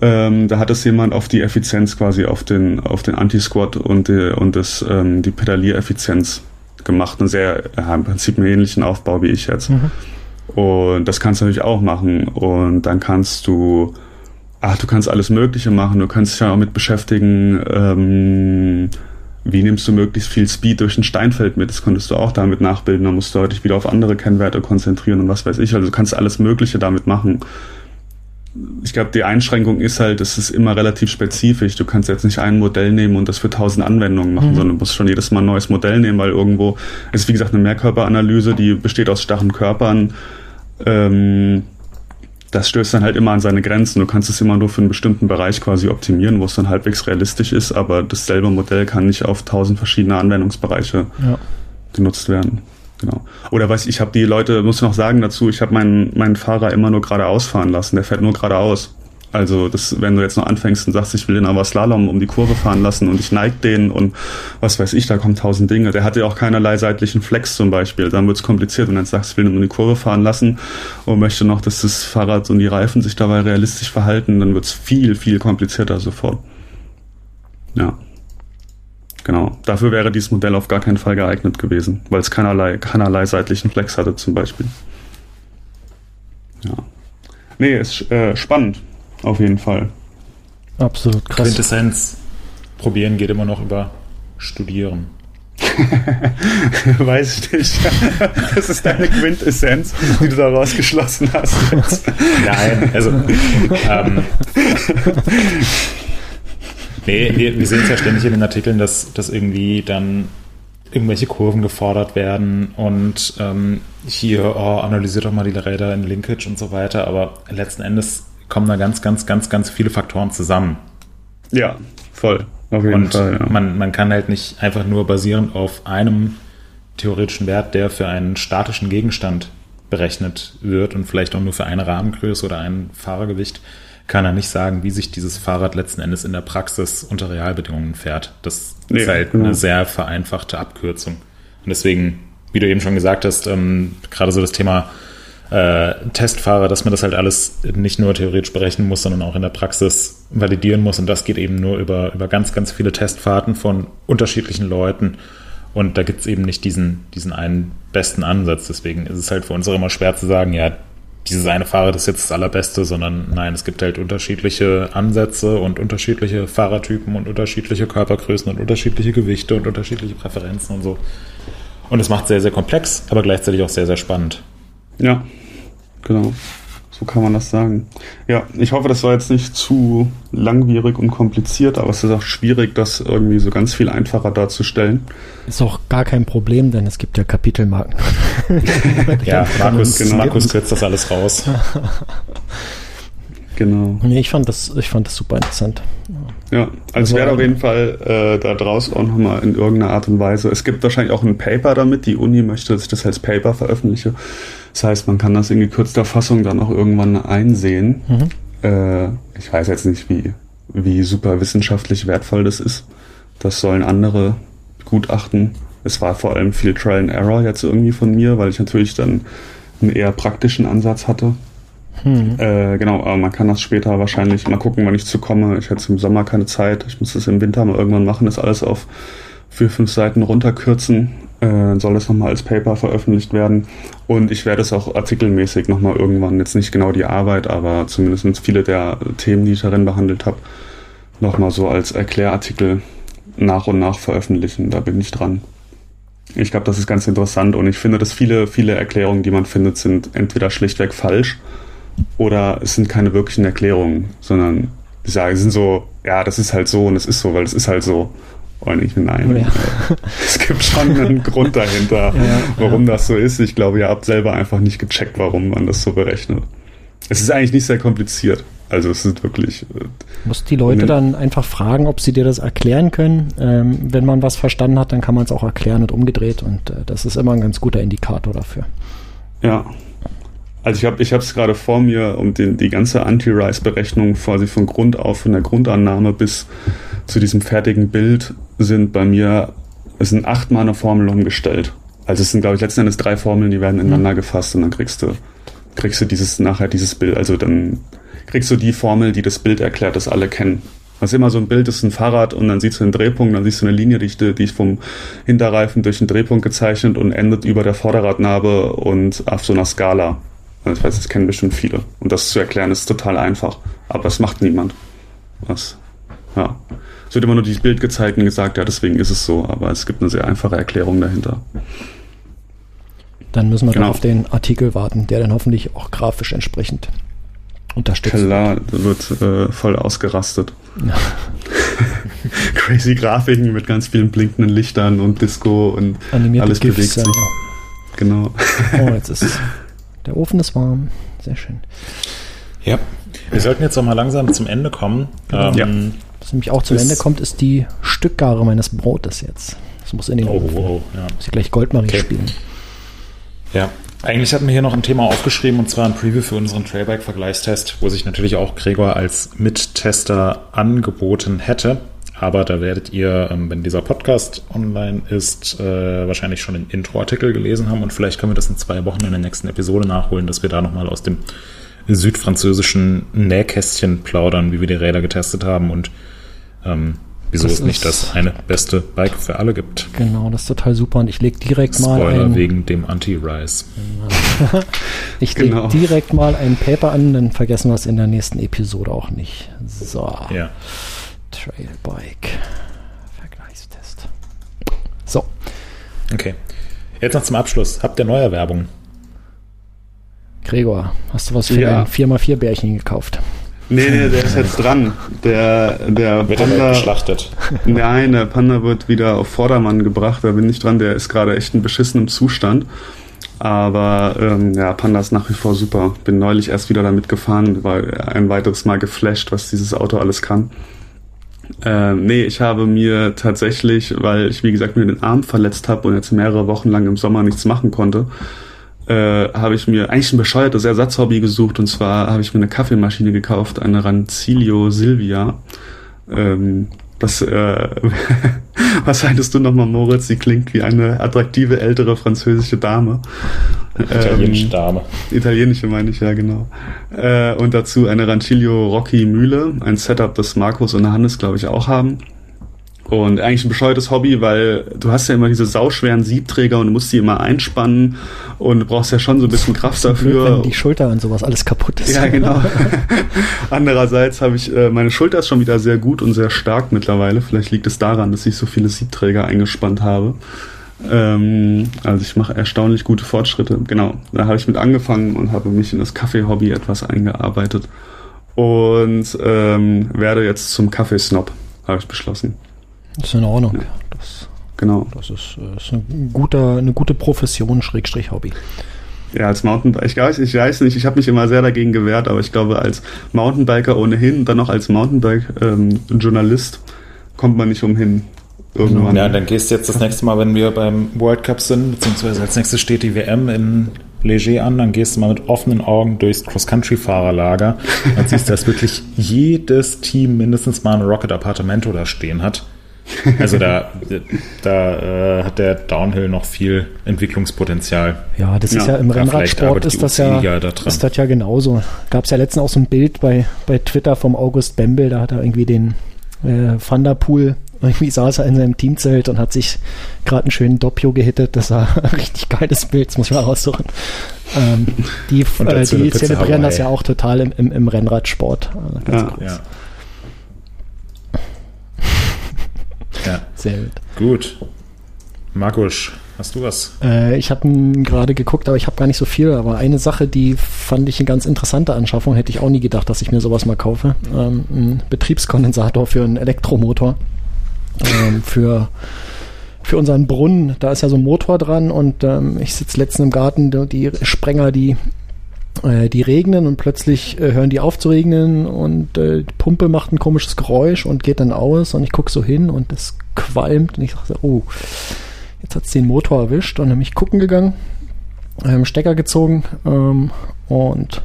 Ähm, da hat es jemand auf die Effizienz quasi auf den auf den Anti-Squat und die, und das ähm, die Pedaliereffizienz gemacht. Einen sehr ja, im Prinzip einen ähnlichen Aufbau wie ich jetzt. Mhm. Und das kannst du natürlich auch machen. Und dann kannst du ach, du kannst alles Mögliche machen. Du kannst dich ja auch mit beschäftigen. Ähm, wie nimmst du möglichst viel Speed durch ein Steinfeld mit? Das konntest du auch damit nachbilden. Da musst du dich wieder auf andere Kennwerte konzentrieren und was weiß ich. Also du kannst alles Mögliche damit machen. Ich glaube, die Einschränkung ist halt, es ist immer relativ spezifisch. Du kannst jetzt nicht ein Modell nehmen und das für tausend Anwendungen machen, mhm. sondern du musst schon jedes Mal ein neues Modell nehmen, weil irgendwo ist, wie gesagt, eine Mehrkörperanalyse, die besteht aus starren Körpern. Ähm, das stößt dann halt immer an seine Grenzen. Du kannst es immer nur für einen bestimmten Bereich quasi optimieren, wo es dann halbwegs realistisch ist, aber dasselbe Modell kann nicht auf tausend verschiedene Anwendungsbereiche ja. genutzt werden. Genau. Oder weiß ich, ich habe die Leute, muss ich noch sagen dazu, ich habe meinen, meinen Fahrer immer nur geradeaus fahren lassen. Der fährt nur geradeaus. Also das, wenn du jetzt noch anfängst und sagst, ich will den aber Slalom um die Kurve fahren lassen und ich neig den und was weiß ich, da kommen tausend Dinge. Der hatte ja auch keinerlei seitlichen Flex zum Beispiel. Dann wird's kompliziert und dann sagst, ich will den um die Kurve fahren lassen und möchte noch, dass das Fahrrad und die Reifen sich dabei realistisch verhalten, dann wird's viel, viel komplizierter sofort. Ja. Genau. Dafür wäre dieses Modell auf gar keinen Fall geeignet gewesen, weil es keinerlei, keinerlei seitlichen Flex hatte zum Beispiel. Ja. Nee, ist äh, spannend. Auf jeden Fall. Absolut krass. Quintessenz, probieren geht immer noch über studieren. Weiß ich nicht. Das ist deine Quintessenz, die du da rausgeschlossen hast. Jetzt. Nein, also. Ähm, nee, wir, wir sehen es ja ständig in den Artikeln, dass, dass irgendwie dann irgendwelche Kurven gefordert werden und ähm, hier, oh, analysiert doch mal die Räder in Linkage und so weiter, aber letzten Endes kommen da ganz, ganz, ganz, ganz viele Faktoren zusammen. Ja, voll. Auf jeden und Fall, ja. man, man kann halt nicht einfach nur basierend auf einem theoretischen Wert, der für einen statischen Gegenstand berechnet wird und vielleicht auch nur für eine Rahmengröße oder ein Fahrergewicht, kann er nicht sagen, wie sich dieses Fahrrad letzten Endes in der Praxis unter Realbedingungen fährt. Das nee, ist halt genau. eine sehr vereinfachte Abkürzung. Und deswegen, wie du eben schon gesagt hast, ähm, gerade so das Thema äh, Testfahrer, dass man das halt alles nicht nur theoretisch berechnen muss, sondern auch in der Praxis validieren muss. Und das geht eben nur über, über ganz, ganz viele Testfahrten von unterschiedlichen Leuten. Und da gibt es eben nicht diesen, diesen einen besten Ansatz. Deswegen ist es halt für uns auch immer schwer zu sagen, ja, dieses eine Fahrer das ist jetzt das allerbeste, sondern nein, es gibt halt unterschiedliche Ansätze und unterschiedliche Fahrertypen und unterschiedliche Körpergrößen und unterschiedliche Gewichte und unterschiedliche Präferenzen und so. Und es macht sehr, sehr komplex, aber gleichzeitig auch sehr, sehr spannend. Ja, Genau. So kann man das sagen. Ja, ich hoffe, das war jetzt nicht zu langwierig und kompliziert, aber es ist auch schwierig, das irgendwie so ganz viel einfacher darzustellen. Ist auch gar kein Problem, denn es gibt ja Kapitelmarken. ja, Markus, genau. Markus kürzt das alles raus. genau. Nee, ich fand das, ich fand das super interessant. Ja, also, also werde auf jeden Fall äh, da draußen auch nochmal in irgendeiner Art und Weise. Es gibt wahrscheinlich auch ein Paper damit. Die Uni möchte, dass ich das als Paper veröffentliche. Das heißt, man kann das in gekürzter Fassung dann auch irgendwann einsehen. Mhm. Äh, ich weiß jetzt nicht, wie, wie super wissenschaftlich wertvoll das ist. Das sollen andere gutachten. Es war vor allem viel Trial and Error jetzt irgendwie von mir, weil ich natürlich dann einen eher praktischen Ansatz hatte. Hm. Äh, genau, aber man kann das später wahrscheinlich mal gucken, wann ich zu komme. Ich hätte im Sommer keine Zeit. Ich muss das im Winter mal irgendwann machen, das alles auf vier, fünf Seiten runterkürzen. Äh, soll das nochmal als Paper veröffentlicht werden. Und ich werde es auch artikelmäßig nochmal irgendwann, jetzt nicht genau die Arbeit, aber zumindest viele der Themen, die ich darin behandelt habe, nochmal so als Erklärartikel nach und nach veröffentlichen. Da bin ich dran. Ich glaube, das ist ganz interessant und ich finde, dass viele, viele Erklärungen, die man findet, sind entweder schlichtweg falsch oder es sind keine wirklichen Erklärungen, sondern die sagen, sind so, ja, das ist halt so und es ist so, weil es ist halt so. Und ich nein, ja. es gibt schon einen Grund dahinter, ja, warum ja. das so ist. Ich glaube, ihr habt selber einfach nicht gecheckt, warum man das so berechnet. Es ist eigentlich nicht sehr kompliziert. Also es ist wirklich. Äh, Muss die Leute dann einfach fragen, ob sie dir das erklären können. Ähm, wenn man was verstanden hat, dann kann man es auch erklären und umgedreht. Und äh, das ist immer ein ganz guter Indikator dafür. Ja, also ich habe ich es gerade vor mir und die, die ganze Anti-Rise-Berechnung quasi von Grund auf, von der Grundannahme bis zu diesem fertigen Bild sind bei mir, es sind achtmal eine Formel umgestellt. Also es sind, glaube ich, letzten Endes drei Formeln, die werden ineinander gefasst und dann kriegst du, kriegst du dieses, nachher dieses Bild, also dann kriegst du die Formel, die das Bild erklärt, das alle kennen. Was immer so ein Bild ist ein Fahrrad und dann siehst du einen Drehpunkt, dann siehst du eine Linie, die, die ist vom Hinterreifen durch einen Drehpunkt gezeichnet und endet über der Vorderradnabe und auf so einer Skala. Das heißt, das kennen bestimmt viele. Und das zu erklären ist total einfach. Aber es macht niemand. Was? Ja. Es wird immer nur dieses Bild gezeigt und gesagt, ja, deswegen ist es so. Aber es gibt eine sehr einfache Erklärung dahinter. Dann müssen wir genau. dann auf den Artikel warten, der dann hoffentlich auch grafisch entsprechend unterstützt Klar, wird äh, voll ausgerastet. Ja. Crazy Grafiken mit ganz vielen blinkenden Lichtern und Disco und Animierte alles GIFs, bewegt sich. Genau. Oh, jetzt ist der Ofen ist warm. Sehr schön. Ja. Wir sollten jetzt auch mal langsam zum Ende kommen. Ähm, ja. Was nämlich auch zum Ende kommt, ist die Stückgare meines Brotes jetzt. Das muss in den oh, Ofen. Oh, ja. Muss ich gleich Goldmarie okay. spielen. Ja. Eigentlich hatten wir hier noch ein Thema aufgeschrieben und zwar ein Preview für unseren Trailbike-Vergleichstest, wo sich natürlich auch Gregor als Mittester angeboten hätte. Aber da werdet ihr, ähm, wenn dieser Podcast online ist, äh, wahrscheinlich schon den Intro-Artikel gelesen haben und vielleicht können wir das in zwei Wochen in der nächsten Episode nachholen, dass wir da nochmal aus dem südfranzösischen Nähkästchen plaudern, wie wir die Räder getestet haben und ähm, wieso das es nicht das eine beste Bike für alle gibt. Genau, das ist total super und ich lege direkt Spoiler mal Spoiler wegen dem Anti-Rise. Genau. ich genau. lege direkt mal ein Paper an, dann vergessen wir es in der nächsten Episode auch nicht. So. Ja. Trailbike. Vergleichstest. So. Okay. Jetzt noch zum Abschluss. Habt ihr neue Werbung? Gregor, hast du was für ja. ein 4x4 Bärchen gekauft? Nee, nee, der ist jetzt dran. Der, der wird Panda. geschlachtet. Nein, der Panda wird wieder auf Vordermann gebracht. Da bin ich dran. Der ist gerade echt in beschissenem Zustand. Aber ähm, ja, Panda ist nach wie vor super. Bin neulich erst wieder damit gefahren, war ein weiteres Mal geflasht, was dieses Auto alles kann. Äh, nee, ich habe mir tatsächlich, weil ich wie gesagt mir den Arm verletzt habe und jetzt mehrere Wochen lang im Sommer nichts machen konnte, äh, habe ich mir eigentlich ein bescheuertes Ersatzhobby gesucht und zwar habe ich mir eine Kaffeemaschine gekauft, eine Rancilio Silvia. Ähm, das, äh, was sagtest du nochmal, Moritz? Sie klingt wie eine attraktive ältere französische Dame. Italienische ähm, Dame. Italienische meine ich, ja, genau. Äh, und dazu eine Rancilio Rocky Mühle, ein Setup, das Markus und Hannes, glaube ich, auch haben. Und eigentlich ein bescheuertes Hobby, weil du hast ja immer diese sauschweren Siebträger und du musst die immer einspannen und du brauchst ja schon so ein bisschen Kraft dafür. Blöd, wenn die Schulter und sowas alles kaputt ist. Ja, genau. Andererseits habe ich, äh, meine Schulter ist schon wieder sehr gut und sehr stark mittlerweile. Vielleicht liegt es daran, dass ich so viele Siebträger eingespannt habe. Ähm, also ich mache erstaunlich gute Fortschritte. Genau, da habe ich mit angefangen und habe mich in das Kaffee-Hobby etwas eingearbeitet und ähm, werde jetzt zum Kaffeesnob, habe ich beschlossen. Das ist in Ordnung. Ja. Das, genau. Das ist, äh, ist ein guter, eine gute Profession, Schrägstrich Hobby. Ja, als Mountainbiker, ich weiß, ich weiß nicht, ich habe mich immer sehr dagegen gewehrt, aber ich glaube, als Mountainbiker ohnehin, dann noch als Mountainbike-Journalist, ähm, kommt man nicht umhin. Irgendwann. Ja, dann gehst du jetzt das nächste Mal, wenn wir beim World Cup sind, beziehungsweise als nächstes steht die WM in Leger an, dann gehst du mal mit offenen Augen durchs Cross-Country-Fahrerlager und siehst, dass wirklich jedes Team mindestens mal ein Rocket Appartamento da stehen hat. Also da, da äh, hat der Downhill noch viel Entwicklungspotenzial. Ja, das ist ja, ja im Rennradsport ist das ja, da ist das ja genauso. Gab es ja letztens auch so ein Bild bei, bei Twitter vom August Bembel, da hat er irgendwie den äh, Thunderpool irgendwie saß er in seinem Teamzelt und hat sich gerade einen schönen Doppio gehittet. Das war ein richtig geiles Bild, das muss ich mal raussuchen. Ähm, die äh, die zelebrieren das ja auch total im, im, im Rennradsport. Also ja. ja. ja. Sehr gut. Gut. Markus, hast du was? Äh, ich habe gerade geguckt, aber ich habe gar nicht so viel. Aber eine Sache, die fand ich eine ganz interessante Anschaffung, hätte ich auch nie gedacht, dass ich mir sowas mal kaufe. Ähm, ein Betriebskondensator für einen Elektromotor ähm, für, für unseren Brunnen. Da ist ja so ein Motor dran und ähm, ich sitze letztens im Garten, die Sprenger, die äh, die regnen und plötzlich äh, hören die auf zu regnen und äh, die Pumpe macht ein komisches Geräusch und geht dann aus und ich gucke so hin und es qualmt und ich sage, oh, jetzt hat es den Motor erwischt und dann bin ich gucken gegangen, ähm, Stecker gezogen ähm, und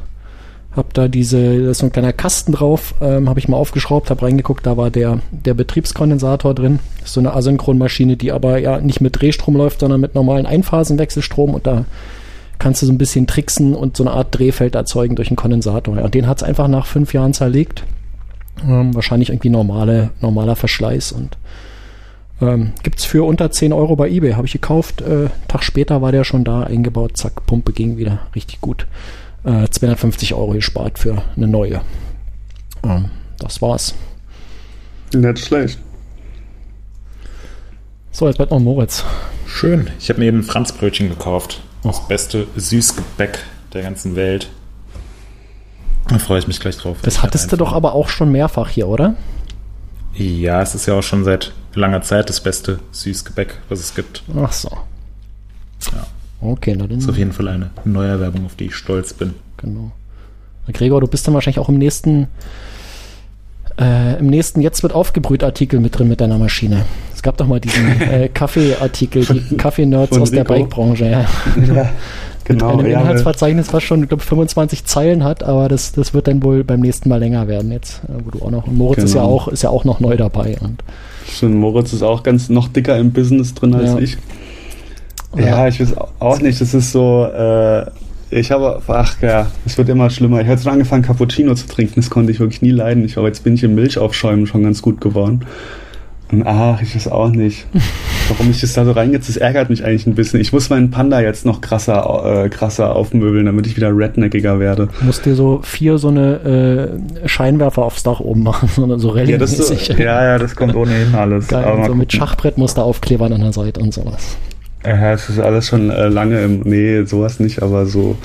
habe da diese, da ist so ein kleiner Kasten drauf, ähm, habe ich mal aufgeschraubt, habe reingeguckt, da war der, der Betriebskondensator drin. Ist so eine Asynchronmaschine, die aber ja nicht mit Drehstrom läuft, sondern mit normalen Einphasenwechselstrom und da kannst du so ein bisschen tricksen und so eine Art Drehfeld erzeugen durch einen Kondensator. Ja, und den hat es einfach nach fünf Jahren zerlegt. Ähm, wahrscheinlich irgendwie normale, normaler Verschleiß und ähm, gibt es für unter 10 Euro bei eBay, habe ich gekauft. Äh, Tag später war der schon da, eingebaut, zack, Pumpe ging wieder richtig gut äh, 250 Euro gespart für eine neue. Ähm, das war's. Nicht schlecht. So, jetzt bleibt noch Moritz. Schön. Ich habe mir eben ein Franzbrötchen gekauft. Das beste Süßgebäck der ganzen Welt. Da freue ich mich gleich drauf. Das hattest du doch aber auch schon mehrfach hier, oder? Ja, es ist ja auch schon seit langer Zeit das beste Süßgebäck, was es gibt. Ach so. Ja. Okay, na dann. Das ist auf jeden Fall eine neue Werbung, auf die ich stolz bin. Genau. Gregor, du bist dann wahrscheinlich auch im nächsten, äh, im nächsten Jetzt wird aufgebrüht Artikel mit drin mit deiner Maschine. Es gab doch mal diesen äh, Kaffee-Artikel, die Kaffee-Nerds aus der Bike-Branche. Ja. ja. Genau, mit einem ja, Inhaltsverzeichnis, was schon, ich glaube, 25 Zeilen hat, aber das, das wird dann wohl beim nächsten Mal länger werden jetzt, äh, wo du auch noch, und Moritz genau. ist ja genau. auch, ist ja auch noch neu dabei. Und Stimmt, Moritz ist auch ganz noch dicker im Business drin als ja. Ich. Ja, ich weiß auch nicht. Das ist so, äh, ich habe, ach ja, es wird immer schlimmer. Ich habe jetzt schon angefangen, Cappuccino zu trinken. Das konnte ich wirklich nie leiden. Ich glaube, jetzt bin ich im Milchaufschäumen schon ganz gut geworden. Und ach, ich weiß auch nicht, warum ich das da so reingehe. Das ärgert mich eigentlich ein bisschen. Ich muss meinen Panda jetzt noch krasser, äh, krasser aufmöbeln, damit ich wieder redneckiger werde. Du musst dir so vier so eine äh, Scheinwerfer aufs Dach oben machen, so, so ja, so, ja, ja, das kommt ohnehin alles. Geil, so mit Schachbrettmuster aufklebern an der Seite und sowas. Ja, es ist alles schon äh, lange im. Nee, sowas nicht, aber so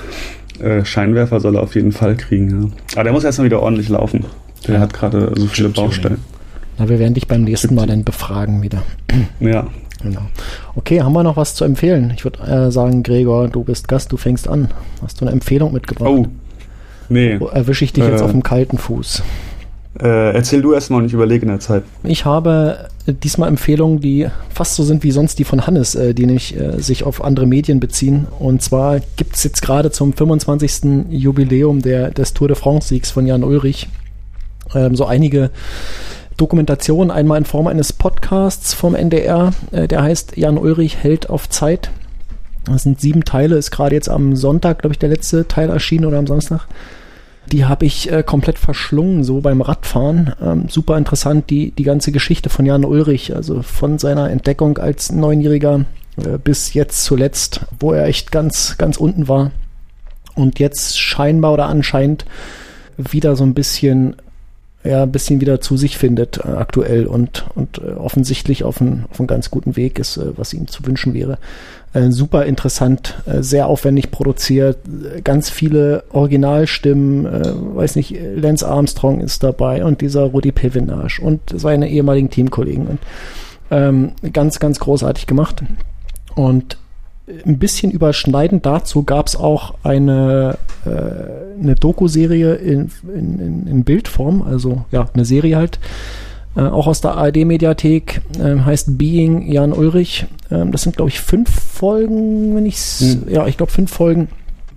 äh, Scheinwerfer soll er auf jeden Fall kriegen. Ja. Aber der muss erstmal wieder ordentlich laufen. Der ja. hat gerade so viele Baustellen. Na, wir werden dich beim nächsten Mal dann befragen wieder. Ja. Genau. Okay, haben wir noch was zu empfehlen? Ich würde äh, sagen, Gregor, du bist Gast, du fängst an. Hast du eine Empfehlung mitgebracht? Oh, nee. Erwische ich dich äh, jetzt auf dem kalten Fuß? Äh, erzähl du erstmal und ich überlege in der Zeit. Ich habe diesmal Empfehlungen, die fast so sind wie sonst die von Hannes, äh, die nämlich äh, sich auf andere Medien beziehen. Und zwar gibt es jetzt gerade zum 25. Jubiläum der, des Tour de France-Siegs von Jan Ulrich ähm, so einige Dokumentationen. Einmal in Form eines Podcasts vom NDR, äh, der heißt Jan Ulrich hält auf Zeit. Das sind sieben Teile, ist gerade jetzt am Sonntag, glaube ich, der letzte Teil erschienen oder am Samstag. Die habe ich äh, komplett verschlungen, so beim Radfahren. Ähm, super interessant, die, die ganze Geschichte von Jan Ulrich, also von seiner Entdeckung als Neunjähriger äh, bis jetzt zuletzt, wo er echt ganz, ganz unten war. Und jetzt scheinbar oder anscheinend wieder so ein bisschen ja, ein bisschen wieder zu sich findet äh, aktuell und, und äh, offensichtlich auf einem auf ganz guten Weg ist, äh, was ihm zu wünschen wäre. Äh, super interessant, äh, sehr aufwendig produziert, ganz viele Originalstimmen, äh, weiß nicht, Lance Armstrong ist dabei und dieser Rudi Pevenage und seine ehemaligen Teamkollegen und ähm, ganz, ganz großartig gemacht. Und ein bisschen überschneidend dazu gab es auch eine, äh, eine Doku-Serie in, in, in, Bildform, also ja, eine Serie halt, äh, auch aus der ARD-Mediathek, äh, heißt Being Jan Ulrich. Ähm, das sind, glaube ich, fünf Folgen, wenn ich hm. ja, ich glaube, fünf Folgen.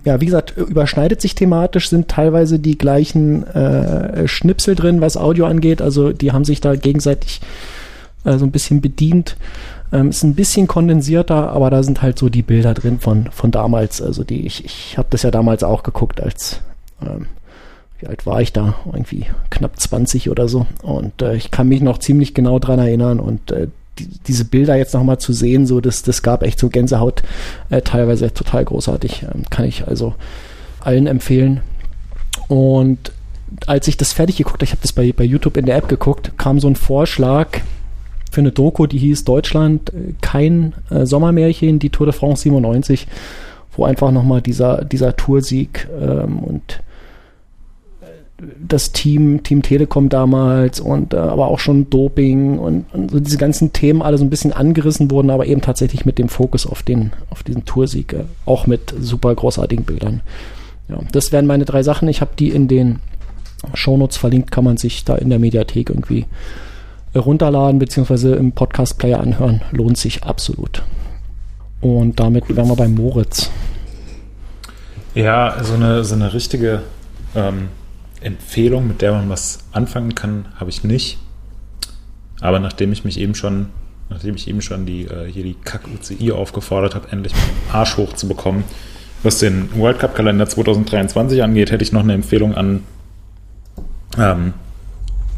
ja, wie gesagt, überschneidet sich thematisch, sind teilweise die gleichen äh, Schnipsel drin, was Audio angeht. Also die haben sich da gegenseitig äh, so ein bisschen bedient. Ähm, ist ein bisschen kondensierter, aber da sind halt so die Bilder drin von, von damals. Also die, ich, ich habe das ja damals auch geguckt, als ähm, wie alt war ich da? Irgendwie knapp 20 oder so. Und äh, ich kann mich noch ziemlich genau dran erinnern und äh, die, diese Bilder jetzt nochmal zu sehen, so das, das gab echt so Gänsehaut, äh, teilweise total großartig. Ähm, kann ich also allen empfehlen. Und als ich das fertig geguckt habe, ich habe das bei, bei YouTube in der App geguckt, kam so ein Vorschlag für eine Doku, die hieß Deutschland, äh, kein äh, Sommermärchen, die Tour de France 97, wo einfach nochmal dieser, dieser Toursieg ähm, und das Team, Team Telekom damals und äh, aber auch schon Doping und, und, so diese ganzen Themen alle so ein bisschen angerissen wurden, aber eben tatsächlich mit dem Fokus auf den, auf diesen Toursieg, äh, auch mit super großartigen Bildern. Ja, das wären meine drei Sachen. Ich habe die in den Shownotes verlinkt, kann man sich da in der Mediathek irgendwie runterladen, beziehungsweise im Podcast-Player anhören. Lohnt sich absolut. Und damit wären wir bei Moritz. Ja, so eine, so eine richtige ähm, Empfehlung, mit der man was anfangen kann, habe ich nicht. Aber nachdem ich mich eben schon, nachdem ich eben schon die, äh, hier die Kack-UCI aufgefordert habe, endlich mal den Arsch hochzubekommen, was den World Cup-Kalender 2023 angeht, hätte ich noch eine Empfehlung an ähm,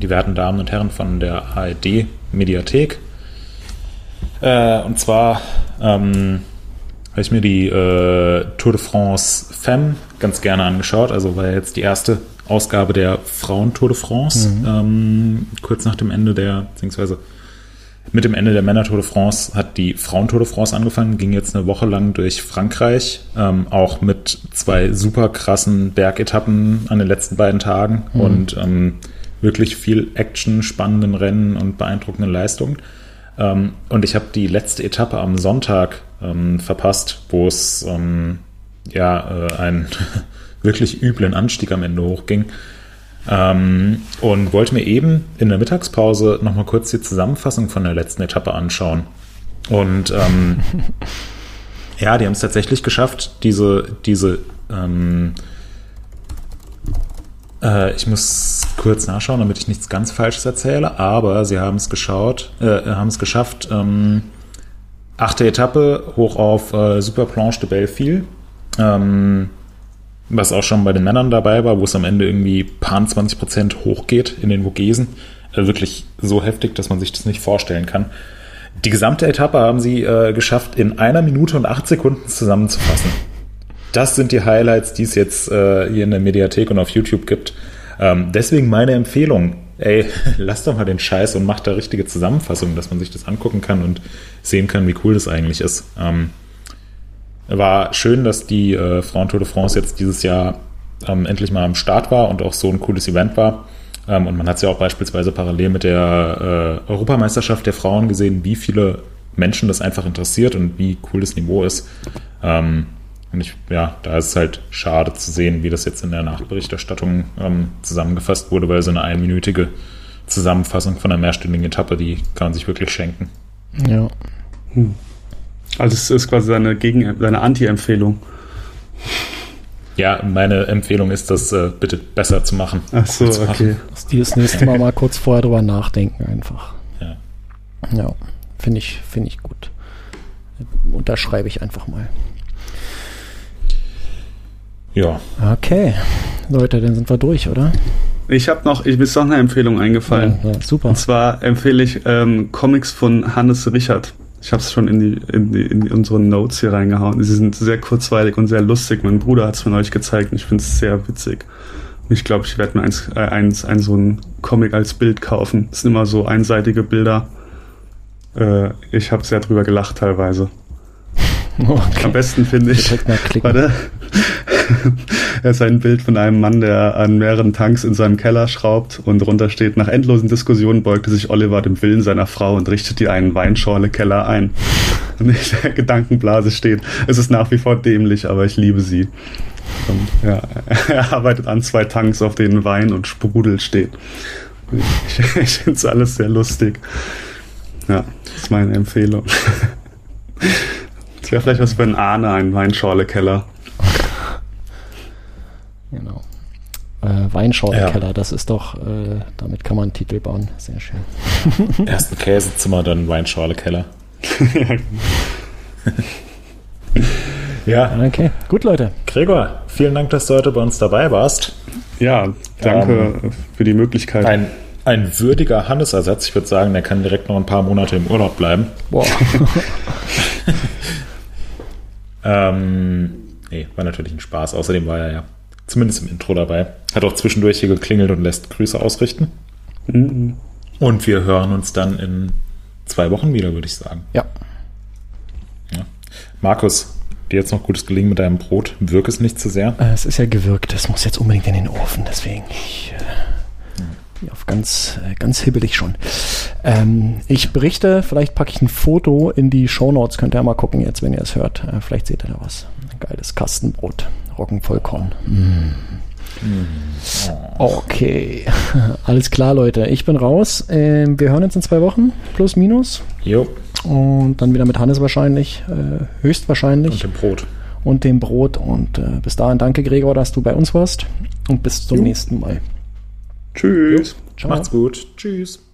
die werten Damen und Herren von der ARD-Mediathek. Äh, und zwar ähm, habe ich mir die äh, Tour de France Femme ganz gerne angeschaut. Also war jetzt die erste Ausgabe der Frauen-Tour de France, mhm. ähm, kurz nach dem Ende der, beziehungsweise mit dem Ende der Männer-Tour de France hat die Frauen-Tour de France angefangen, ging jetzt eine Woche lang durch Frankreich, ähm, auch mit zwei super krassen Bergetappen an den letzten beiden Tagen mhm. und ähm, wirklich viel Action, spannenden Rennen und beeindruckenden Leistungen. Ähm, und ich habe die letzte Etappe am Sonntag ähm, verpasst, wo es ähm, ja äh, ein wirklich üblen Anstieg am Ende hochging. Ähm, und wollte mir eben in der Mittagspause nochmal kurz die Zusammenfassung von der letzten Etappe anschauen. Und ähm, ja, die haben es tatsächlich geschafft, diese, diese ähm, äh, ich muss kurz nachschauen, damit ich nichts ganz Falsches erzähle, aber sie haben es geschaut, äh, haben es geschafft, ähm, achte Etappe hoch auf äh, Super Planche de Belleville. Ähm, was auch schon bei den Männern dabei war, wo es am Ende irgendwie paar 20 Prozent hochgeht in den Vogesen. Äh, wirklich so heftig, dass man sich das nicht vorstellen kann. Die gesamte Etappe haben sie äh, geschafft, in einer Minute und acht Sekunden zusammenzufassen. Das sind die Highlights, die es jetzt äh, hier in der Mediathek und auf YouTube gibt. Ähm, deswegen meine Empfehlung, ey, lass doch mal den Scheiß und mach da richtige Zusammenfassungen, dass man sich das angucken kann und sehen kann, wie cool das eigentlich ist. Ähm, war schön, dass die äh, Frauen Tour de France jetzt dieses Jahr ähm, endlich mal am Start war und auch so ein cooles Event war. Ähm, und man hat es ja auch beispielsweise parallel mit der äh, Europameisterschaft der Frauen gesehen, wie viele Menschen das einfach interessiert und wie cool das Niveau ist. Ähm, und ich, ja, da ist es halt schade zu sehen, wie das jetzt in der Nachberichterstattung ähm, zusammengefasst wurde, weil so eine einminütige Zusammenfassung von einer mehrstündigen Etappe, die kann man sich wirklich schenken. Ja. Hm. Also es ist quasi seine, Gegen seine Anti-Empfehlung. Ja, meine Empfehlung ist, das äh, bitte besser zu machen. Ach so, okay. Dass die das nächste Mal mal kurz vorher drüber nachdenken einfach. Ja. Ja, finde ich, finde ich gut. Unterschreibe ich einfach mal. Ja. Okay. Leute, dann sind wir durch, oder? Ich habe noch, ich mir ist noch eine Empfehlung eingefallen. Ja, ja, super. Und zwar empfehle ich ähm, Comics von Hannes Richard. Ich habe es schon in, die, in, die, in unsere Notes hier reingehauen. Sie sind sehr kurzweilig und sehr lustig. Mein Bruder hat es mir neulich gezeigt und ich finde es sehr witzig. Und ich glaube, ich werde mir eins, äh, eins, ein, so ein Comic als Bild kaufen. Das sind immer so einseitige Bilder. Äh, ich habe sehr drüber gelacht teilweise. Okay. Am besten finde ich. Warte. er ist ein Bild von einem Mann, der an mehreren Tanks in seinem Keller schraubt und drunter steht, nach endlosen Diskussionen beugte sich Oliver dem Willen seiner Frau und richtete einen Weinschorle-Keller ein. Und in der Gedankenblase steht, es ist nach wie vor dämlich, aber ich liebe sie. Ja, er arbeitet an zwei Tanks, auf denen Wein und Sprudel steht. Ich, ich finde es alles sehr lustig. Ja, das ist meine Empfehlung. Das wäre vielleicht was für ein Ahne, ein Weinschorle-Keller. Genau. Äh, Weinschorlekeller, ja. das ist doch, äh, damit kann man einen Titel bauen. Sehr schön. Erst ein Käsezimmer, dann Weinschorlekeller. ja. Okay, gut, Leute. Gregor, vielen Dank, dass du heute bei uns dabei warst. Ja, danke ähm, für die Möglichkeit. Ein, ein würdiger Hannesersatz. Ich würde sagen, der kann direkt noch ein paar Monate im Urlaub bleiben. Boah. ähm, nee, war natürlich ein Spaß. Außerdem war er ja zumindest im Intro dabei. Hat auch zwischendurch hier geklingelt und lässt Grüße ausrichten. Mhm. Und wir hören uns dann in zwei Wochen wieder, würde ich sagen. Ja. ja. Markus, dir jetzt noch gutes Gelingen mit deinem Brot. Wirk es nicht zu sehr. Äh, es ist ja gewürgt. Es muss jetzt unbedingt in den Ofen. Deswegen ich, äh, auf ganz, äh, ganz hibbelig schon. Ähm, ich berichte, vielleicht packe ich ein Foto in die Show Notes. Könnt ihr ja mal gucken jetzt, wenn ihr es hört. Äh, vielleicht seht ihr da was. Ein geiles Kastenbrot. Roggenvollkorn. Mm. Okay, alles klar, Leute. Ich bin raus. Ähm, wir hören uns in zwei Wochen, plus minus. Jo. Und dann wieder mit Hannes wahrscheinlich, äh, höchstwahrscheinlich. Und dem Brot. Und dem Brot. Und äh, bis dahin danke, Gregor, dass du bei uns warst. Und bis zum jo. nächsten Mal. Tschüss. Macht's gut. Tschüss.